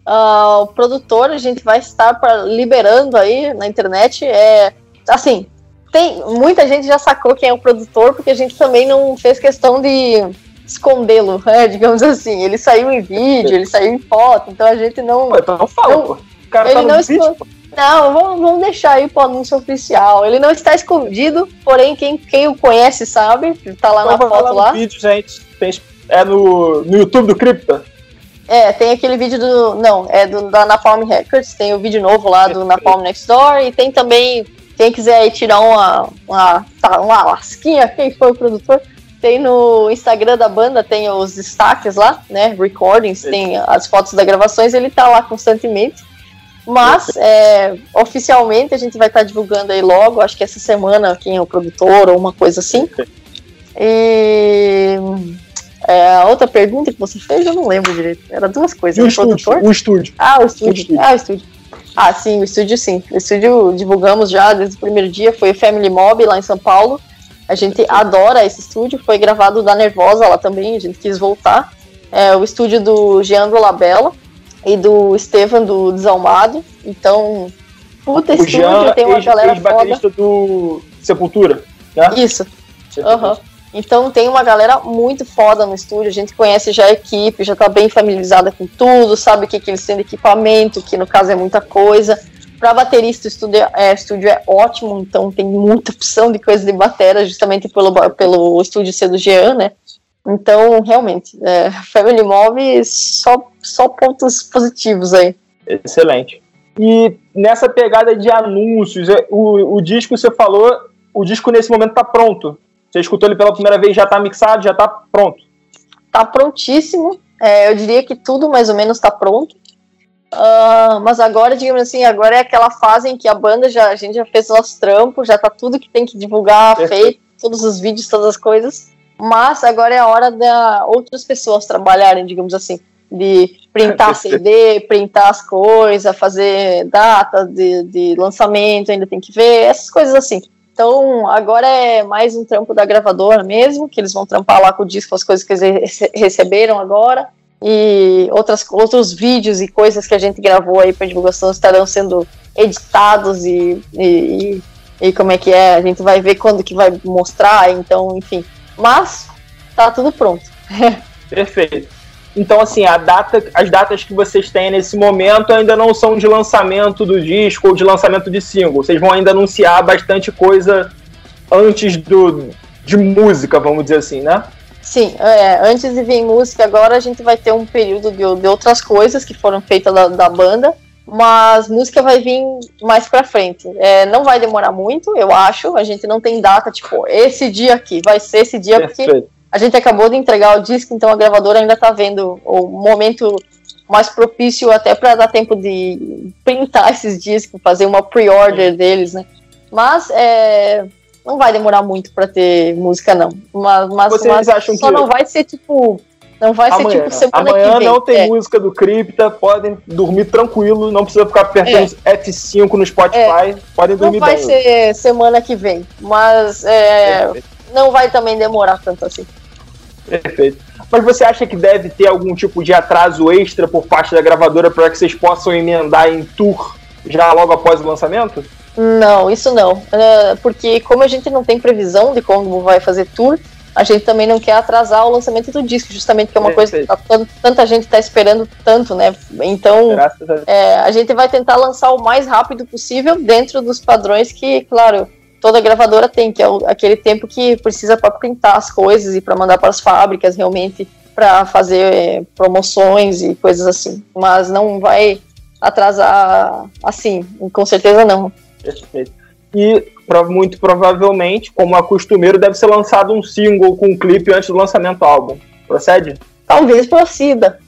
Speaker 3: Uh, o produtor, a gente vai estar pra, liberando aí na internet. É, assim, tem muita gente já sacou quem é o produtor, porque a gente também não fez questão de escondê-lo, é, digamos assim. Ele saiu em vídeo, ele saiu em foto, então a gente não.
Speaker 2: Pô, então não fala, não, pô. O cara
Speaker 3: ele
Speaker 2: tá
Speaker 3: não vídeo, Não, vamos, vamos deixar aí pro anúncio oficial. Ele não está escondido, porém quem, quem o conhece sabe, tá lá então, na foto lá.
Speaker 2: vídeo, gente. Tem, é no, no YouTube do Cripta.
Speaker 3: É, tem aquele vídeo do. Não, é do, da Napalm Records, tem o vídeo novo lá do Napalm Next Door, e tem também, quem quiser tirar uma, uma, uma lasquinha, quem foi o produtor, tem no Instagram da banda, tem os destaques lá, né? Recordings, tem as fotos das gravações, ele tá lá constantemente. Mas, é, oficialmente, a gente vai estar tá divulgando aí logo, acho que essa semana, quem é o produtor ou uma coisa assim. E é, a outra pergunta que você fez, eu não lembro direito. Era duas coisas.
Speaker 2: E o, estúdio, o estúdio.
Speaker 3: Ah, o estúdio. o estúdio. Ah, o estúdio. Ah, sim, o estúdio sim. O estúdio divulgamos já desde o primeiro dia, foi o Family Mob lá em São Paulo. A gente adora esse estúdio, foi gravado da Nervosa lá também, a gente quis voltar. É o estúdio do Jean do Labella e do Estevam do Desalmado. Então, puta o estúdio,
Speaker 2: Jean,
Speaker 3: tem uma
Speaker 2: ex,
Speaker 3: galera
Speaker 2: ex foda. do Sepultura, né?
Speaker 3: Isso. Aham. Uhum. Então tem uma galera muito foda no estúdio, a gente conhece já a equipe, já tá bem familiarizada com tudo, sabe o que, que eles têm de equipamento, que no caso é muita coisa. Para baterista, o estúdio é, estúdio é ótimo, então tem muita opção de coisa de bateria, justamente pelo, pelo estúdio ser do Jean, né? Então, realmente, é, Family Move, só, só pontos positivos aí.
Speaker 2: Excelente. E nessa pegada de anúncios, é, o, o disco, você falou, o disco nesse momento está pronto. Você escutou ele pela primeira vez, já está mixado, já está pronto?
Speaker 3: Está prontíssimo. É, eu diria que tudo mais ou menos está pronto. Uh, mas agora, digamos assim, agora é aquela fase em que a banda já, a gente já fez nosso trampo, já tá tudo que tem que divulgar Perfeito. feito, todos os vídeos, todas as coisas. Mas agora é a hora da outras pessoas trabalharem, digamos assim, de printar CD, printar as coisas, fazer data de, de lançamento, ainda tem que ver, essas coisas assim. Então, agora é mais um trampo da gravadora mesmo, que eles vão trampar lá com o disco, as coisas que eles receberam agora. E outras, outros vídeos e coisas que a gente gravou aí para divulgação estarão sendo editados e, e, e, como é que é, a gente vai ver quando que vai mostrar, então, enfim. Mas tá tudo pronto.
Speaker 2: Perfeito. Então, assim, a data, as datas que vocês têm nesse momento ainda não são de lançamento do disco ou de lançamento de single. Vocês vão ainda anunciar bastante coisa antes do, de música, vamos dizer assim, né?
Speaker 3: Sim, é, antes de vir música, agora a gente vai ter um período de, de outras coisas que foram feitas da, da banda, mas música vai vir mais pra frente. É, não vai demorar muito, eu acho. A gente não tem data, tipo, esse dia aqui, vai ser esse dia, Perfeito. porque a gente acabou de entregar o disco, então a gravadora ainda está vendo o momento mais propício até para dar tempo de printar esses discos, fazer uma pre-order deles, né? Mas é, não vai demorar muito para ter música, não. Mas, mas,
Speaker 2: Vocês
Speaker 3: mas
Speaker 2: acham
Speaker 3: só
Speaker 2: que...
Speaker 3: não vai ser tipo. Não vai
Speaker 2: amanhã,
Speaker 3: ser tipo semana
Speaker 2: amanhã
Speaker 3: que vem.
Speaker 2: não tem
Speaker 3: é.
Speaker 2: música do Cripta, podem dormir tranquilo, não precisa ficar apertando é. F5 no Spotify, é. podem dormir
Speaker 3: Não vai
Speaker 2: bem.
Speaker 3: ser semana que vem, mas é, não vai também demorar tanto assim.
Speaker 2: Perfeito. Mas você acha que deve ter algum tipo de atraso extra por parte da gravadora para que vocês possam emendar em tour já logo após o lançamento?
Speaker 3: Não, isso não. É, porque como a gente não tem previsão de como vai fazer tour, a gente também não quer atrasar o lançamento do disco, justamente que é uma coisa que tá, tanta gente está esperando tanto, né? Então, a, é, a gente vai tentar lançar o mais rápido possível dentro dos padrões que, claro, toda gravadora tem, que é o, aquele tempo que precisa para printar as coisas e para mandar para as fábricas realmente para fazer é, promoções e coisas assim. Mas não vai atrasar assim, com certeza não.
Speaker 2: Perfeito. E muito provavelmente, como é costumeiro, deve ser lançado um single com um clipe antes do lançamento do álbum. Procede?
Speaker 3: Talvez proceda.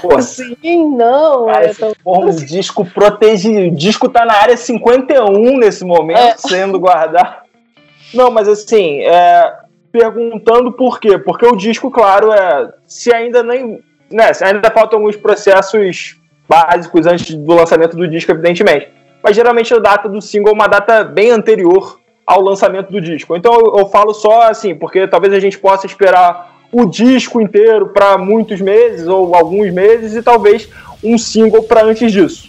Speaker 2: Porra.
Speaker 3: Sim, não.
Speaker 2: Cara, porra, o disco protegido. O disco tá na área 51 nesse momento, é. sendo guardado. Não, mas assim, é, perguntando por quê? Porque o disco, claro, é. Se ainda nem. né, ainda faltam alguns processos básicos antes do lançamento do disco, evidentemente. Mas geralmente a data do single é uma data bem anterior ao lançamento do disco. Então eu, eu falo só assim, porque talvez a gente possa esperar o disco inteiro para muitos meses ou alguns meses e talvez um single para antes disso.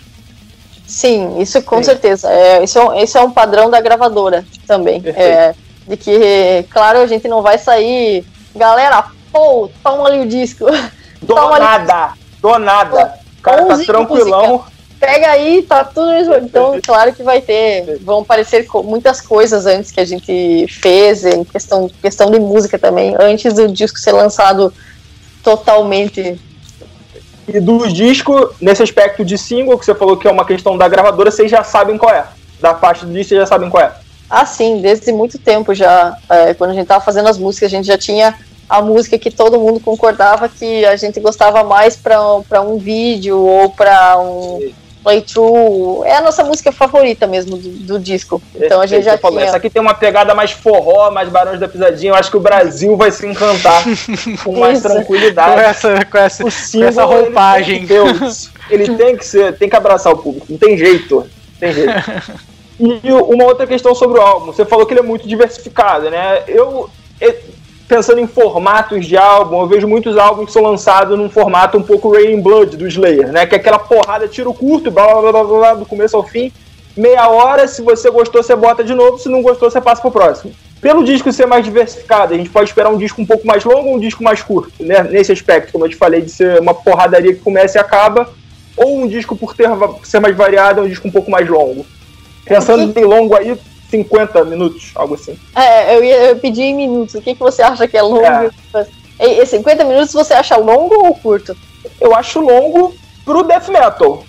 Speaker 3: Sim, isso com Sim. certeza. É, isso, é, isso é um padrão da gravadora também. É, de que, claro, a gente não vai sair. Galera, pô, toma ali o disco.
Speaker 2: Do nada, ali... do nada. O cara tá tranquilão.
Speaker 3: Pega aí, tá tudo mesmo. Então, claro que vai ter. Vão aparecer muitas coisas antes que a gente fez, em questão, questão de música também, antes do disco ser lançado totalmente
Speaker 2: e do disco, nesse aspecto de single, que você falou que é uma questão da gravadora, vocês já sabem qual é. Da parte do disco, vocês já sabem qual é.
Speaker 3: Ah, sim, desde muito tempo já. É, quando a gente tava fazendo as músicas, a gente já tinha a música que todo mundo concordava que a gente gostava mais para um vídeo ou para um, Playthrough. É a nossa música favorita mesmo do, do disco. Então a gente já
Speaker 2: falou,
Speaker 3: tinha...
Speaker 2: Essa aqui tem uma pegada mais forró, mais Barões da Pisadinha. Eu acho que o Brasil vai se encantar com mais Isso. tranquilidade.
Speaker 1: Com essa, com essa, com essa roupagem.
Speaker 2: Ele tem, ele tem que ser, tem que abraçar o público. Não tem jeito. Tem jeito. E uma outra questão sobre o álbum. Você falou que ele é muito diversificado, né? Eu, pensando em formatos de álbum, eu vejo muitos álbuns que são lançados num formato um pouco Rain Blood do Slayer, né? Que é aquela porrada, tiro curto, blá blá blá blá, do começo ao fim, meia hora, se você gostou, você bota de novo, se não gostou, você passa pro próximo. Pelo disco ser mais diversificado, a gente pode esperar um disco um pouco mais longo ou um disco mais curto, né? Nesse aspecto, como eu te falei, de ser uma porradaria que começa e acaba, ou um disco por ter, ser mais variado, é um disco um pouco mais longo. Pensando em longo aí, 50 minutos, algo assim.
Speaker 3: É, eu ia pedir em minutos. O que, que você acha que é longo? É. E 50 minutos você acha longo ou curto?
Speaker 2: Eu acho longo pro death metal.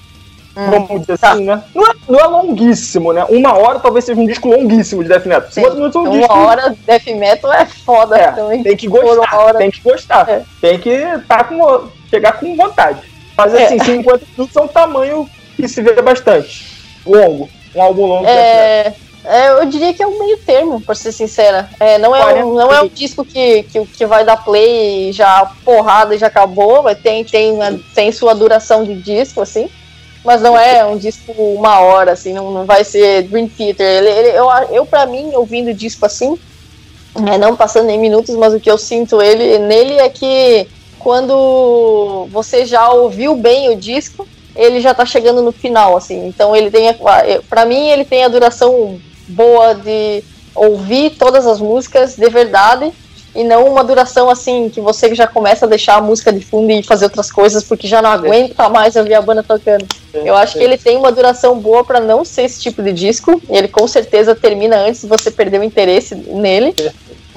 Speaker 2: Hum, vamos dizer tá. assim, né? Não é, não é longuíssimo, né? Uma hora talvez seja um disco longuíssimo de death metal. 50 minutos é um disco.
Speaker 3: Uma hora de death metal é foda
Speaker 2: é, também. Tem que gostar. Tem que gostar. É. Tem que tá com, chegar com vontade. Mas é. assim, é. 50 minutos é um tamanho que se vê bastante. Longo. Um álbum longo.
Speaker 3: É. É, eu diria que é um meio termo, por ser sincera. É, não, é um, não é um disco que, que, que vai dar play já porrada e já acabou, mas tem, tem, tem sua duração de disco, assim. Mas não é um disco uma hora, assim, não, não vai ser Dream Theater. Ele, ele, eu, eu, pra mim, ouvindo o disco assim, é, não passando nem minutos, mas o que eu sinto ele, nele é que quando você já ouviu bem o disco, ele já tá chegando no final, assim. Então ele tem, para mim, ele tem a duração boa de ouvir todas as músicas de verdade e não uma duração assim que você já começa a deixar a música de fundo e fazer outras coisas porque já não aguenta mais ouvir a banda tocando. Eu acho que ele tem uma duração boa para não ser esse tipo de disco. Ele com certeza termina antes de você perder o interesse nele.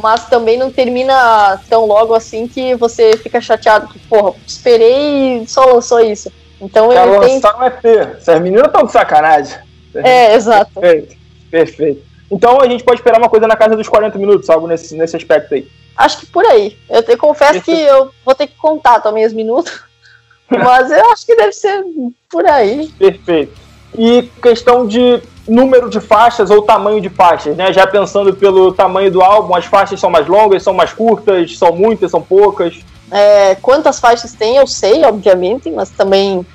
Speaker 3: Mas também não termina tão logo assim que você fica chateado que, porra, esperei e só lançou isso. Então
Speaker 2: ele tem. lançar um EP. Essas meninas estão de sacanagem.
Speaker 3: É, exato.
Speaker 2: Perfeito. Perfeito. Então a gente pode esperar uma coisa na casa dos 40 minutos, algo nesse, nesse aspecto aí.
Speaker 3: Acho que por aí. Eu te confesso que eu vou ter que contar também os minutos. Mas eu acho que deve ser por aí.
Speaker 2: Perfeito. E questão de número de faixas ou tamanho de faixas, né? Já pensando pelo tamanho do álbum, as faixas são mais longas, são mais curtas, são muitas, são poucas.
Speaker 3: É, quantas faixas tem, eu sei, obviamente, mas também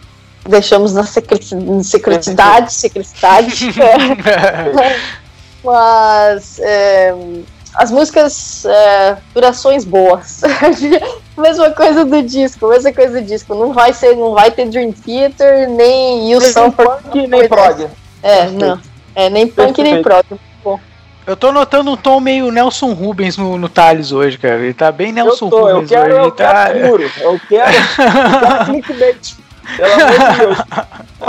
Speaker 3: deixamos na secretidade, secretidade. Mas é, as músicas, é, durações boas. mesma coisa do disco, mesma coisa do disco. Não vai ser, não vai ter Dream Theater, nem You
Speaker 2: Song Punk, nem prog.
Speaker 3: É, não. É, nem punk, nem prog. Bom.
Speaker 1: Eu tô notando um tom meio Nelson Rubens no, no Thales hoje, cara. Ele tá bem Nelson
Speaker 2: eu tô,
Speaker 1: Rubens
Speaker 2: eu quero,
Speaker 1: hoje.
Speaker 2: Eu tá... quero puro. Eu quero, eu quero clickbait. Pelo amor de Deus.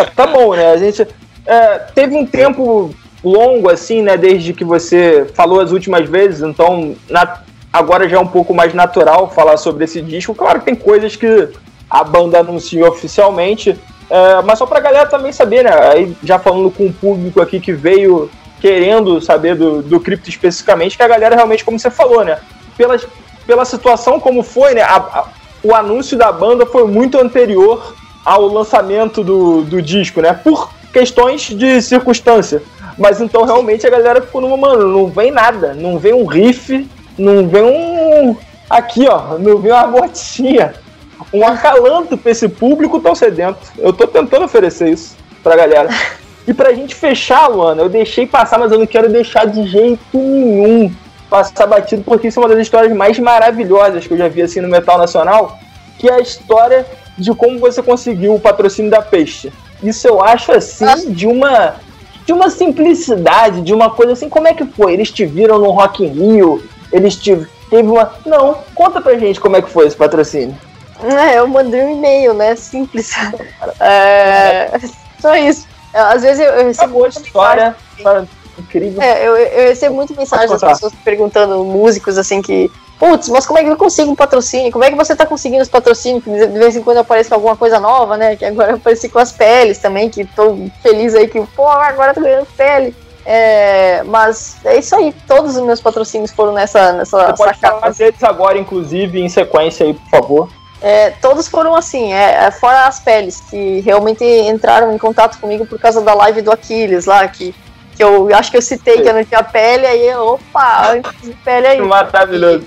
Speaker 2: tá bom, né? A gente é, teve um tempo longo, assim, né? Desde que você falou as últimas vezes, então na, agora já é um pouco mais natural falar sobre esse disco. Claro que tem coisas que a banda anunciou oficialmente, é, mas só pra galera também saber, né? Aí já falando com o público aqui que veio querendo saber do, do Crypto especificamente, que a galera realmente, como você falou, né? Pela, pela situação como foi, né? A, a, o anúncio da banda foi muito anterior ao lançamento do, do disco, né? Por questões de circunstância. Mas então realmente a galera ficou numa, mano, não vem nada, não vem um riff, não vem um. Aqui, ó, não vem uma botinha. um acalanto pra esse público tão sedento. Eu tô tentando oferecer isso pra galera. E pra gente fechar, Luana, eu deixei passar, mas eu não quero deixar de jeito nenhum passar batido, porque isso é uma das histórias mais maravilhosas que eu já vi assim no Metal Nacional, que é a história de como você conseguiu o patrocínio da Peixe. Isso eu acho assim de uma de uma simplicidade, de uma coisa assim, como é que foi? Eles te viram no Rock in Rio, eles te teve uma. Não, conta pra gente como é que foi esse patrocínio.
Speaker 3: É, eu mandei um e-mail, né? Simples. É, só isso. Às vezes eu, eu recebo.
Speaker 2: Boa história. Incrível.
Speaker 3: É, eu, eu recebo muita mensagem das pessoas perguntando, músicos assim, que. Putz, mas como é que eu consigo um patrocínio? Como é que você tá conseguindo os patrocínios? De vez em quando aparece com alguma coisa nova, né? Que agora eu apareci com as peles também, que tô feliz aí que, pô, agora tô ganhando pele. É, mas é isso aí, todos os meus patrocínios foram nessa, nessa
Speaker 2: Você pode sacada. falar deles agora, inclusive, em sequência aí, por favor.
Speaker 3: É, todos foram assim, é, é, fora as peles, que realmente entraram em contato comigo por causa da live do Aquiles lá, que, que eu acho que eu citei que eu não tinha pele, aí opa, antes de pele aí.
Speaker 2: Maravilhoso.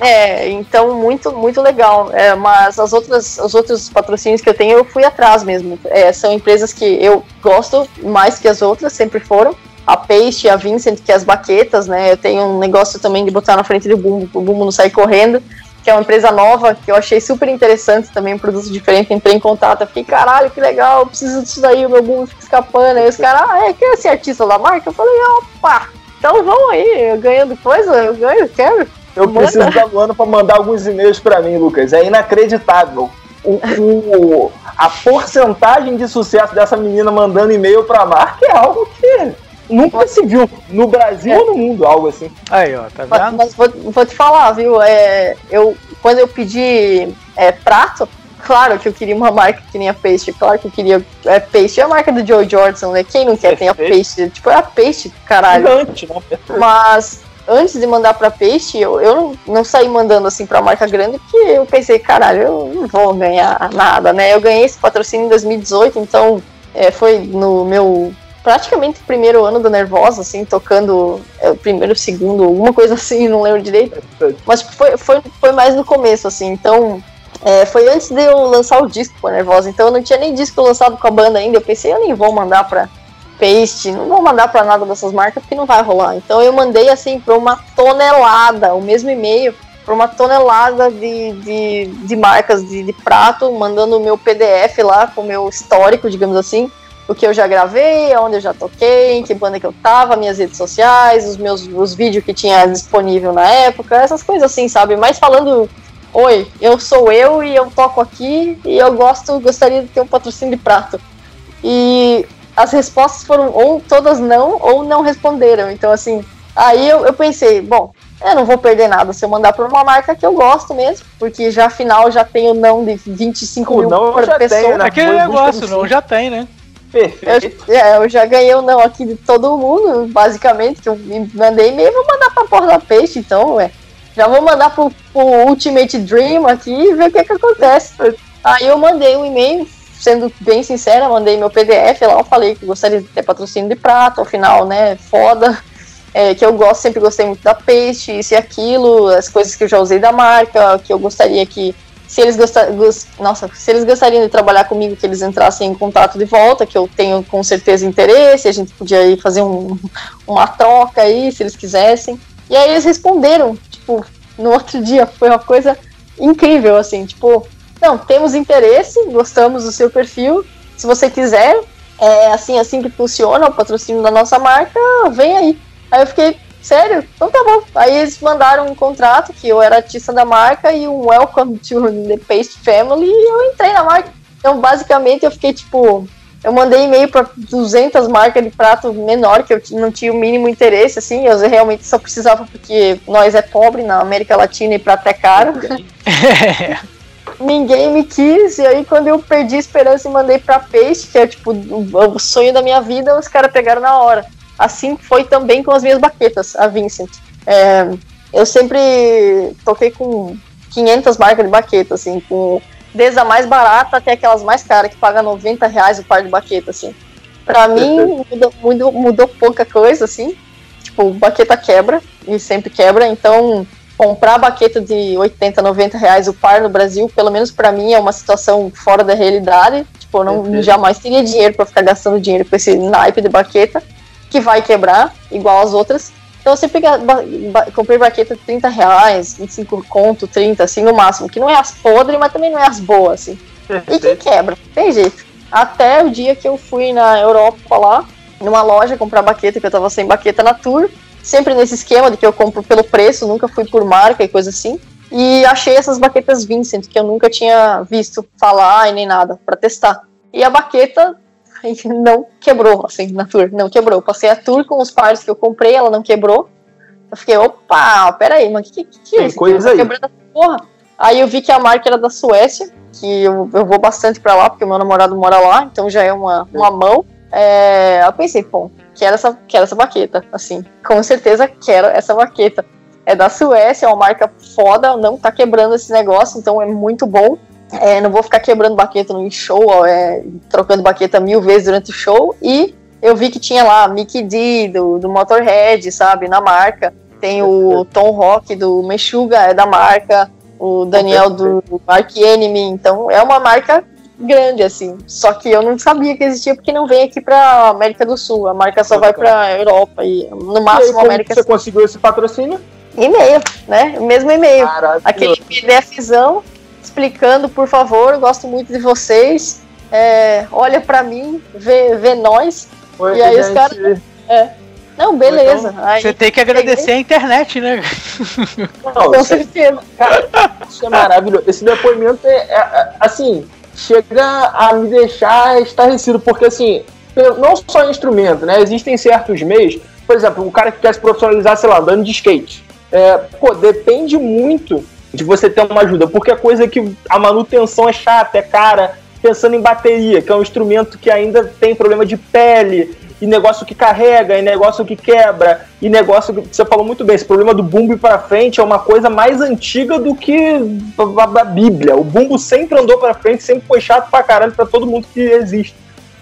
Speaker 3: É, então muito, muito legal. É, mas as outras, os outros patrocínios que eu tenho, eu fui atrás mesmo. É, são empresas que eu gosto mais que as outras, sempre foram a Peixe, a Vincent, que é as baquetas, né? Eu tenho um negócio também de botar na frente do Bumbo, o Bumbo não sair correndo, que é uma empresa nova, que eu achei super interessante também, um produto diferente, entrei em contato, fiquei, caralho, que legal, preciso disso daí, o meu Bumbo fica escapando, aí os caras, ah, é, quer ser artista da marca? Eu falei, opa, então vamos aí, ganhando coisa, eu ganho, quero.
Speaker 2: Eu Manda. preciso da Luana para mandar alguns e-mails para mim, Lucas, é inacreditável. O, o, a porcentagem de sucesso dessa menina mandando e-mail para a marca é algo que nunca se viu no Brasil é. ou no mundo, algo assim.
Speaker 1: Aí, ó, tá vendo?
Speaker 3: Mas, mas vou, vou, te falar, viu? É, eu, quando eu pedi é, prato, claro que eu queria uma marca que nem a Peixe, claro que eu queria. É, Peixe é a marca do Joe Jordan, né? Quem não quer ter a Peixe? Tipo, é a Peixe, caralho. Gigante, não? Mas antes de mandar pra Peixe, eu, eu não, não saí mandando assim pra marca grande, porque eu pensei, caralho, eu não vou ganhar nada, né? Eu ganhei esse patrocínio em 2018, então é, foi no meu praticamente o primeiro ano do Nervosa, assim, tocando é, o primeiro, segundo, alguma coisa assim, não lembro direito. Mas foi, foi, foi mais no começo, assim, então. É, foi antes de eu lançar o disco com a Nervosa, então eu não tinha nem disco lançado com a banda ainda. Eu pensei, eu nem vou mandar pra Paste, não vou mandar pra nada dessas marcas porque não vai rolar. Então eu mandei assim pra uma tonelada, o mesmo e-mail, pra uma tonelada de, de, de marcas de, de prato, mandando o meu PDF lá com o meu histórico, digamos assim o que eu já gravei, onde eu já toquei, em que banda que eu tava, minhas redes sociais, os meus os vídeos que tinha disponível na época, essas coisas assim, sabe? Mas falando, oi, eu sou eu e eu toco aqui e eu gosto, gostaria de ter um patrocínio de prato. E as respostas foram ou todas não ou não responderam. Então assim, aí eu, eu pensei, bom, eu não vou perder nada se eu mandar para uma marca que eu gosto mesmo, porque já afinal já tenho não de 25 o mil
Speaker 1: não por pessoa. Tem, né? Aquele negócio, não já tem, né?
Speaker 3: Perfeito. Eu, é, eu já ganhei o não aqui de todo mundo, basicamente, que eu me mandei e-mail, vou mandar pra porra da peixe, então, ué. Já vou mandar pro, pro Ultimate Dream aqui e ver o que que acontece. Aí eu mandei um e-mail, sendo bem sincera, mandei meu PDF lá, eu falei que gostaria de ter patrocínio de prata, ao final, né, foda. É, que eu gosto, sempre gostei muito da peixe, isso e aquilo, as coisas que eu já usei da marca, que eu gostaria que se eles gostar, nossa, se eles gostariam de trabalhar comigo, que eles entrassem em contato de volta, que eu tenho com certeza interesse, a gente podia ir fazer um, uma troca aí, se eles quisessem. E aí eles responderam, tipo, no outro dia, foi uma coisa incrível, assim, tipo, não, temos interesse, gostamos do seu perfil, se você quiser, é assim, assim que funciona o patrocínio da nossa marca, vem aí. Aí eu fiquei, Sério? Então tá bom. Aí eles mandaram um contrato que eu era artista da marca e um welcome to the Paste Family e eu entrei na marca. Então, basicamente, eu fiquei tipo. Eu mandei e-mail para 200 marcas de prato menor, que eu não tinha o mínimo interesse, assim. Eu realmente só precisava porque nós é pobre na América Latina e prato é caro. Ninguém me quis, e aí quando eu perdi a esperança e mandei pra Paste, que é tipo o sonho da minha vida, os caras pegaram na hora. Assim foi também com as minhas baquetas, a Vincent. É, eu sempre toquei com 500 marcas de baqueta, assim, com desde a mais barata até aquelas mais caras, que paga 90 reais o par de baqueta, assim. Pra mim, mudou, mudou, mudou pouca coisa, assim. Tipo, baqueta quebra, e sempre quebra, então comprar baqueta de 80, 90 reais o par no Brasil, pelo menos para mim, é uma situação fora da realidade. Tipo, eu não, jamais teria dinheiro para ficar gastando dinheiro com esse naipe de baqueta, que vai quebrar, igual as outras. Então eu sempre ba ba comprei baqueta de 30 reais, 25 conto, 30, assim, no máximo. Que não é as podres, mas também não é as boas, assim. E que quebra, tem jeito. Até o dia que eu fui na Europa lá, numa loja comprar baqueta, que eu tava sem baqueta na tour. Sempre nesse esquema de que eu compro pelo preço, nunca fui por marca e coisa assim. E achei essas baquetas Vincent, que eu nunca tinha visto falar e nem nada, para testar. E a baqueta não quebrou, assim, na tour, não quebrou. Passei a tour com os pares que eu comprei, ela não quebrou. Eu fiquei, opa, peraí, mas que que, que é
Speaker 2: isso? coisa aí.
Speaker 3: Quebrando essa porra. Aí eu vi que a marca era da Suécia, que eu, eu vou bastante para lá, porque o meu namorado mora lá, então já é uma, uma mão. É, eu pensei, pô, quero essa, quero essa baqueta, assim, com certeza quero essa baqueta. É da Suécia, é uma marca foda, não tá quebrando esse negócio, então é muito bom. É, não vou ficar quebrando baqueta no show, é, trocando baqueta mil vezes durante o show. E eu vi que tinha lá Mickey D do, do Motorhead, sabe, na marca. Tem o Tom Rock do Meshuga, é da marca. O Daniel do Mark Enemy. Então é uma marca grande, assim. Só que eu não sabia que existia porque não vem aqui pra América do Sul. A marca só vai pra Europa e no máximo
Speaker 2: e aí,
Speaker 3: América
Speaker 2: Você conseguiu esse patrocínio?
Speaker 3: E-mail, né? O mesmo e-mail. Aquele PDFzão explicando, por favor, gosto muito de vocês. É, olha para mim, vê, vê nós. Oi, e aí gente. os caras. É. Não, beleza. Então,
Speaker 1: aí, você tem que agradecer peguei... a internet, né?
Speaker 2: Não, Com é certeza. Cara, isso é maravilhoso. Esse depoimento é, é, é, assim, chega a me deixar estarrecido, porque assim, não só instrumento, né? Existem certos meios, por exemplo, o cara que quer se profissionalizar, sei lá, andando de skate. É, pô, depende muito de você ter uma ajuda, porque a coisa é que a manutenção é chata, é cara, pensando em bateria, que é um instrumento que ainda tem problema de pele, e negócio que carrega, e negócio que quebra, e negócio que você falou muito bem, esse problema do bumbo para frente é uma coisa mais antiga do que a, Bíblia. O bumbo sempre andou para frente, sempre foi chato pra caralho para todo mundo que existe.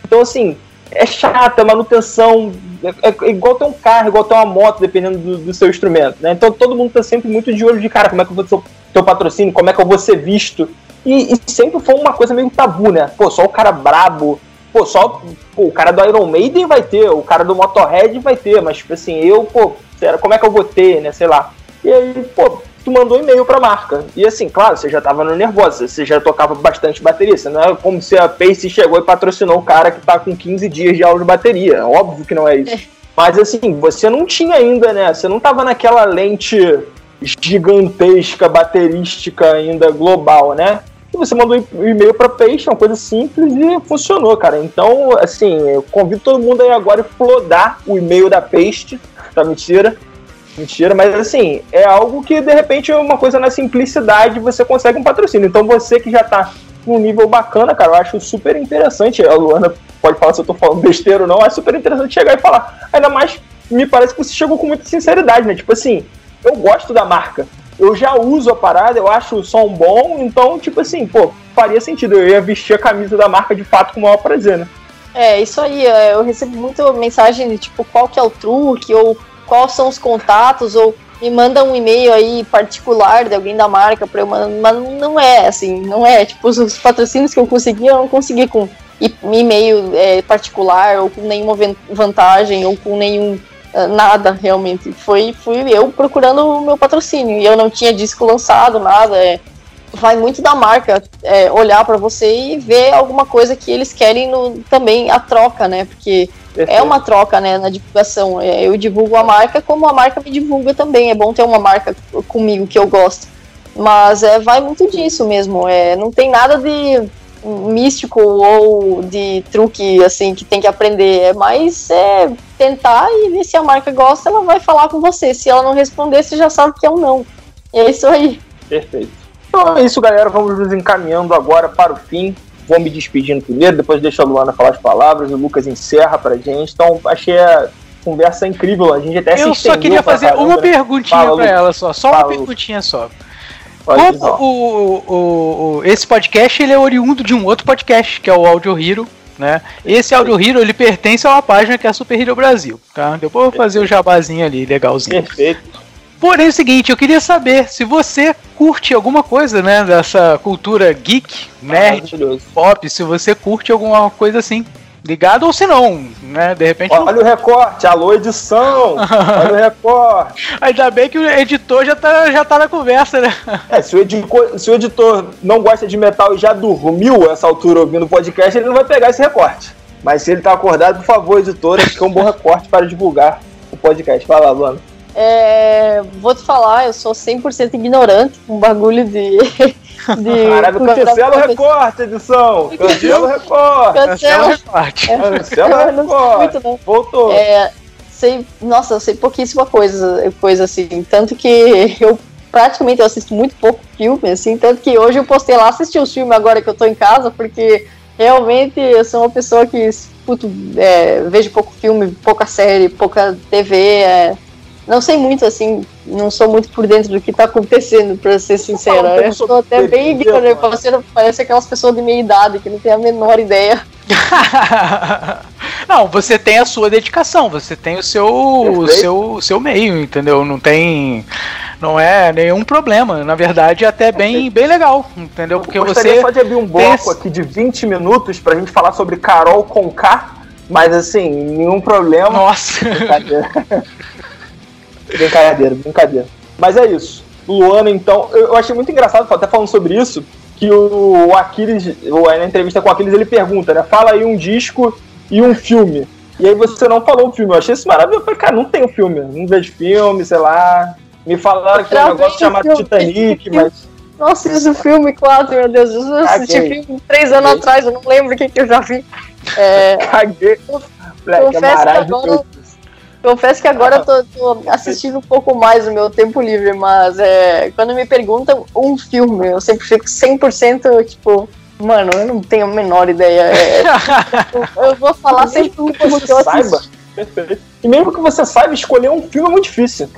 Speaker 2: Então assim, é chato, é manutenção, é, é, igual ter um carro, igual ter uma moto, dependendo do, do, seu instrumento, né? Então todo mundo tá sempre muito de olho de cara, como é que eu vou ter teu patrocínio, como é que eu vou ser visto. E, e, sempre foi uma coisa meio tabu, né? Pô, só o cara brabo, pô, só pô, o cara do Iron Maiden vai ter, o cara do Motorhead vai ter, mas tipo assim, eu, pô, como é que eu vou ter, né? Sei lá. E aí, pô, tu mandou e-mail pra marca. E assim, claro, você já tava no nervoso, você já tocava bastante bateria. Você não é como se a Pace chegou e patrocinou o cara que tá com 15 dias de aula de bateria. Óbvio que não é isso. É. Mas assim, você não tinha ainda, né? Você não tava naquela lente gigantesca, baterística ainda global, né? E você mandou um e-mail para Peixe, uma coisa simples e funcionou, cara. Então, assim, eu convido todo mundo aí agora a flodar o e-mail da Paste, tá mentira? Mentira, mas assim, é algo que de repente é uma coisa na simplicidade você consegue um patrocínio. Então você que já tá num nível bacana, cara, eu acho super interessante. A Luana pode falar se eu tô falando besteira ou não, é super interessante chegar e falar. Ainda mais, me parece que você chegou com muita sinceridade, né? Tipo assim, eu gosto da marca eu já uso a parada, eu acho o som bom, então, tipo assim, pô, faria sentido. Eu ia vestir a camisa da marca de fato com o maior prazer, né?
Speaker 3: É, isso aí, é, eu recebo muita mensagem de tipo, qual que é o truque, ou quais são os contatos, ou me manda um e-mail aí particular de alguém da marca pra eu mandar, mas não é assim, não é, tipo, os patrocínios que eu consegui, eu não consegui com e-mail é, particular, ou com nenhuma vantagem, ou com nenhum ah, nada realmente. Foi fui eu procurando o meu patrocínio e eu não tinha disco lançado, nada. É, vai muito da marca é, olhar para você e ver alguma coisa que eles querem no, também a troca, né? Porque É uma troca, né, na divulgação. É, eu divulgo a marca como a marca me divulga também. É bom ter uma marca comigo que eu gosto. Mas é, vai muito disso mesmo. É, não tem nada de místico ou de truque assim que tem que aprender. É mais é, tentar e se a marca gosta, ela vai falar com você. Se ela não responder, você já sabe que é um não. E é isso aí.
Speaker 2: Perfeito. Então é isso, galera. Vamos nos encaminhando agora para o fim. Vou me despedindo primeiro, depois deixa a Luana falar as palavras, o Lucas encerra pra gente. Então, achei a conversa incrível. A gente até
Speaker 1: Eu só queria fazer caramba, uma né? perguntinha Fala, pra ela só. Só Fala, uma perguntinha só. Como o, o, o, esse podcast ele é oriundo de um outro podcast, que é o Audio Hero, né? Esse Audio Hero ele pertence a uma página que é a Super Hero Brasil, tá? Depois eu vou fazer o jabazinho ali, legalzinho.
Speaker 2: Perfeito.
Speaker 1: Porém, é o seguinte, eu queria saber se você curte alguma coisa, né, dessa cultura geek, nerd, pop, se você curte alguma coisa assim. Ligado ou se não, né? De repente.
Speaker 2: Olha
Speaker 1: não...
Speaker 2: o recorte, alô, edição! olha o recorte.
Speaker 1: Ainda bem que o editor já tá, já tá na conversa, né?
Speaker 2: É, se o, editor, se o editor não gosta de metal e já dormiu essa altura ouvindo o podcast, ele não vai pegar esse recorte. Mas se ele tá acordado, por favor, editor, acho que é um bom recorte para divulgar o podcast. Vai lá, Luana.
Speaker 3: É, vou te falar, eu sou 100% ignorante com bagulho de. de
Speaker 2: Caralho, cancela o recorte, edição! Cancela o recorte! Cancela o recorte! Cancela o recorte! Voltou!
Speaker 3: É, sei, nossa, eu sei pouquíssima coisa, coisa assim. Tanto que eu praticamente eu assisto muito pouco filme, assim. Tanto que hoje eu postei lá assistir os filmes agora que eu tô em casa, porque realmente eu sou uma pessoa que puto, é, vejo pouco filme, pouca série, pouca TV. É, não sei muito, assim, não sou muito por dentro do que tá acontecendo, pra ser sincera. Eu estou até bem ignorante, parece aquelas pessoas de meia idade que não tem a menor ideia.
Speaker 1: não, você tem a sua dedicação, você tem o seu, o seu, seu meio, entendeu? Não tem. Não é nenhum problema. Na verdade, é até bem, bem legal, entendeu? Porque
Speaker 2: Eu
Speaker 1: você.
Speaker 2: só de abrir um bloco aqui de 20 minutos pra gente falar sobre Carol com K, mas assim, nenhum problema.
Speaker 1: Nossa!
Speaker 2: Brincadeira, brincadeira. Mas é isso. Luana, então, eu achei muito engraçado, até falando sobre isso, que o Aquiles, na entrevista com o Aquiles, ele pergunta, né? Fala aí um disco e um filme. E aí você não falou o filme. Eu achei isso maravilhoso. Eu falei, cara, não tem um filme. Não vejo filme, sei lá. Me falaram que tem um negócio chamado filme. Titanic, mas.
Speaker 3: Nossa, esse filme 4, meu Deus. Eu assisti filme três anos Caguei. atrás, eu não lembro o que, que eu já vi. É...
Speaker 2: Caguei. Moleque, é maravilhoso.
Speaker 3: Confesso que agora eu tô, tô, assistindo um pouco mais no meu tempo livre, mas é, quando me perguntam um filme, eu sempre fico 100% tipo, mano, eu não tenho a menor ideia. É, eu vou falar sempre que você saiba.
Speaker 2: Perfeito. E mesmo que você saiba, escolher um filme é muito difícil.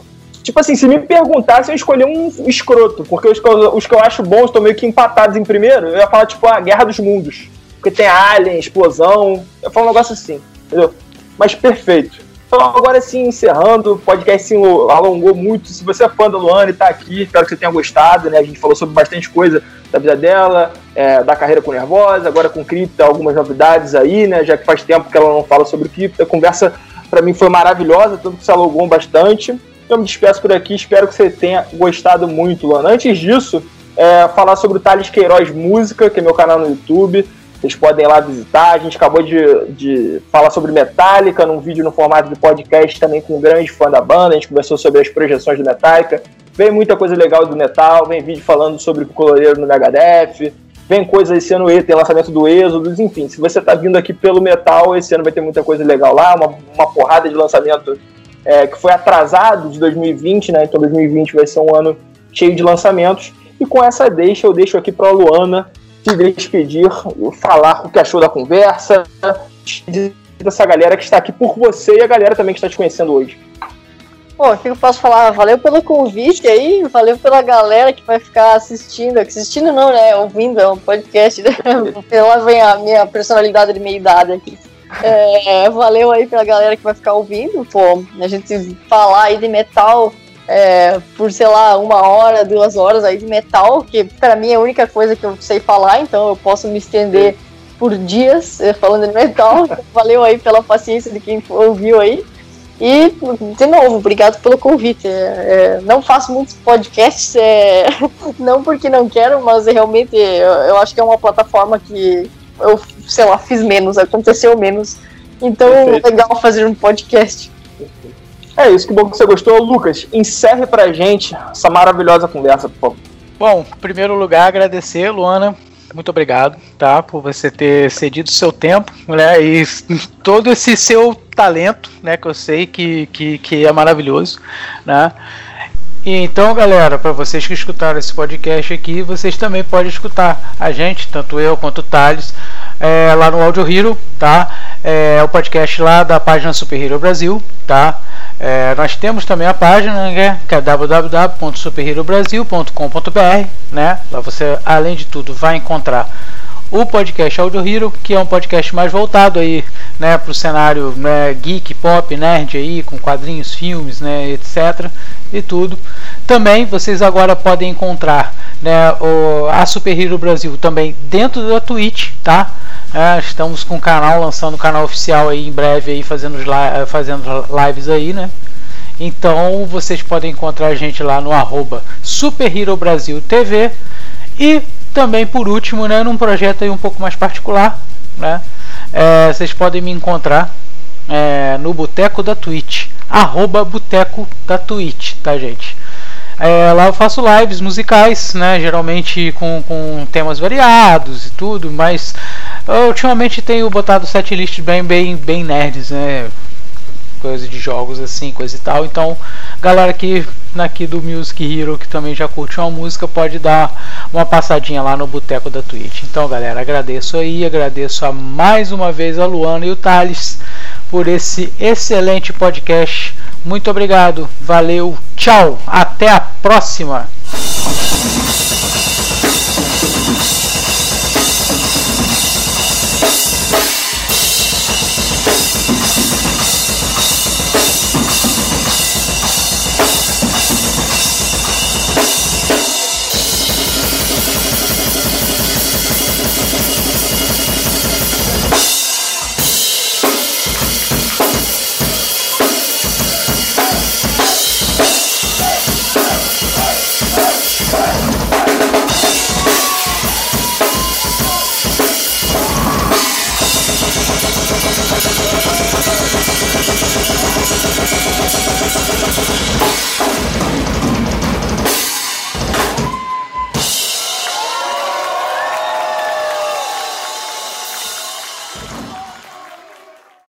Speaker 2: Tipo assim, se me perguntasse, eu escolher um escroto, porque os que, eu, os que eu acho bons estão meio que empatados em primeiro, eu ia falar, tipo, a Guerra dos Mundos. Porque tem alien, explosão. Eu falo um negócio assim, entendeu? Mas perfeito. Então, agora sim, encerrando, o podcast sim, alongou muito. Se você é fã da Luana e está aqui, espero que você tenha gostado, né? A gente falou sobre bastante coisa da vida dela, é, da carreira com Nervosa, agora com Cripta, algumas novidades aí, né? Já que faz tempo que ela não fala sobre Cripta. A conversa, para mim, foi maravilhosa, tanto que se alongou bastante. Eu me despeço por aqui, espero que você tenha gostado muito, Luana. Antes disso, é, falar sobre o Thales Queiroz Música, que é meu canal no YouTube. Vocês podem ir lá visitar. A gente acabou de, de falar sobre Metallica num vídeo no formato de podcast também com um grande fã da banda. A gente conversou sobre as projeções do Metallica. Vem muita coisa legal do metal, vem vídeo falando sobre o coloreiro no Megadeth, vem coisa esse ano tem lançamento do Êxodo, enfim. Se você está vindo aqui pelo metal, esse ano vai ter muita coisa legal lá, uma, uma porrada de lançamento é, que foi atrasado de 2020, né? Então 2020 vai ser um ano cheio de lançamentos. E com essa deixa, eu deixo aqui para a Luana se despedir, falar o que achou da conversa, dessa galera que está aqui por você e a galera também que está te conhecendo hoje.
Speaker 3: Pô, o que eu posso falar? Valeu pelo convite aí, valeu pela galera que vai ficar assistindo, assistindo não, né? Ouvindo, é um podcast, né? Lá vem a minha personalidade de meia idade aqui. É, valeu aí pela galera que vai ficar ouvindo, pô, a gente falar aí de metal é, por, sei lá, uma hora, duas horas aí de metal, que para mim é a única coisa que eu sei falar, então eu posso me estender por dias é, falando de metal. Valeu aí pela paciência de quem ouviu aí. E, de novo, obrigado pelo convite. É, é, não faço muitos podcasts, é, não porque não quero, mas realmente eu, eu, acho que é uma plataforma que eu, sei lá, fiz menos, aconteceu menos. Então, Perfeito. legal fazer um podcast.
Speaker 2: É isso, que bom que você gostou. Lucas, encerre pra gente essa maravilhosa conversa, por favor.
Speaker 1: Bom, em primeiro lugar, agradecer, Luana. Muito obrigado, tá? Por você ter cedido seu tempo, né? E todo esse seu talento, né? Que eu sei que, que, que é maravilhoso, né? E então, galera, para vocês que escutaram esse podcast aqui, vocês também podem escutar a gente, tanto eu quanto o Thales, é, lá no Audio Hero, tá? É, o podcast lá da página Super Hero Brasil, tá? É, nós temos também a página né, que é www.superherobrasil.com.br, né? Lá você, além de tudo, vai encontrar o podcast Audio Hero, que é um podcast mais voltado aí, né, para o cenário né, geek, pop, nerd aí, com quadrinhos, filmes, né, etc. e tudo. Também vocês agora podem encontrar né, o, a Super Hero Brasil também dentro da Twitch, tá? É, estamos com o canal, lançando o canal oficial aí em breve aí, fazendo, fazendo lives aí, né? Então vocês podem encontrar a gente lá no arroba Super Hero Brasil TV e também por último, né, num projeto aí um pouco mais particular, né? É, vocês podem me encontrar é, no Boteco da Twitch, arroba Boteco da Twitch, tá gente? É, lá eu faço lives musicais, né? Geralmente com, com temas variados e tudo, mas ultimamente tenho botado setlists bem, bem, bem nerds, né? Coisa de jogos assim, coisa e tal. Então, galera aqui, aqui do Music Hero que também já curte uma música, pode dar uma passadinha lá no boteco da Twitch. Então, galera, agradeço aí, agradeço a mais uma vez a Luana e o Thales por esse excelente podcast. Muito obrigado, valeu, tchau, até a próxima.